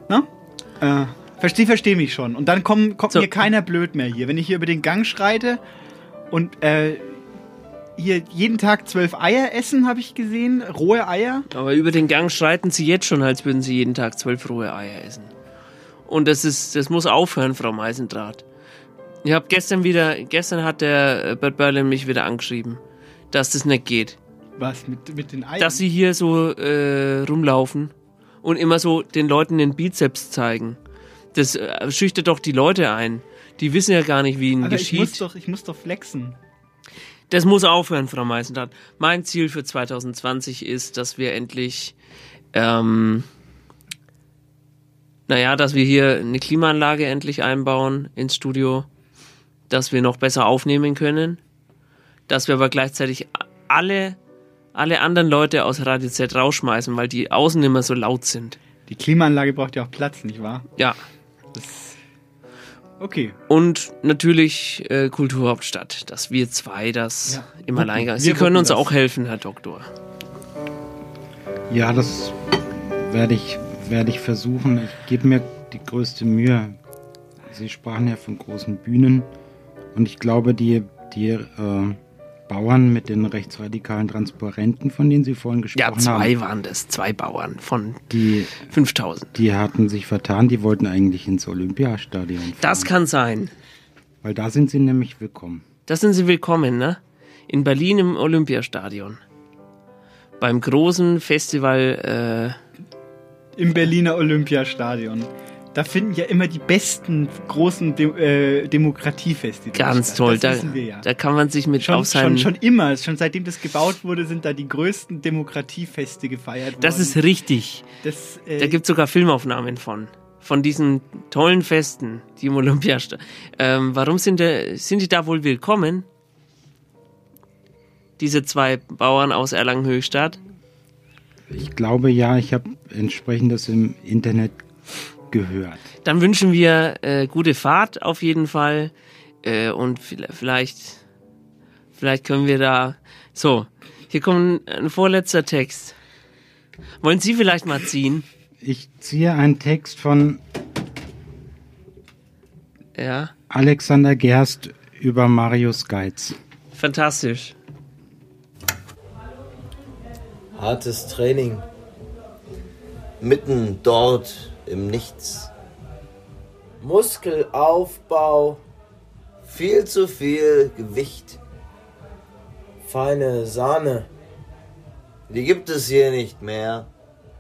Ne? Äh, versteh, versteh mich schon. Und dann komm, kommt So. mir keiner blöd mehr hier. Wenn ich hier über den Gang schreite und äh, hier jeden Tag zwölf Eier essen, habe ich gesehen, rohe Eier. Aber über den Gang schreiten Sie jetzt schon, als würden Sie jeden Tag zwölf rohe Eier essen. Und das ist, das muss aufhören, Frau Meisendraht. Ich habe gestern wieder, gestern hat der äh, Bert Berlin mich wieder angeschrieben, dass das nicht geht. Was mit, mit den Eiern? dass sie hier so äh, rumlaufen und immer so den Leuten den Bizeps zeigen. Das äh, schüchtert doch die Leute ein. Die wissen ja gar nicht, wie ihnen Alter, ich muss, geschieht. doch, ich muss doch flexen. Das muss aufhören, Frau Meisendrath. Mein Ziel für 2020 ist, dass wir endlich, ähm, naja, dass wir hier eine Klimaanlage endlich einbauen ins Studio, dass wir noch besser aufnehmen können, dass wir aber gleichzeitig alle, alle anderen Leute aus Radio Z rausschmeißen, weil die außen immer so laut sind. Die Klimaanlage braucht ja auch Platz, nicht wahr? Ja. Okay. Und natürlich äh, Kulturhauptstadt, dass wir zwei das Ja. im. Alleingang. Sie können uns das. auch helfen, Herr Doktor. Ja, das werde ich, werde ich versuchen. Ich gebe mir die größte Mühe. Sie sprachen ja von großen Bühnen. Und ich glaube, die, die äh, Bauern mit den rechtsradikalen Transparenten, von denen Sie vorhin gesprochen Ja, haben. zwei waren das, zwei Bauern von Die 5000. Die hatten sich vertan, die wollten eigentlich ins Olympiastadion. Fahren, Das kann sein. weil da sind sie nämlich willkommen. Da sind Sie willkommen, ne? In Berlin im Olympiastadion. Beim großen Festival, äh, Im Berliner Olympiastadion. Da finden ja immer die besten großen De äh, Demokratiefestivals ganz statt. toll. Das Da, wissen wir ja. da kann man sich mit Schon, auf seinen. schon, schon immer, schon seitdem das gebaut wurde, sind da die größten Demokratiefeste gefeiert worden. das ist richtig. Das, äh, Da gibt es sogar Filmaufnahmen von. Von diesen tollen Festen, die im Olympiastadion. Ähm, warum sind, der, sind die da wohl willkommen? Diese zwei Bauern aus Erlangen-Höchstadt? Ich glaube ja, ich habe entsprechend das im Internet gehört. Dann wünschen wir äh, gute Fahrt auf jeden Fall. Äh, und vi- vielleicht, vielleicht können wir da. So, hier kommt ein vorletzter Text. Wollen Sie vielleicht mal ziehen? Ich ziehe einen Text von Ja, Alexander Gerst über Marius Geiz. fantastisch. Hartes Training. Mitten dort im Nichts. Muskelaufbau. Viel zu viel Gewicht. Feine Sahne. Die gibt es hier nicht mehr.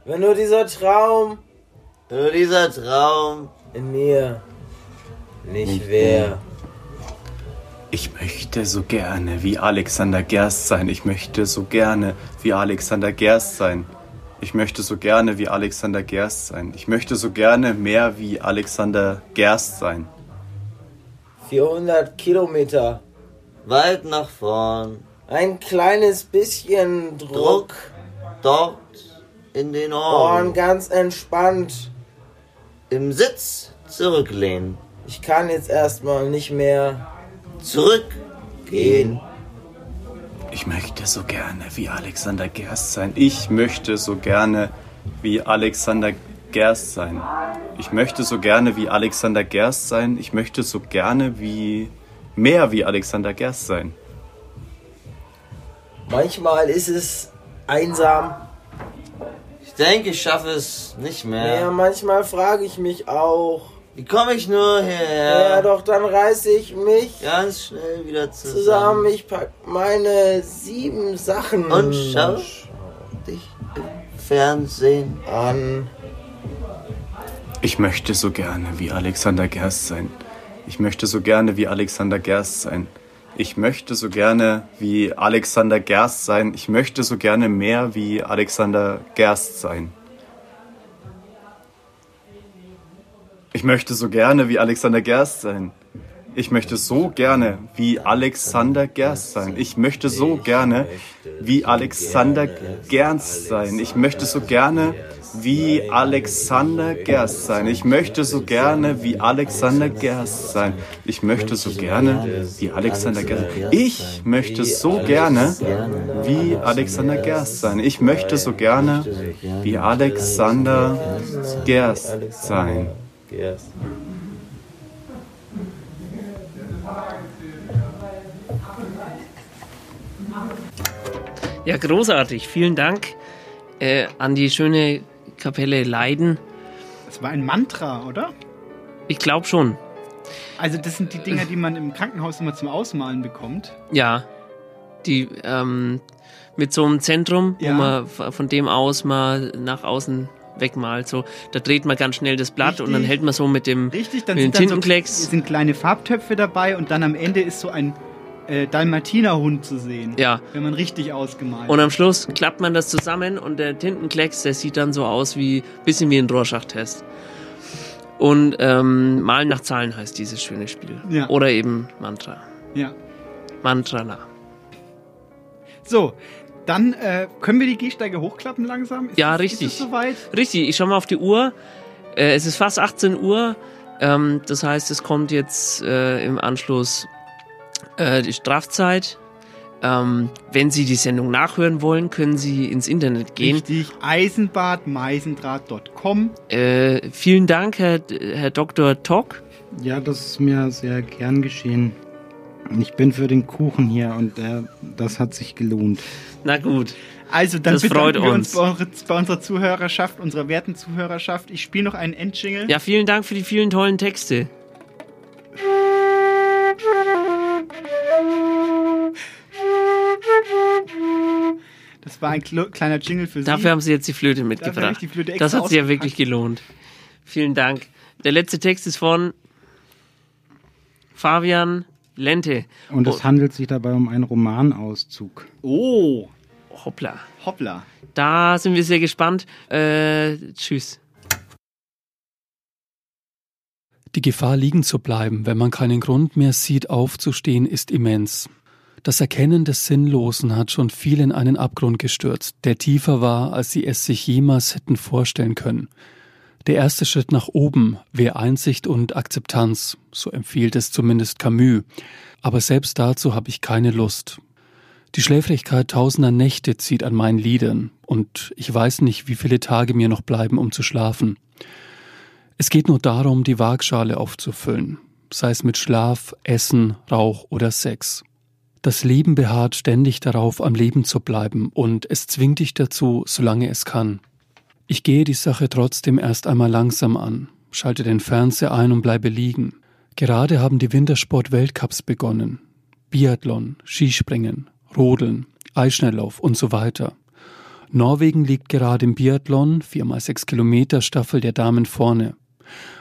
Wenn nur dieser Traum. Wenn nur dieser Traum in mir nicht wäre. Ich möchte so gerne wie Alexander Gerst sein. Ich möchte so gerne wie Alexander Gerst sein. Ich möchte so gerne wie Alexander Gerst sein. Ich möchte so gerne mehr wie Alexander Gerst sein. 400 Kilometer weit nach vorn. Ein kleines bisschen Druck, dort in den Ohren. ganz entspannt. Im Sitz zurücklehnen. Ich kann jetzt erstmal nicht mehr zurückgehen. Ich möchte so gerne wie Alexander Gerst sein. Ich möchte so gerne wie Alexander Gerst sein. Ich möchte so gerne wie Alexander Gerst sein. Ich möchte so gerne wie mehr wie Alexander Gerst sein. Manchmal ist es einsam. Ich denke, ich schaffe es nicht mehr. Ja, manchmal frage ich mich auch. Wie komme ich nur hierher? Ja, doch, dann reiße ich mich ganz schnell wieder zusammen. Ich pack meine sieben Sachen und schau dich im Fernsehen an. Ich möchte so gerne wie Alexander Gerst sein. Ich möchte so gerne wie Alexander Gerst sein. Ich möchte so gerne wie Alexander Gerst sein. Ich möchte so gerne mehr wie Alexander Gerst sein. Ich möchte so gerne wie Alexander Gerst sein. Ich möchte so gerne wie Alexander Gerst sein. Ich möchte so gerne wie Alexander Gerst sein. Ich möchte so gerne wie Alexander Gerst sein. Ich möchte so gerne wie Alexander Gerst sein. Ich möchte so gerne wie Alexander Gerst. Ich möchte so gerne wie Alexander Gerst sein. Ich möchte so gerne wie Alexander Gerst sein. Ja, großartig. Vielen Dank äh, an die schöne Kapelle Leiden. Das war ein Mantra, oder? Ich glaube schon. Also das sind die Dinger, die man im Krankenhaus immer zum Ausmalen bekommt. Ja. Die ähm, mit so einem Zentrum, Ja. wo man von dem aus mal nach außen wegmalt. So, da dreht man ganz schnell das Blatt und dann Richtig. hält man so mit dem, Richtig, dann mit dem sind, dann so, Tintenklecks. sind kleine Farbtöpfe dabei und dann am Ende ist so ein äh, Dalmatinerhund zu sehen. Ja. Wenn man richtig ausgemalt Und am Schluss klappt man das zusammen und der Tintenklecks, der sieht dann so aus wie bisschen wie ein Rorschach-Test. Und ähm, Malen nach Zahlen heißt dieses schöne Spiel. Ja. Oder eben Mantra. Ja. Mantrala. So, dann äh, können wir die Gehsteige hochklappen langsam? Ist Ja, es- richtig. Ist es soweit? Richtig, ich schau mal auf die Uhr. Äh, es ist fast 18 Uhr. Ähm, das heißt, es kommt jetzt äh, im Anschluss äh, die Strafzeit. Ähm, wenn Sie die Sendung nachhören wollen, können Sie ins Internet gehen. Richtig, eisenbadmeisendraht.com. Äh, vielen Dank, Herr, Herr Dr. Tock. Ja, das ist mir sehr gern geschehen. Ich bin für den Kuchen hier und äh, das hat sich gelohnt. Na gut. Also dann Das freut wir uns uns. bei, unserer- Zuhörerschaft, unserer werten Zuhörerschaft. Ich spiele noch einen Endjingle. Ja, vielen Dank für die vielen tollen Texte. Das war ein kle- kleiner Jingle für Sie. Dafür haben Sie jetzt die Flöte mitgebracht. die Flöte Das hat sich ja wirklich gelohnt. Vielen Dank. Der letzte Text ist von Fabian Lente. Und es handelt sich dabei um einen Romanauszug. Oh. Hoppla. Hoppla. Da sind wir sehr gespannt. Äh, tschüss. Die Gefahr, liegen zu bleiben, wenn man keinen Grund mehr sieht, aufzustehen, ist immens. Das Erkennen des Sinnlosen hat schon viel in einen Abgrund gestürzt, der tiefer war, als sie es sich jemals hätten vorstellen können. Der erste Schritt nach oben wäre Einsicht und Akzeptanz, so empfiehlt es zumindest Camus. Aber selbst dazu habe ich keine Lust. Die Schläfrigkeit tausender Nächte zieht an meinen Lidern, und ich weiß nicht, wie viele Tage mir noch bleiben, um zu schlafen. Es geht nur darum, die Waagschale aufzufüllen, sei es mit Schlaf, Essen, Rauch oder Sex. Das Leben beharrt ständig darauf, am Leben zu bleiben, und es zwingt dich dazu, solange es kann. Ich gehe die Sache trotzdem erst einmal langsam an, schalte den Fernseher ein und bleibe liegen. Gerade haben die Wintersport-Weltcups begonnen. Biathlon, Skispringen, Rodeln, Eisschnelllauf und so weiter. Norwegen liegt gerade im Biathlon, 4x6 Kilometer Staffel der Damen vorne.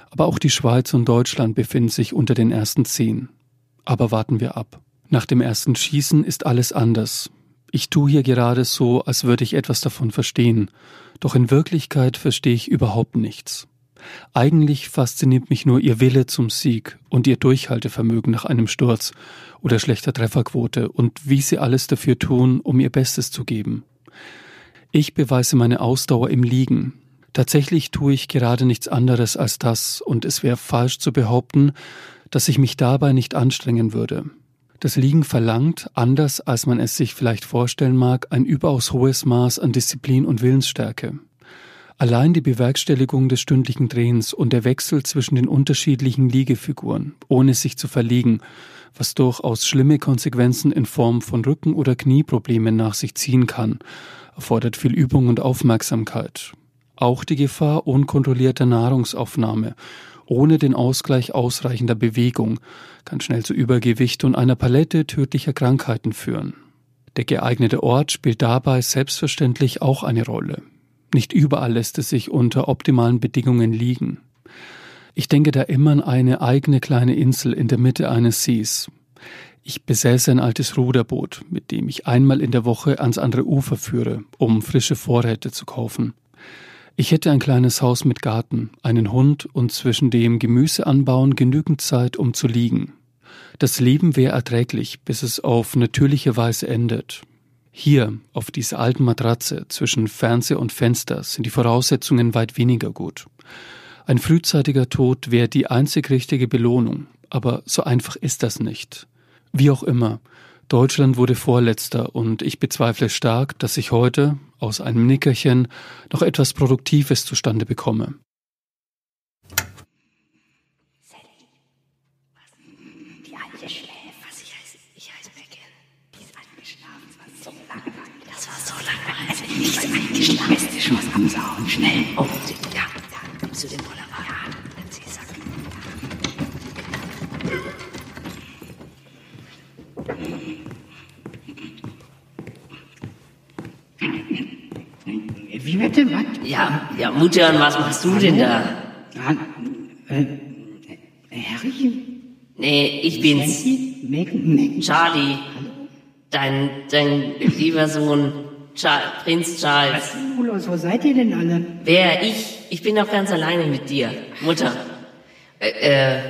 Aber auch die Schweiz und Deutschland befinden sich unter den ersten zehn. Aber warten wir ab. Nach dem ersten Schießen ist alles anders. Ich tue hier gerade so, als würde ich etwas davon verstehen, doch in Wirklichkeit verstehe ich überhaupt nichts. Eigentlich fasziniert mich nur ihr Wille zum Sieg und ihr Durchhaltevermögen nach einem Sturz oder schlechter Trefferquote und wie sie alles dafür tun, um ihr Bestes zu geben. Ich beweise meine Ausdauer im Liegen. Tatsächlich tue ich gerade nichts anderes als das, und es wäre falsch zu behaupten, dass ich mich dabei nicht anstrengen würde. Das Liegen verlangt, anders als man es sich vielleicht vorstellen mag, ein überaus hohes Maß an Disziplin und Willensstärke. Allein die Bewerkstelligung des stündlichen Drehens und der Wechsel zwischen den unterschiedlichen Liegefiguren, ohne sich zu verliegen, was durchaus schlimme Konsequenzen in Form von Rücken- oder Knieproblemen nach sich ziehen kann, erfordert viel Übung und Aufmerksamkeit. Auch die Gefahr unkontrollierter Nahrungsaufnahme ohne den Ausgleich ausreichender Bewegung kann schnell zu Übergewicht und einer Palette tödlicher Krankheiten führen. Der geeignete Ort spielt dabei selbstverständlich auch eine Rolle. Nicht überall lässt es sich unter optimalen Bedingungen liegen. Ich denke da immer an eine eigene kleine Insel in der Mitte eines Sees. Ich besäße ein altes Ruderboot, mit dem ich einmal in der Woche ans andere Ufer führe, um frische Vorräte zu kaufen. Ich hätte ein kleines Haus mit Garten, einen Hund und zwischen dem Gemüseanbauen genügend Zeit, um zu liegen. Das Leben wäre erträglich, bis es auf natürliche Weise endet. Hier, auf dieser alten Matratze zwischen Fernseher und Fenster, sind die Voraussetzungen weit weniger gut. Ein frühzeitiger Tod wäre die einzig richtige Belohnung, aber so einfach ist das nicht. Wie auch immer, Deutschland wurde Vorletzter und ich bezweifle stark, dass ich heute aus einem Nickerchen noch etwas Produktives zustande bekomme. Ist eingeschlafen. Das war so langweilig. Das war so langweilig. Also die ist eingeschlafen. Beste Chance absauen. Schnell. Oh, ja. ja. Zu dem Bollerwagen. Ja. Dann sie sagt. Wie bitte, was? Ja, ja, Mutter, und was machst du denn da? Ah, äh, Harry? Nee, ich bin's. Charlie. Dein, dein lieber Sohn, Char Prinz Charles. Was ist denn los? Wo seid ihr denn alle? Wer? Ich? Ich bin doch ganz alleine mit dir. Mutter. Äh, äh,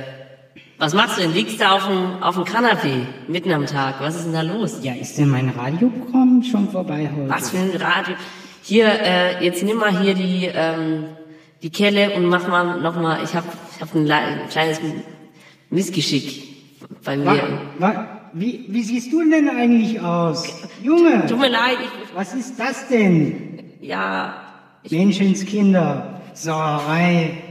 was machst du denn? Liegst du auf dem, auf dem Kanapee mitten am Tag? Was ist denn da los? Ja, ist denn mein Radioprogramm schon vorbei heute? Was für ein Radio? Hier, äh, jetzt nimm mal hier die, ähm, die Kelle und mach mal noch mal. Ich hab, ich hab ein, ein kleines Missgeschick bei mir. Wa, wa, wie, wie siehst du denn eigentlich aus? Junge! Tut mir leid, ich, Was ist das denn? ja, Menschenskinder, Sauerei.